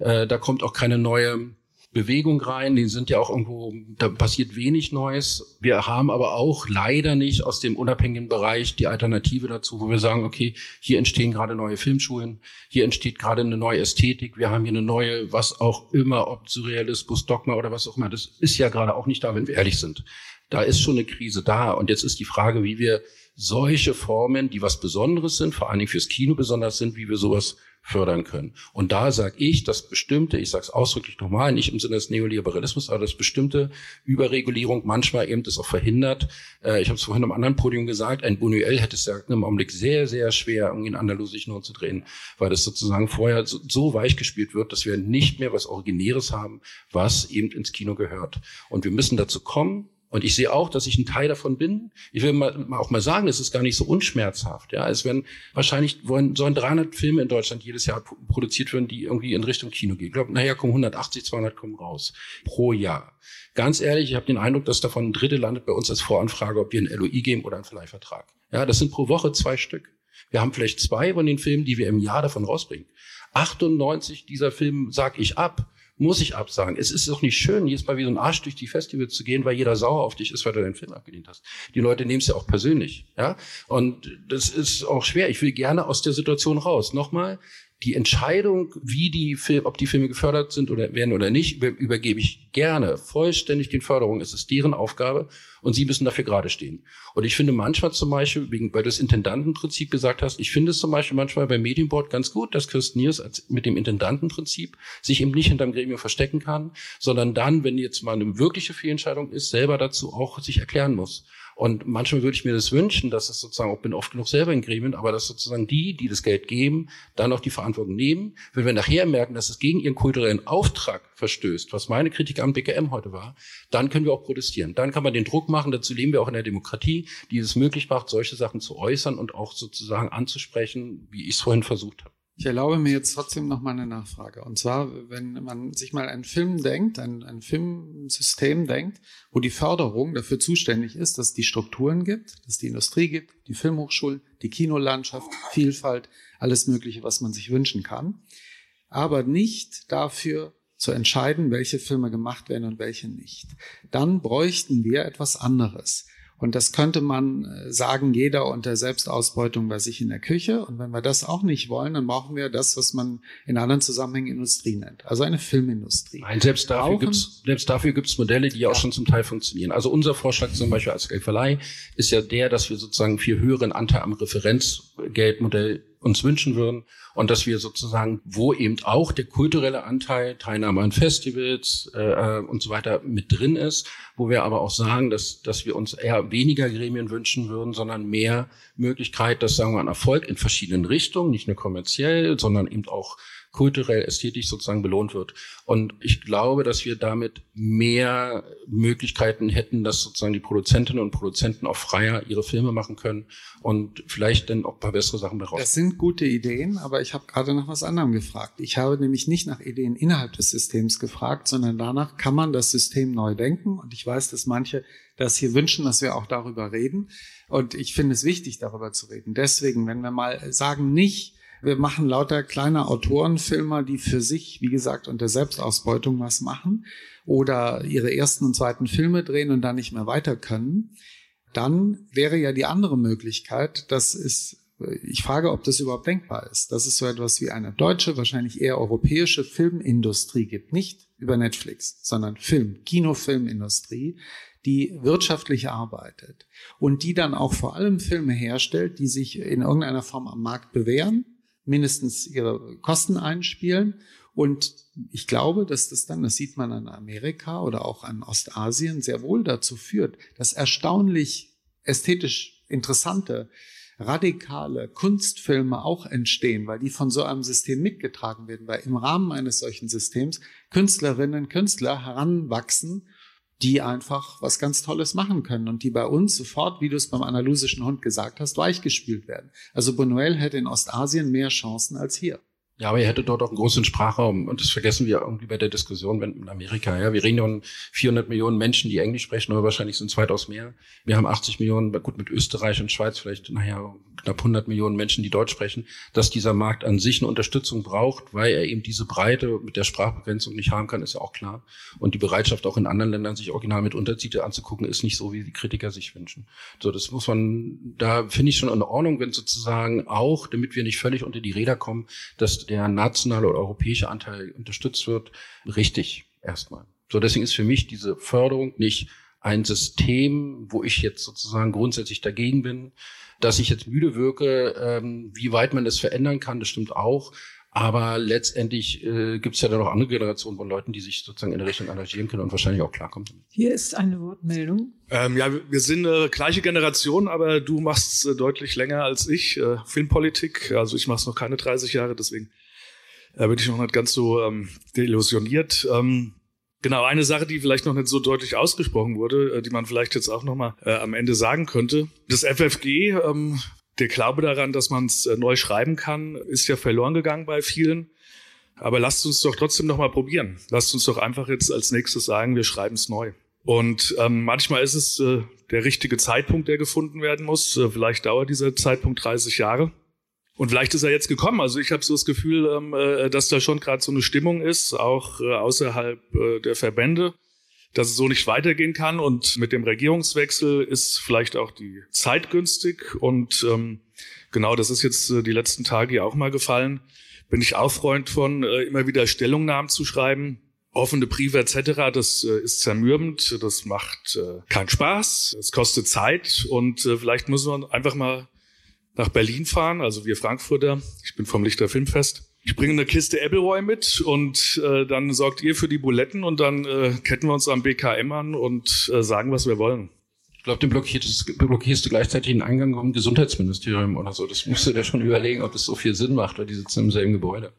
Äh, da kommt auch keine neue Bewegung rein. Die sind ja auch irgendwo, da passiert wenig Neues. Wir haben aber auch leider nicht aus dem unabhängigen Bereich die Alternative dazu, wo wir sagen, okay, hier entstehen gerade neue Filmschulen, hier entsteht gerade eine neue Ästhetik, wir haben hier eine neue, was auch immer, ob Surrealismus, Dogma oder was auch immer, das ist ja gerade auch nicht da, wenn wir ehrlich sind. Da ist schon eine Krise da. Und jetzt ist die Frage, wie wir solche Formen, die was Besonderes sind, vor allen Dingen fürs Kino besonders sind, wie wir sowas fördern können. Und da sage ich, dass bestimmte, ich sage es ausdrücklich nochmal, nicht im Sinne des Neoliberalismus, aber dass bestimmte Überregulierung manchmal eben das auch verhindert. Äh, ich habe es vorhin am anderen Podium gesagt, ein Buñuel hätte es ja im Augenblick sehr, sehr schwer, irgendwie in Andalusisch nur zu drehen, weil das sozusagen vorher so, so weich gespielt wird, dass wir nicht mehr was Originäres haben, was eben ins Kino gehört. Und wir müssen dazu kommen, und ich sehe auch, dass ich ein Teil davon bin. Ich will mal, auch mal sagen, es ist gar nicht so unschmerzhaft. Ja, es werden wahrscheinlich wollen, sollen 300 Filme in Deutschland jedes Jahr produziert werden, die irgendwie in Richtung Kino gehen. Ich glaube, nachher kommen 180, 200 kommen raus pro Jahr. Ganz ehrlich, ich habe den Eindruck, dass davon ein Drittel landet bei uns als Voranfrage, ob wir ein LOI geben oder einen Verleihvertrag. Ja, das sind pro Woche zwei Stück. Wir haben vielleicht zwei von den Filmen, die wir im Jahr davon rausbringen. 98 dieser Filme sag ich ab muss ich absagen. Es ist doch nicht schön, jedes Mal wie so ein Arsch durch die Festivals zu gehen, weil jeder sauer auf dich ist, weil du deinen Film abgelehnt hast. Die Leute nehmen es ja auch persönlich, ja. Und das ist auch schwer. Ich will gerne aus der Situation raus. Nochmal, die Entscheidung, wie die Film, ob die Filme gefördert sind oder werden oder nicht, übergebe ich gerne vollständig den Förderungen. Es ist deren Aufgabe und sie müssen dafür gerade stehen. Und ich finde manchmal zum Beispiel, wegen, weil du das Intendantenprinzip gesagt hast, ich finde es zum Beispiel manchmal beim Medienboard ganz gut, dass Kirsten Niers mit dem Intendantenprinzip sich eben nicht hinterm Gremium verstecken kann, sondern dann, wenn jetzt mal eine wirkliche Fehlentscheidung ist, selber dazu auch sich erklären muss. Und manchmal würde ich mir das wünschen, dass es sozusagen, ich bin oft genug selber in Gremien, aber dass sozusagen die, die das Geld geben, dann auch die Verantwortung nehmen. Wenn wir nachher merken, dass es gegen ihren kulturellen Auftrag verstößt, was meine Kritik am BKM heute war, dann können wir auch protestieren. Dann kann man den Druck machen, dazu leben wir auch in der Demokratie, die es möglich macht, solche Sachen zu äußern und auch sozusagen anzusprechen, wie ich es vorhin versucht habe. Ich erlaube mir jetzt trotzdem noch mal eine Nachfrage. Und zwar, wenn man sich mal einen Film denkt, ein, ein Filmsystem denkt, wo die Förderung dafür zuständig ist, dass es die Strukturen gibt, dass es die Industrie gibt, die Filmhochschulen, die Kinolandschaft, Vielfalt, alles Mögliche, was man sich wünschen kann. Aber nicht dafür zu entscheiden, welche Filme gemacht werden und welche nicht. Dann bräuchten wir etwas anderes. Und das könnte man äh, sagen, jeder unter Selbstausbeutung bei sich in der Küche. Und wenn wir das auch nicht wollen, dann brauchen wir das, was man in anderen Zusammenhängen Industrie nennt. Also eine Filmindustrie. Nein, selbst dafür gibt's selbst dafür gibt's Modelle, die ja auch schon zum Teil funktionieren. Also unser Vorschlag zum Beispiel als Geldverleih ist ja der, dass wir sozusagen viel höheren Anteil am Referenzgeldmodell uns wünschen würden und dass wir sozusagen, wo eben auch der kulturelle Anteil, Teilnahme an Festivals äh, und so weiter mit drin ist, wo wir aber auch sagen, dass, dass wir uns eher weniger Gremien wünschen würden, sondern mehr Möglichkeit, dass sagen wir ein Erfolg in verschiedenen Richtungen, nicht nur kommerziell, sondern eben auch kulturell, ästhetisch sozusagen belohnt wird. Und ich glaube, dass wir damit mehr Möglichkeiten hätten, dass sozusagen die Produzentinnen und Produzenten auch freier ihre Filme machen können und vielleicht dann auch bessere Sachen bei raus. Das sind gute Ideen, aber ich habe gerade nach was anderem gefragt. Ich habe nämlich nicht nach Ideen innerhalb des Systems gefragt, sondern danach, kann man das System neu denken? Und ich weiß, dass manche das hier wünschen, dass wir auch darüber reden. Und ich finde es wichtig, darüber zu reden. Deswegen, wenn wir mal sagen, nicht, wir machen lauter kleine Autorenfilmer, die für sich, wie gesagt, unter Selbstausbeutung was machen oder ihre ersten und zweiten Filme drehen und dann nicht mehr weiter können, dann wäre ja die andere Möglichkeit, dass es ich frage, ob das überhaupt denkbar ist, dass es so etwas wie eine deutsche, wahrscheinlich eher europäische Filmindustrie gibt. Nicht über Netflix, sondern Film, Kinofilmindustrie, die wirtschaftlich arbeitet und die dann auch vor allem Filme herstellt, die sich in irgendeiner Form am Markt bewähren, mindestens ihre Kosten einspielen. Und ich glaube, dass das dann, das sieht man an Amerika oder auch an Ostasien, sehr wohl dazu führt, dass erstaunlich ästhetisch interessante, radikale Kunstfilme auch entstehen, weil die von so einem System mitgetragen werden, weil im Rahmen eines solchen Systems Künstlerinnen, Künstler heranwachsen, die einfach was ganz Tolles machen können und die bei uns sofort, wie du es beim andalusischen Hund gesagt hast, weichgespielt werden. Also Bonuel hätte in Ostasien mehr Chancen als hier. Ja, aber ihr hättet dort auch einen großen Sprachraum und das vergessen wir irgendwie bei der Diskussion mit Amerika. Ja, wir reden ja von 400 Millionen Menschen, die Englisch sprechen, aber wahrscheinlich sind es weitaus mehr. Wir haben 80 Millionen, gut mit Österreich und Schweiz vielleicht, naja, knapp 100 Millionen Menschen, die Deutsch sprechen, dass dieser Markt an sich eine Unterstützung braucht, weil er eben diese Breite mit der Sprachbegrenzung nicht haben kann, ist ja auch klar. Und die Bereitschaft auch in anderen Ländern sich original mit Untertitel anzugucken, ist nicht so, wie die Kritiker sich wünschen. So, das muss man, da finde ich schon in Ordnung, wenn sozusagen auch, damit wir nicht völlig unter die Räder kommen, dass der nationale oder europäische Anteil unterstützt wird, richtig erstmal. So, deswegen ist für mich diese Förderung nicht ein System, wo ich jetzt sozusagen grundsätzlich dagegen bin, dass ich jetzt müde wirke, ähm, wie weit man das verändern kann, das stimmt auch. Aber letztendlich äh, gibt es ja dann noch andere Generationen von Leuten, die sich sozusagen in der Richtung engagieren können und wahrscheinlich auch klarkommen. Hier ist eine Wortmeldung. Ähm, ja, wir sind äh, gleiche Generation, aber du machst äh, deutlich länger als ich äh, Filmpolitik. Also ich mache es noch keine 30 Jahre, deswegen äh, bin ich noch nicht ganz so ähm, deillusioniert. Ähm, Genau, eine Sache, die vielleicht noch nicht so deutlich ausgesprochen wurde, äh, die man vielleicht jetzt auch nochmal äh, am Ende sagen könnte. Das FFG, ähm, der Glaube daran, dass man es äh, neu schreiben kann, ist ja verloren gegangen bei vielen. Aber lasst uns doch trotzdem nochmal probieren. Lasst uns doch einfach jetzt als nächstes sagen, wir schreiben es neu. Und ähm, manchmal ist es äh, der richtige Zeitpunkt, der gefunden werden muss. Äh, vielleicht dauert dieser Zeitpunkt 30 Jahre. Und vielleicht ist er jetzt gekommen. Also ich habe so das Gefühl, ähm, äh, dass da schon gerade so eine Stimmung ist, auch äh, außerhalb äh, der Verbände, dass es so nicht weitergehen kann. Und mit dem Regierungswechsel ist vielleicht auch die Zeit günstig. Und ähm, genau, das ist jetzt die letzten Tage ja auch mal gefallen. Bin ich auch Freund von, immer wieder Stellungnahmen zu schreiben. Offene Briefe etc., das ist zermürbend, das macht keinen Spaß, es kostet Zeit und vielleicht muss man einfach mal nach Berlin fahren, also wir Frankfurter. Ich bin vom Lichter Filmfest. Ich bringe eine Kiste Appleboy mit und äh, dann sorgt ihr für die Buletten und dann äh, ketten wir uns am BKM an und äh, sagen, was wir wollen. Ich glaube, du blockierst, blockierst du gleichzeitig den Eingang vom Gesundheitsministerium oder so. Das musst du dir schon überlegen, ob das so viel Sinn macht, weil die sitzen im selben Gebäude.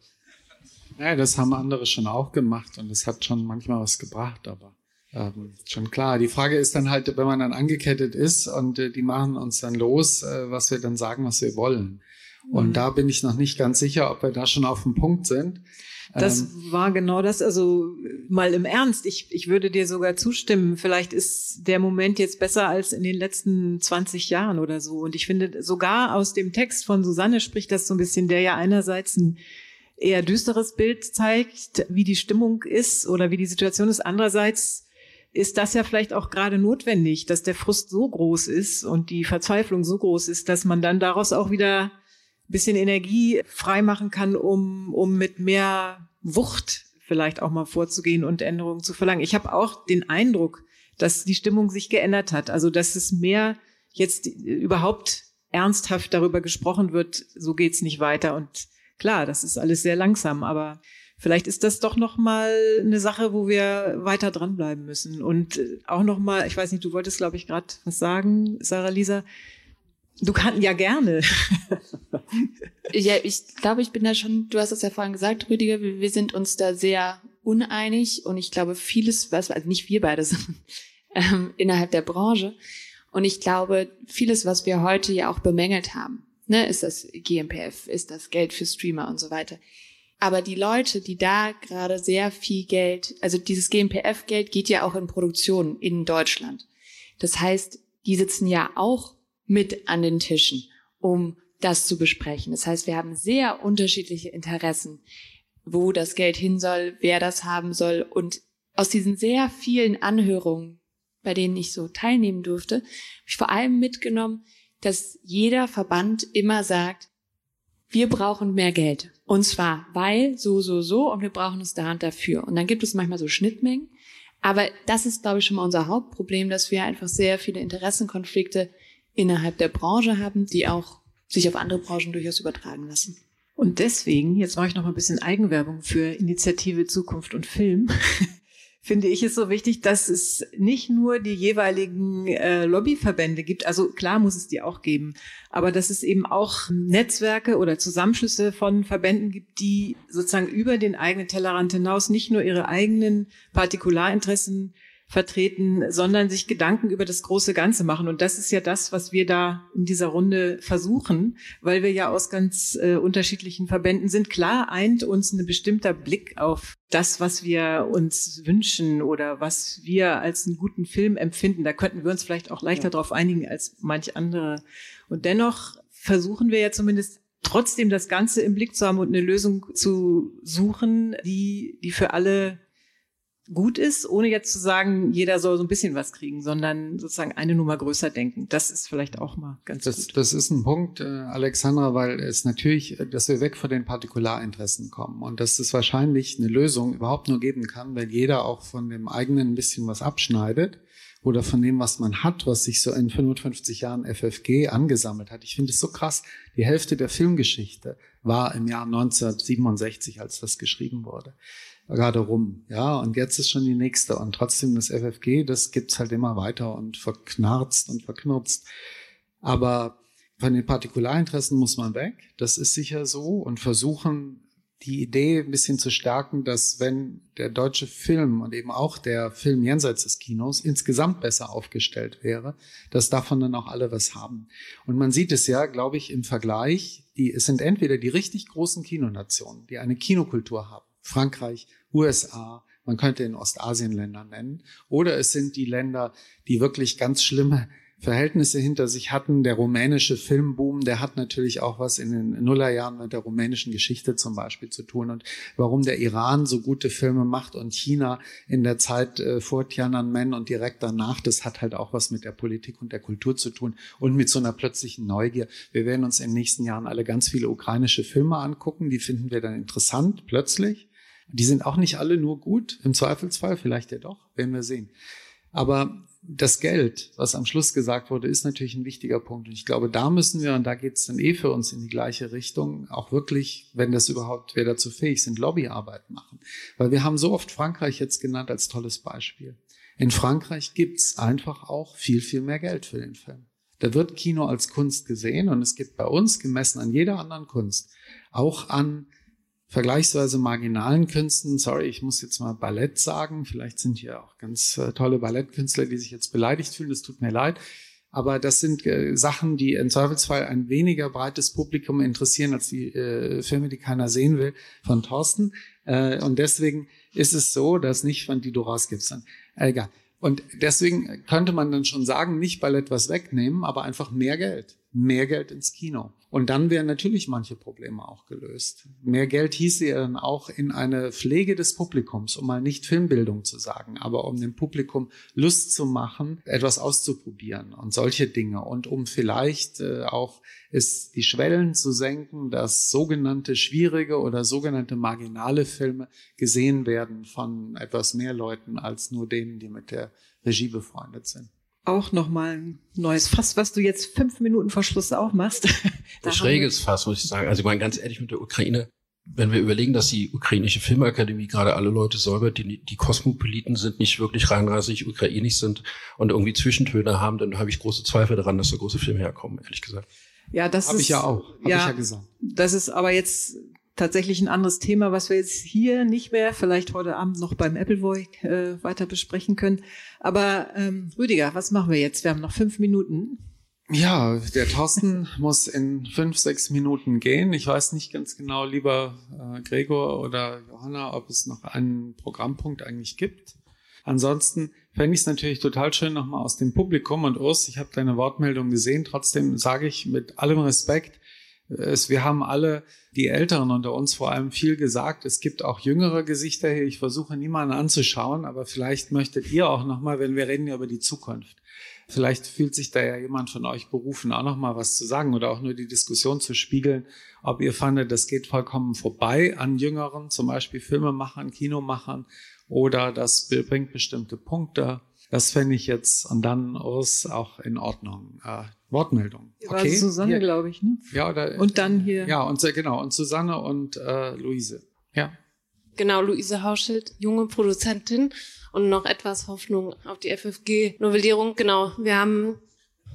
Ja, das haben andere schon auch gemacht und es hat schon manchmal was gebracht, aber ähm, schon klar. Die Frage ist dann halt, wenn man dann angekettet ist und äh, die machen uns dann los, äh, was wir dann sagen, was wir wollen. Und mhm. da bin ich noch nicht ganz sicher, ob wir da schon auf dem Punkt sind. Das ähm, war genau das. Also mal im Ernst, ich, ich würde dir sogar zustimmen. Vielleicht ist der Moment jetzt besser als in den letzten 20 Jahren oder so. Und ich finde, sogar aus dem Text von Susanne spricht das so ein bisschen, der ja einerseits ein eher düsteres Bild zeigt, wie die Stimmung ist oder wie die Situation ist. Andererseits ist das ja vielleicht auch gerade notwendig, dass der Frust so groß ist und die Verzweiflung so groß ist, dass man dann daraus auch wieder ein bisschen Energie freimachen kann, um, um mit mehr Wucht vielleicht auch mal vorzugehen und Änderungen zu verlangen. Ich habe auch den Eindruck, dass die Stimmung sich geändert hat. Also dass es mehr jetzt überhaupt ernsthaft darüber gesprochen wird, so geht's nicht weiter. Und klar, das ist alles sehr langsam, aber vielleicht ist das doch noch mal eine Sache, wo wir weiter dranbleiben müssen und äh, auch noch mal, ich weiß nicht, du wolltest glaube ich gerade was sagen, Sarah Lisa. Du kannst ja gerne. ja, ich glaube, ich bin da schon, du hast es ja vorhin gesagt, Rüdiger, wir, wir sind uns da sehr uneinig und ich glaube, vieles, was, also nicht wir beide, sondern ähm, innerhalb der Branche. Und ich glaube, vieles, was wir heute ja auch bemängelt haben, Ne, ist das GMPF, ist das Geld für Streamer und so weiter. Aber die Leute, die da gerade sehr viel Geld, also dieses GMPF-Geld geht ja auch in Produktion in Deutschland. Das heißt, die sitzen ja auch mit an den Tischen, um das zu besprechen. Das heißt, wir haben sehr unterschiedliche Interessen, wo das Geld hin soll, wer das haben soll. Und aus diesen sehr vielen Anhörungen, bei denen ich so teilnehmen durfte, habe ich vor allem mitgenommen, dass jeder Verband immer sagt, wir brauchen mehr Geld. Und zwar, weil so, so, so und wir brauchen es da und dafür. Und dann gibt es manchmal so Schnittmengen. Aber das ist, glaube ich, schon mal unser Hauptproblem, dass wir einfach sehr viele Interessenkonflikte innerhalb der Branche haben, die auch sich auf andere Branchen durchaus übertragen lassen. Und deswegen, jetzt mache ich noch mal ein bisschen Eigenwerbung für Initiative Zukunft und Film. Finde ich es so wichtig, dass es nicht nur die jeweiligen äh, Lobbyverbände gibt, also klar muss es die auch geben, aber dass es eben auch Netzwerke oder Zusammenschlüsse von Verbänden gibt, die sozusagen über den eigenen Tellerrand hinaus nicht nur ihre eigenen Partikularinteressen vertreten, sondern sich Gedanken über das große Ganze machen. Und das ist ja das, was wir da in dieser Runde versuchen, weil wir ja aus ganz äh, unterschiedlichen Verbänden sind. Klar eint uns ein bestimmter Blick auf das, was wir uns wünschen oder was wir als einen guten Film empfinden. Da könnten wir uns vielleicht auch leichter ja. darauf einigen als manch andere. Und dennoch versuchen wir ja zumindest trotzdem das Ganze im Blick zu haben und eine Lösung zu suchen, die, die für alle gut ist, ohne jetzt zu sagen, jeder soll so ein bisschen was kriegen, sondern sozusagen eine Nummer größer denken. Das ist vielleicht auch mal ganz das, gut. Das ist ein Punkt, äh, Alexandra, weil es natürlich, dass wir weg von den Partikularinteressen kommen und dass es wahrscheinlich eine Lösung überhaupt nur geben kann, wenn jeder auch von dem eigenen ein bisschen was abschneidet oder von dem, was man hat, was sich so in 55 Jahren FFG angesammelt hat. Ich finde es so krass. Die Hälfte der Filmgeschichte war im Jahr 1967, als das geschrieben wurde gerade rum. Ja, und jetzt ist schon die nächste. Und trotzdem das FFG, das gibt's halt immer weiter und verknarzt und verknurzt. Aber von den Partikularinteressen muss man weg. Das ist sicher so und versuchen, die Idee ein bisschen zu stärken, dass wenn der deutsche Film und eben auch der Film jenseits des Kinos insgesamt besser aufgestellt wäre, dass davon dann auch alle was haben. Und man sieht es ja, glaube ich, im Vergleich, die, es sind entweder die richtig großen Kinonationen, die eine Kinokultur haben, Frankreich, USA, man könnte in Ostasienländer nennen. Oder es sind die Länder, die wirklich ganz schlimme Verhältnisse hinter sich hatten. Der rumänische Filmboom, der hat natürlich auch was in den Nullerjahren mit der rumänischen Geschichte zum Beispiel zu tun. Und warum der Iran so gute Filme macht und China in der Zeit äh, vor Tiananmen und direkt danach, das hat halt auch was mit der Politik und der Kultur zu tun und mit so einer plötzlichen Neugier. Wir werden uns in den nächsten Jahren alle ganz viele ukrainische Filme angucken. Die finden wir dann interessant plötzlich. Die sind auch nicht alle nur gut, im Zweifelsfall, vielleicht ja doch, werden wir sehen. Aber das Geld, was am Schluss gesagt wurde, ist natürlich ein wichtiger Punkt. Und ich glaube, da müssen wir, und da geht es dann eh für uns in die gleiche Richtung, auch wirklich, wenn das überhaupt, wer dazu fähig sind, Lobbyarbeit machen. Weil wir haben so oft Frankreich jetzt genannt als tolles Beispiel. In Frankreich gibt's einfach auch viel, viel mehr Geld für den Film. Da wird Kino als Kunst gesehen und es gibt bei uns, gemessen an jeder anderen Kunst, auch an vergleichsweise marginalen Künsten, sorry, ich muss jetzt mal Ballett sagen, vielleicht sind hier auch ganz äh, tolle Ballettkünstler, die sich jetzt beleidigt fühlen, das tut mir leid, aber das sind äh, Sachen, die im Zweifelsfall ein weniger breites Publikum interessieren als die äh, Filme, die keiner sehen will, von Thorsten. Äh, und deswegen ist es so, dass nicht von die du rausgibst. Dann, äh, egal. Und deswegen könnte man dann schon sagen, nicht Ballett was wegnehmen, aber einfach mehr Geld. Mehr Geld ins Kino. Und dann wären natürlich manche Probleme auch gelöst. Mehr Geld hieße ja dann auch in eine Pflege des Publikums, um mal nicht Filmbildung zu sagen, aber um dem Publikum Lust zu machen, etwas auszuprobieren und solche Dinge und um vielleicht äh, auch es die Schwellen zu senken, dass sogenannte schwierige oder sogenannte marginale Filme gesehen werden von etwas mehr Leuten als nur denen, die mit der Regie befreundet sind auch nochmal ein neues Fass, was du jetzt fünf Minuten vor Schluss auch machst. Ein schräges Fass, muss ich sagen. Also ich meine ganz ehrlich mit der Ukraine, wenn wir überlegen, dass die ukrainische Filmakademie gerade alle Leute säubert, die, die Kosmopoliten sind, nicht wirklich reinrassig ukrainisch sind und irgendwie Zwischentöne haben, dann habe ich große Zweifel daran, dass da große Filme herkommen, ehrlich gesagt. Ja, das hab ist. ich ja auch. Hab ja, ich ja gesagt. Das ist aber jetzt tatsächlich ein anderes Thema, was wir jetzt hier nicht mehr, vielleicht heute Abend noch beim Appleboy äh, weiter besprechen können. Aber ähm, Rüdiger, was machen wir jetzt? Wir haben noch fünf Minuten. Ja, der Thorsten muss in fünf, sechs Minuten gehen. Ich weiß nicht ganz genau, lieber äh, Gregor oder Johanna, ob es noch einen Programmpunkt eigentlich gibt. Ansonsten fände ich es natürlich total schön nochmal aus dem Publikum und Urs, ich habe deine Wortmeldung gesehen. Trotzdem sage ich mit allem Respekt, es, wir haben alle, die Älteren unter uns vor allem viel gesagt. Es gibt auch jüngere Gesichter hier. Ich versuche niemanden anzuschauen, aber vielleicht möchtet ihr auch nochmal, wenn wir reden über die Zukunft. Vielleicht fühlt sich da ja jemand von euch berufen, auch nochmal was zu sagen oder auch nur die Diskussion zu spiegeln, ob ihr fandet, das geht vollkommen vorbei an Jüngeren, zum Beispiel Filmemachern, Kinomachern oder das bringt bestimmte Punkte. Das fände ich jetzt und dann aus auch in Ordnung. Äh, Wortmeldung. Okay. War Susanne, glaube ich, ne? Ja, oder, und dann hier. Ja, und genau, und Susanne und äh, Luise. Ja. Genau, Luise Hauschild, junge Produzentin und noch etwas Hoffnung auf die FFG-Novellierung. Genau, wir haben,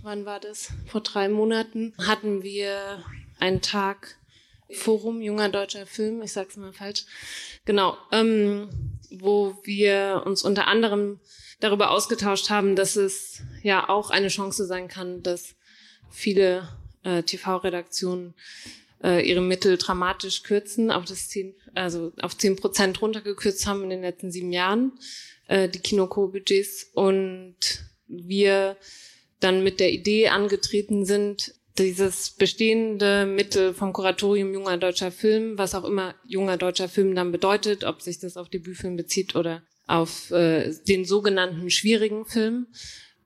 wann war das? Vor drei Monaten hatten wir einen Tag Forum junger deutscher Film, ich sag's mal falsch. Genau, ähm, wo wir uns unter anderem darüber ausgetauscht haben, dass es ja auch eine Chance sein kann, dass viele äh, TV-Redaktionen äh, ihre Mittel dramatisch kürzen, auf das 10, also auf zehn Prozent runtergekürzt haben in den letzten sieben Jahren, äh, die Kinoco-Budgets. Und wir dann mit der Idee angetreten sind, dieses bestehende Mittel vom Kuratorium junger deutscher Film, was auch immer junger deutscher Film dann bedeutet, ob sich das auf Debütfilm bezieht oder auf äh, den sogenannten schwierigen Film.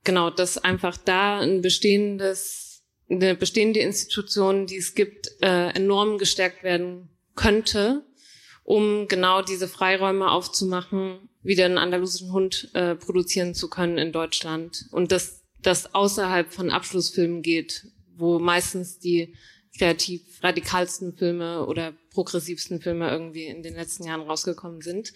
Genau, dass einfach da ein bestehendes, eine bestehende Institution, die es gibt, äh, enorm gestärkt werden könnte, um genau diese Freiräume aufzumachen, wieder einen andalusischen Hund äh, produzieren zu können in Deutschland. Und dass das außerhalb von Abschlussfilmen geht, wo meistens die kreativ radikalsten Filme oder progressivsten Filme irgendwie in den letzten Jahren rausgekommen sind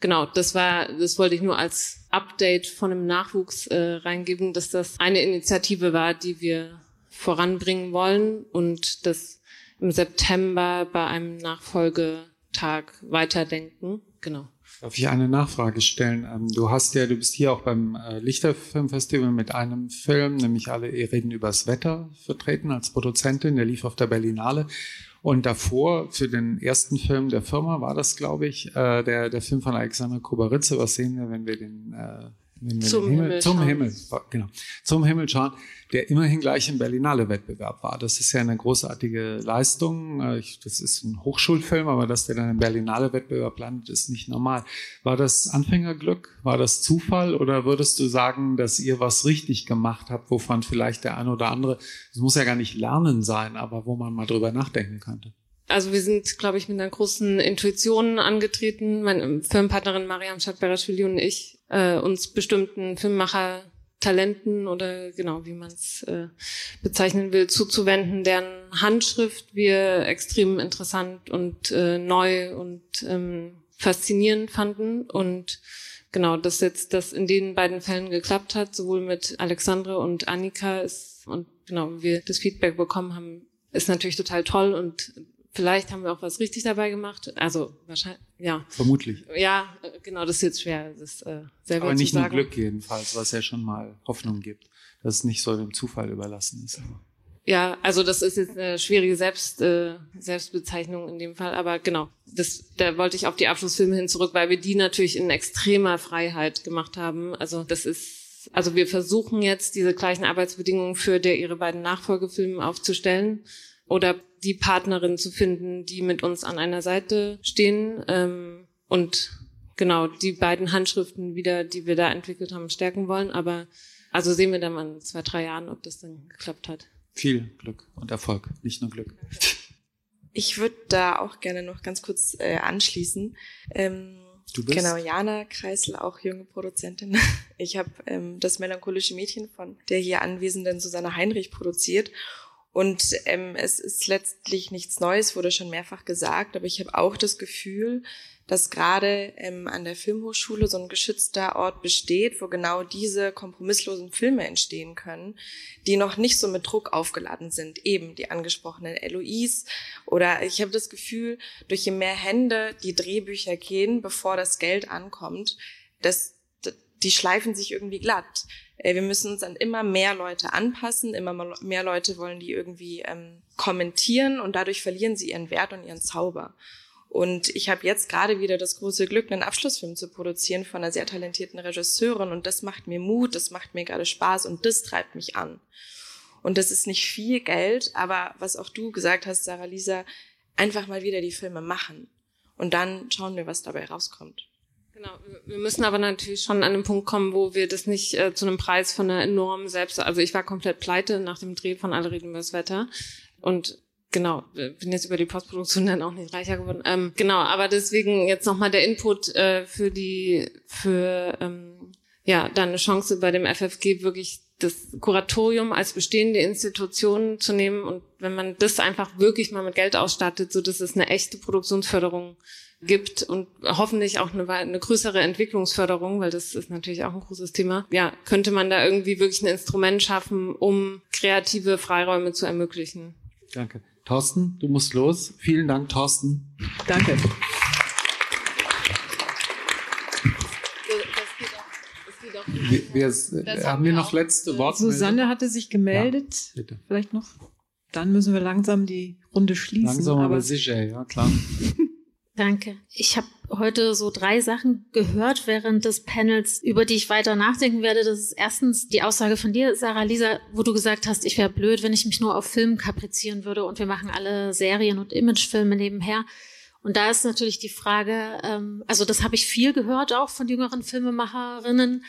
genau, das war, das wollte ich nur als Update von einem Nachwuchs äh, reingeben, dass das eine Initiative war, die wir voranbringen wollen und das im September bei einem Nachfolgetag weiterdenken. Genau. Darf ich eine Nachfrage stellen? Ähm, du hast ja, du bist hier auch beim äh, Lichterfilmfestival mit einem Film, nämlich alle reden übers Wetter vertreten als Produzentin. Der lief auf der Berlinale. Und davor, für den ersten Film der Firma, war das, glaube ich, äh, der, der Film von Alexander Kubaritze. Was sehen wir, wenn wir den, zum, Himmel, Himmel zum schauen. Himmel, genau, zum Himmel schauen, der immerhin gleich im Berlinale-Wettbewerb war. Das ist ja eine großartige Leistung. Äh, ich, das ist ein Hochschulfilm, aber dass der dann im Berlinale-Wettbewerb landet, ist nicht normal. War das Anfängerglück? War das Zufall? Oder würdest du sagen, dass ihr was richtig gemacht habt, wovon vielleicht der eine oder andere, es muss ja gar nicht Lernen sein, aber wo man mal drüber nachdenken könnte? Also wir sind, glaube ich, mit einer großen Intuition angetreten. Meine Filmpartnerin Mariam Schadberashvili und ich, äh, uns bestimmten Filmmacher Talenten oder genau, wie man es äh, bezeichnen will, zuzuwenden, deren Handschrift wir extrem interessant und äh, neu und ähm, faszinierend fanden. Und genau, dass jetzt das in den beiden Fällen geklappt hat, sowohl mit Alexandre und Annika ist und genau, wir das Feedback bekommen haben, ist natürlich total toll und Vielleicht haben wir auch was richtig dabei gemacht. Also wahrscheinlich, ja. Vermutlich. Ja, äh, genau, das ist jetzt schwer, das äh, selber Aber nicht nur. Glück jedenfalls, was ja schon mal Hoffnung gibt, dass es nicht so dem Zufall überlassen ist. Ja, also das ist jetzt eine schwierige Selbst, äh, Selbstbezeichnung in dem Fall, aber genau, das, da wollte ich auf die Abschlussfilme hin zurück, weil wir die natürlich in extremer Freiheit gemacht haben. Also das ist, also wir versuchen jetzt diese gleichen Arbeitsbedingungen für der ihre beiden Nachfolgefilme aufzustellen oder die Partnerin zu finden, die mit uns an einer Seite stehen ähm, und genau die beiden Handschriften wieder, die wir da entwickelt haben, stärken wollen. Aber also sehen wir dann mal in zwei, drei Jahren, ob das dann geklappt hat. Viel Glück und Erfolg, nicht nur Glück. Ich würde da auch gerne noch ganz kurz äh, anschließen. Ähm, Du bist? Genau, Jana Kreisel, auch junge Produzentin. Ich habe ähm, das melancholische Mädchen von der hier anwesenden Susanne Heinrich produziert. Und ähm, es ist letztlich nichts Neues, wurde schon mehrfach gesagt, aber ich habe auch das Gefühl, dass gerade ähm, an der Filmhochschule so ein geschützter Ort besteht, wo genau diese kompromisslosen Filme entstehen können, die noch nicht so mit Druck aufgeladen sind. Eben die angesprochenen LOIs. Oder ich habe das Gefühl, durch je mehr Hände die Drehbücher gehen, bevor das Geld ankommt, dass die schleifen sich irgendwie glatt. Äh, wir müssen uns an immer mehr Leute anpassen, immer mehr Leute wollen die irgendwie ähm, kommentieren und dadurch verlieren sie ihren Wert und ihren Zauber. Und ich habe jetzt gerade wieder das große Glück, einen Abschlussfilm zu produzieren von einer sehr talentierten Regisseurin und das macht mir Mut, das macht mir gerade Spaß und das treibt mich an. Und das ist nicht viel Geld, aber was auch du gesagt hast, Sarah Lisa, einfach mal wieder die Filme machen. Und dann schauen wir, was dabei rauskommt. Genau, wir müssen aber natürlich schon an den Punkt kommen, wo wir das nicht äh, zu einem Preis von einer enormen Selbst, also ich war komplett pleite nach dem Dreh von Alle reden über das Wetter und genau, bin jetzt über die Postproduktion dann auch nicht reicher geworden. Ähm, genau, aber deswegen jetzt nochmal der Input äh, für die, für ähm, ja, dann eine Chance bei dem FFG wirklich das Kuratorium als bestehende Institution zu nehmen und wenn man das einfach wirklich mal mit Geld ausstattet, so dass es eine echte Produktionsförderung gibt und hoffentlich auch eine, eine größere Entwicklungsförderung, weil das ist natürlich auch ein großes Thema. Ja, könnte man da irgendwie wirklich ein Instrument schaffen, um kreative Freiräume zu ermöglichen. Danke. Thorsten, du musst los. Vielen Dank, Thorsten. Danke. Wir, wir, haben wir noch letzte Worte? Susanne hatte sich gemeldet. Ja, Vielleicht noch. Dann müssen wir langsam die Runde schließen. Langsam aber sicher, ja klar. Danke. Ich habe heute so drei Sachen gehört während des Panels, über die ich weiter nachdenken werde. Das ist erstens die Aussage von dir, Sarah Lisa, wo du gesagt hast, ich wäre blöd, wenn ich mich nur auf Film kaprizieren würde und wir machen alle Serien und Imagefilme nebenher. Und da ist natürlich die Frage, ähm, also das habe ich viel gehört auch von jüngeren Filmemacherinnen,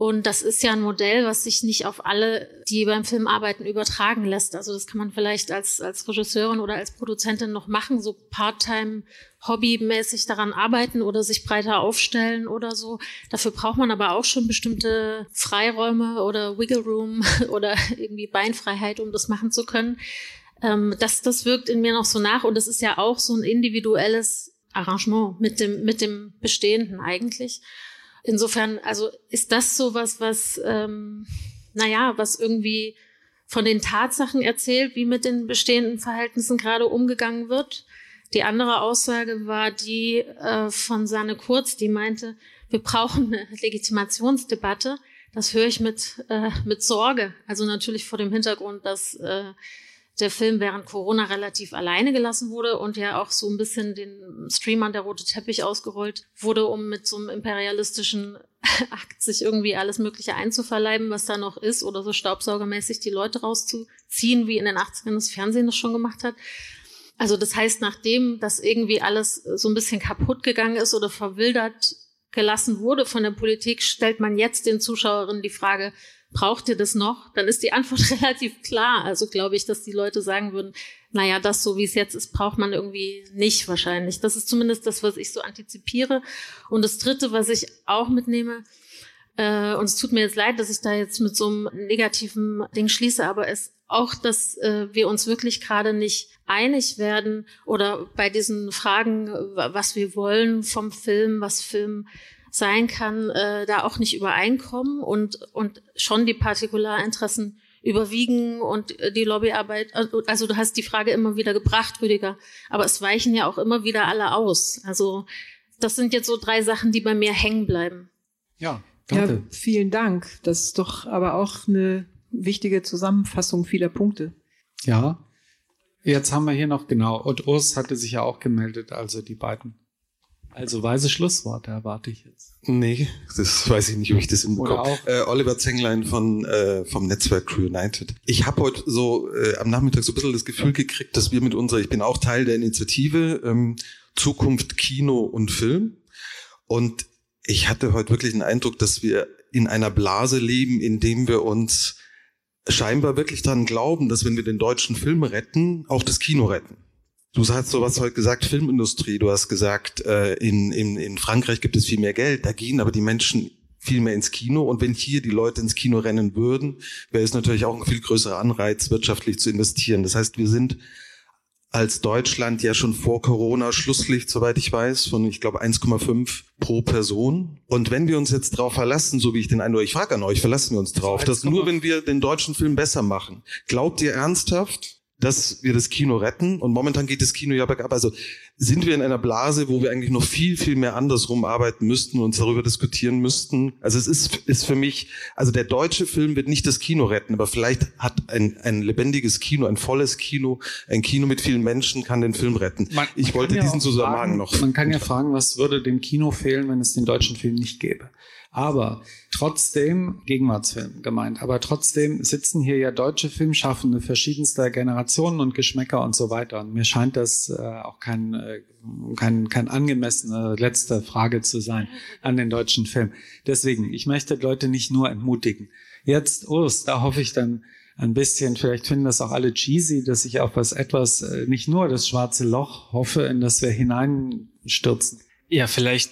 und das ist ja ein Modell, was sich nicht auf alle, die beim Film arbeiten, übertragen lässt. Also das kann man vielleicht als, als Regisseurin oder als Produzentin noch machen, so part-time hobbymäßig daran arbeiten oder sich breiter aufstellen oder so. Dafür braucht man aber auch schon bestimmte Freiräume oder Wiggle Room oder irgendwie Beinfreiheit, um das machen zu können. Ähm, das, das wirkt in mir noch so nach und es ist ja auch so ein individuelles Arrangement mit dem, mit dem Bestehenden eigentlich. Insofern, also ist das so was, was, ähm, naja, was irgendwie von den Tatsachen erzählt, wie mit den bestehenden Verhältnissen gerade umgegangen wird. Die andere Aussage war die äh, von Sanne Kurz, die meinte, wir brauchen eine Legitimationsdebatte. Das höre ich mit, äh, mit Sorge. Also natürlich vor dem Hintergrund, dass äh, der Film während Corona relativ alleine gelassen wurde und ja auch so ein bisschen den Streamern der rote Teppich ausgerollt wurde, um mit so einem imperialistischen Akt sich irgendwie alles Mögliche einzuverleiben, was da noch ist, oder so staubsaugermäßig die Leute rauszuziehen, wie in den 80ern das Fernsehen das schon gemacht hat. Also das heißt, nachdem das irgendwie alles so ein bisschen kaputt gegangen ist oder verwildert gelassen wurde von der Politik, stellt man jetzt den Zuschauerinnen die Frage, braucht ihr das noch? Dann ist die Antwort relativ klar. Also glaube ich, dass die Leute sagen würden, naja, das so wie es jetzt ist, braucht man irgendwie nicht wahrscheinlich. Das ist zumindest das, was ich so antizipiere. Und das Dritte, was ich auch mitnehme, äh, und es tut mir jetzt leid, dass ich da jetzt mit so einem negativen Ding schließe, aber es auch, dass äh, wir uns wirklich gerade nicht einig werden oder bei diesen Fragen, was wir wollen vom Film, was Film sein kann, äh, da auch nicht übereinkommen und, und schon die Partikularinteressen überwiegen und äh, die Lobbyarbeit, also, also du hast die Frage immer wieder gebracht, Rüdiger, aber es weichen ja auch immer wieder alle aus. Also das sind jetzt so drei Sachen, die bei mir hängen bleiben. Ja, danke. Ja, vielen Dank. Das ist doch aber auch eine wichtige Zusammenfassung vieler Punkte. Ja, jetzt haben wir hier noch genau, und Urs hatte sich ja auch gemeldet, also die beiden. Also weise Schlussworte erwarte ich jetzt. Nee, das weiß ich nicht, ob ich das im Kopf. Äh, Oliver Zenglein von äh, vom Netzwerk Crew United. Ich habe heute so äh, am Nachmittag so ein bisschen das Gefühl gekriegt, dass wir mit unserer, ich bin auch Teil der Initiative ähm, Zukunft Kino und Film. Und ich hatte heute wirklich den Eindruck, dass wir in einer Blase leben, in dem wir uns scheinbar wirklich daran glauben, dass wenn wir den deutschen Film retten, auch das Kino retten. Du hast sowas heute gesagt, Filmindustrie. Du hast gesagt, äh, in, in, in Frankreich gibt es viel mehr Geld. Da gehen aber die Menschen viel mehr ins Kino. Und wenn hier die Leute ins Kino rennen würden, wäre es natürlich auch ein viel größerer Anreiz, wirtschaftlich zu investieren. Das heißt, wir sind als Deutschland ja schon vor Corona Schlusslicht, soweit ich weiß, von, ich glaube, 1,5 pro Person. Und wenn wir uns jetzt drauf verlassen, so wie ich den Eindruck, ich frage an euch, verlassen wir uns drauf, dass nur wenn wir den deutschen Film besser machen, glaubt ihr ernsthaft, dass wir das Kino retten. Und momentan geht das Kino ja bergab. Also sind wir in einer Blase, wo wir eigentlich noch viel, viel mehr andersrum arbeiten müssten und uns darüber diskutieren müssten. Also es ist, ist für mich, also der deutsche Film wird nicht das Kino retten, aber vielleicht hat ein, ein lebendiges Kino, ein volles Kino, ein Kino mit vielen Menschen kann den Film retten. Man, ich man wollte ja diesen Zusammenhang noch. Man kann ja fragen, was würde dem Kino fehlen, wenn es den deutschen Film nicht gäbe. Aber trotzdem, Gegenwartsfilm gemeint, aber trotzdem sitzen hier ja deutsche Filmschaffende verschiedenster Generationen und Geschmäcker und so weiter. Und mir scheint das äh, auch kein, äh, kein, kein angemessene letzte Frage zu sein an den deutschen Film. Deswegen, ich möchte Leute nicht nur entmutigen. Jetzt, Urs, da hoffe ich dann ein bisschen, vielleicht finden das auch alle cheesy, dass ich auf was etwas, äh, nicht nur das schwarze Loch hoffe, in das wir hineinstürzen. Ja, vielleicht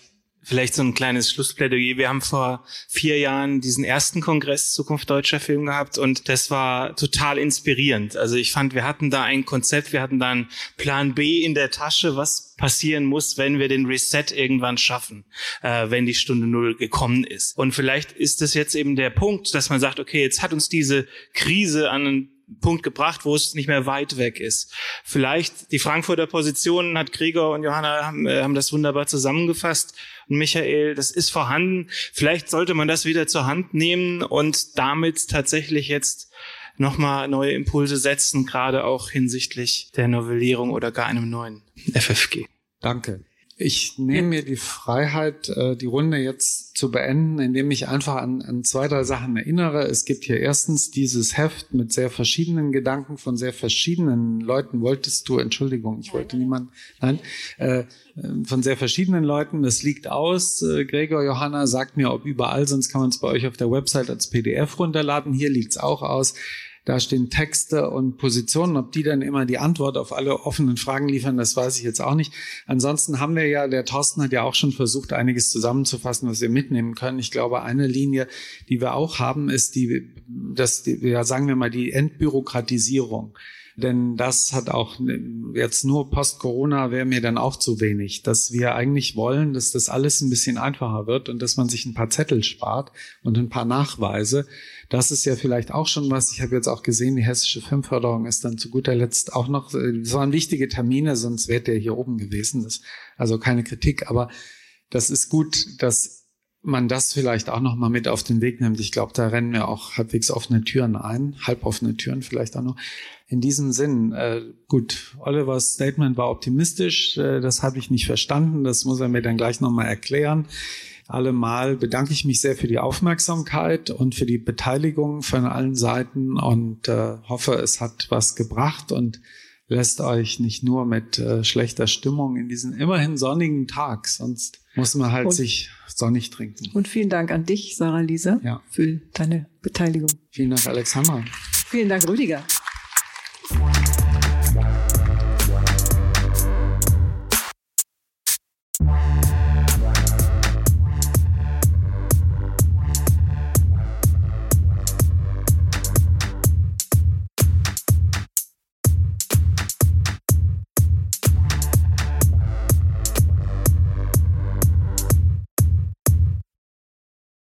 Vielleicht so ein kleines Schlussplädoyer. Wir haben vor vier Jahren diesen ersten Kongress Zukunft deutscher Film gehabt und das war total inspirierend. Also ich fand, wir hatten da ein Konzept, wir hatten da einen Plan B in der Tasche, was passieren muss, wenn wir den Reset irgendwann schaffen, äh, wenn die Stunde Null gekommen ist. Und vielleicht ist das jetzt eben der Punkt, dass man sagt, okay, jetzt hat uns diese Krise an einen Punkt gebracht, wo es nicht mehr weit weg ist. Vielleicht die Frankfurter Positionen hat Gregor und Johanna haben, äh, haben das wunderbar zusammengefasst. Und Michael, das ist vorhanden. Vielleicht sollte man das wieder zur Hand nehmen und damit tatsächlich jetzt nochmal neue Impulse setzen, gerade auch hinsichtlich der Novellierung oder gar einem neuen FFG. Danke. Ich nehme mir die Freiheit, äh, die Runde jetzt zu beenden, indem ich einfach an, an zwei, drei Sachen erinnere. Es gibt hier erstens dieses Heft mit sehr verschiedenen Gedanken von sehr verschiedenen Leuten. Wolltest du, Entschuldigung, ich wollte niemand, nein, äh, von sehr verschiedenen Leuten. Das liegt aus. Äh, Gregor Johanna sagt mir, ob überall, sonst kann man es bei euch auf der Website als PDF runterladen. Hier liegt es auch aus. Da stehen Texte und Positionen. Ob die dann immer die Antwort auf alle offenen Fragen liefern, das weiß ich jetzt auch nicht. Ansonsten haben wir ja, der Thorsten hat ja auch schon versucht, einiges zusammenzufassen, was wir mitnehmen können. Ich glaube, eine Linie, die wir auch haben, ist die, das, die, ja, sagen wir mal, die Entbürokratisierung. Denn das hat auch jetzt nur Post-Corona wäre mir dann auch zu wenig, dass wir eigentlich wollen, dass das alles ein bisschen einfacher wird und dass man sich ein paar Zettel spart und ein paar Nachweise. Das ist ja vielleicht auch schon was. Ich habe jetzt auch gesehen, die hessische Filmförderung ist dann zu guter Letzt auch noch, das waren wichtige Termine, sonst wäre der hier oben gewesen. Das, also keine Kritik, aber das ist gut, dass man das vielleicht auch noch mal mit auf den Weg nimmt. Ich glaube, da rennen wir auch halbwegs offene Türen ein, halboffene Türen vielleicht auch noch. In diesem Sinn, äh, gut, Olivers Statement war optimistisch, äh, das habe ich nicht verstanden, das muss er mir dann gleich noch mal erklären. Allemal bedanke ich mich sehr für die Aufmerksamkeit und für die Beteiligung von allen Seiten und äh, hoffe, es hat was gebracht und lässt euch nicht nur mit äh, schlechter Stimmung in diesen immerhin sonnigen Tag, sonst muss man halt und, sich sonnig trinken. Und vielen Dank an dich, Sarah Lisa, ja. für deine Beteiligung. Vielen Dank, Alexander. Vielen Dank, Rüdiger.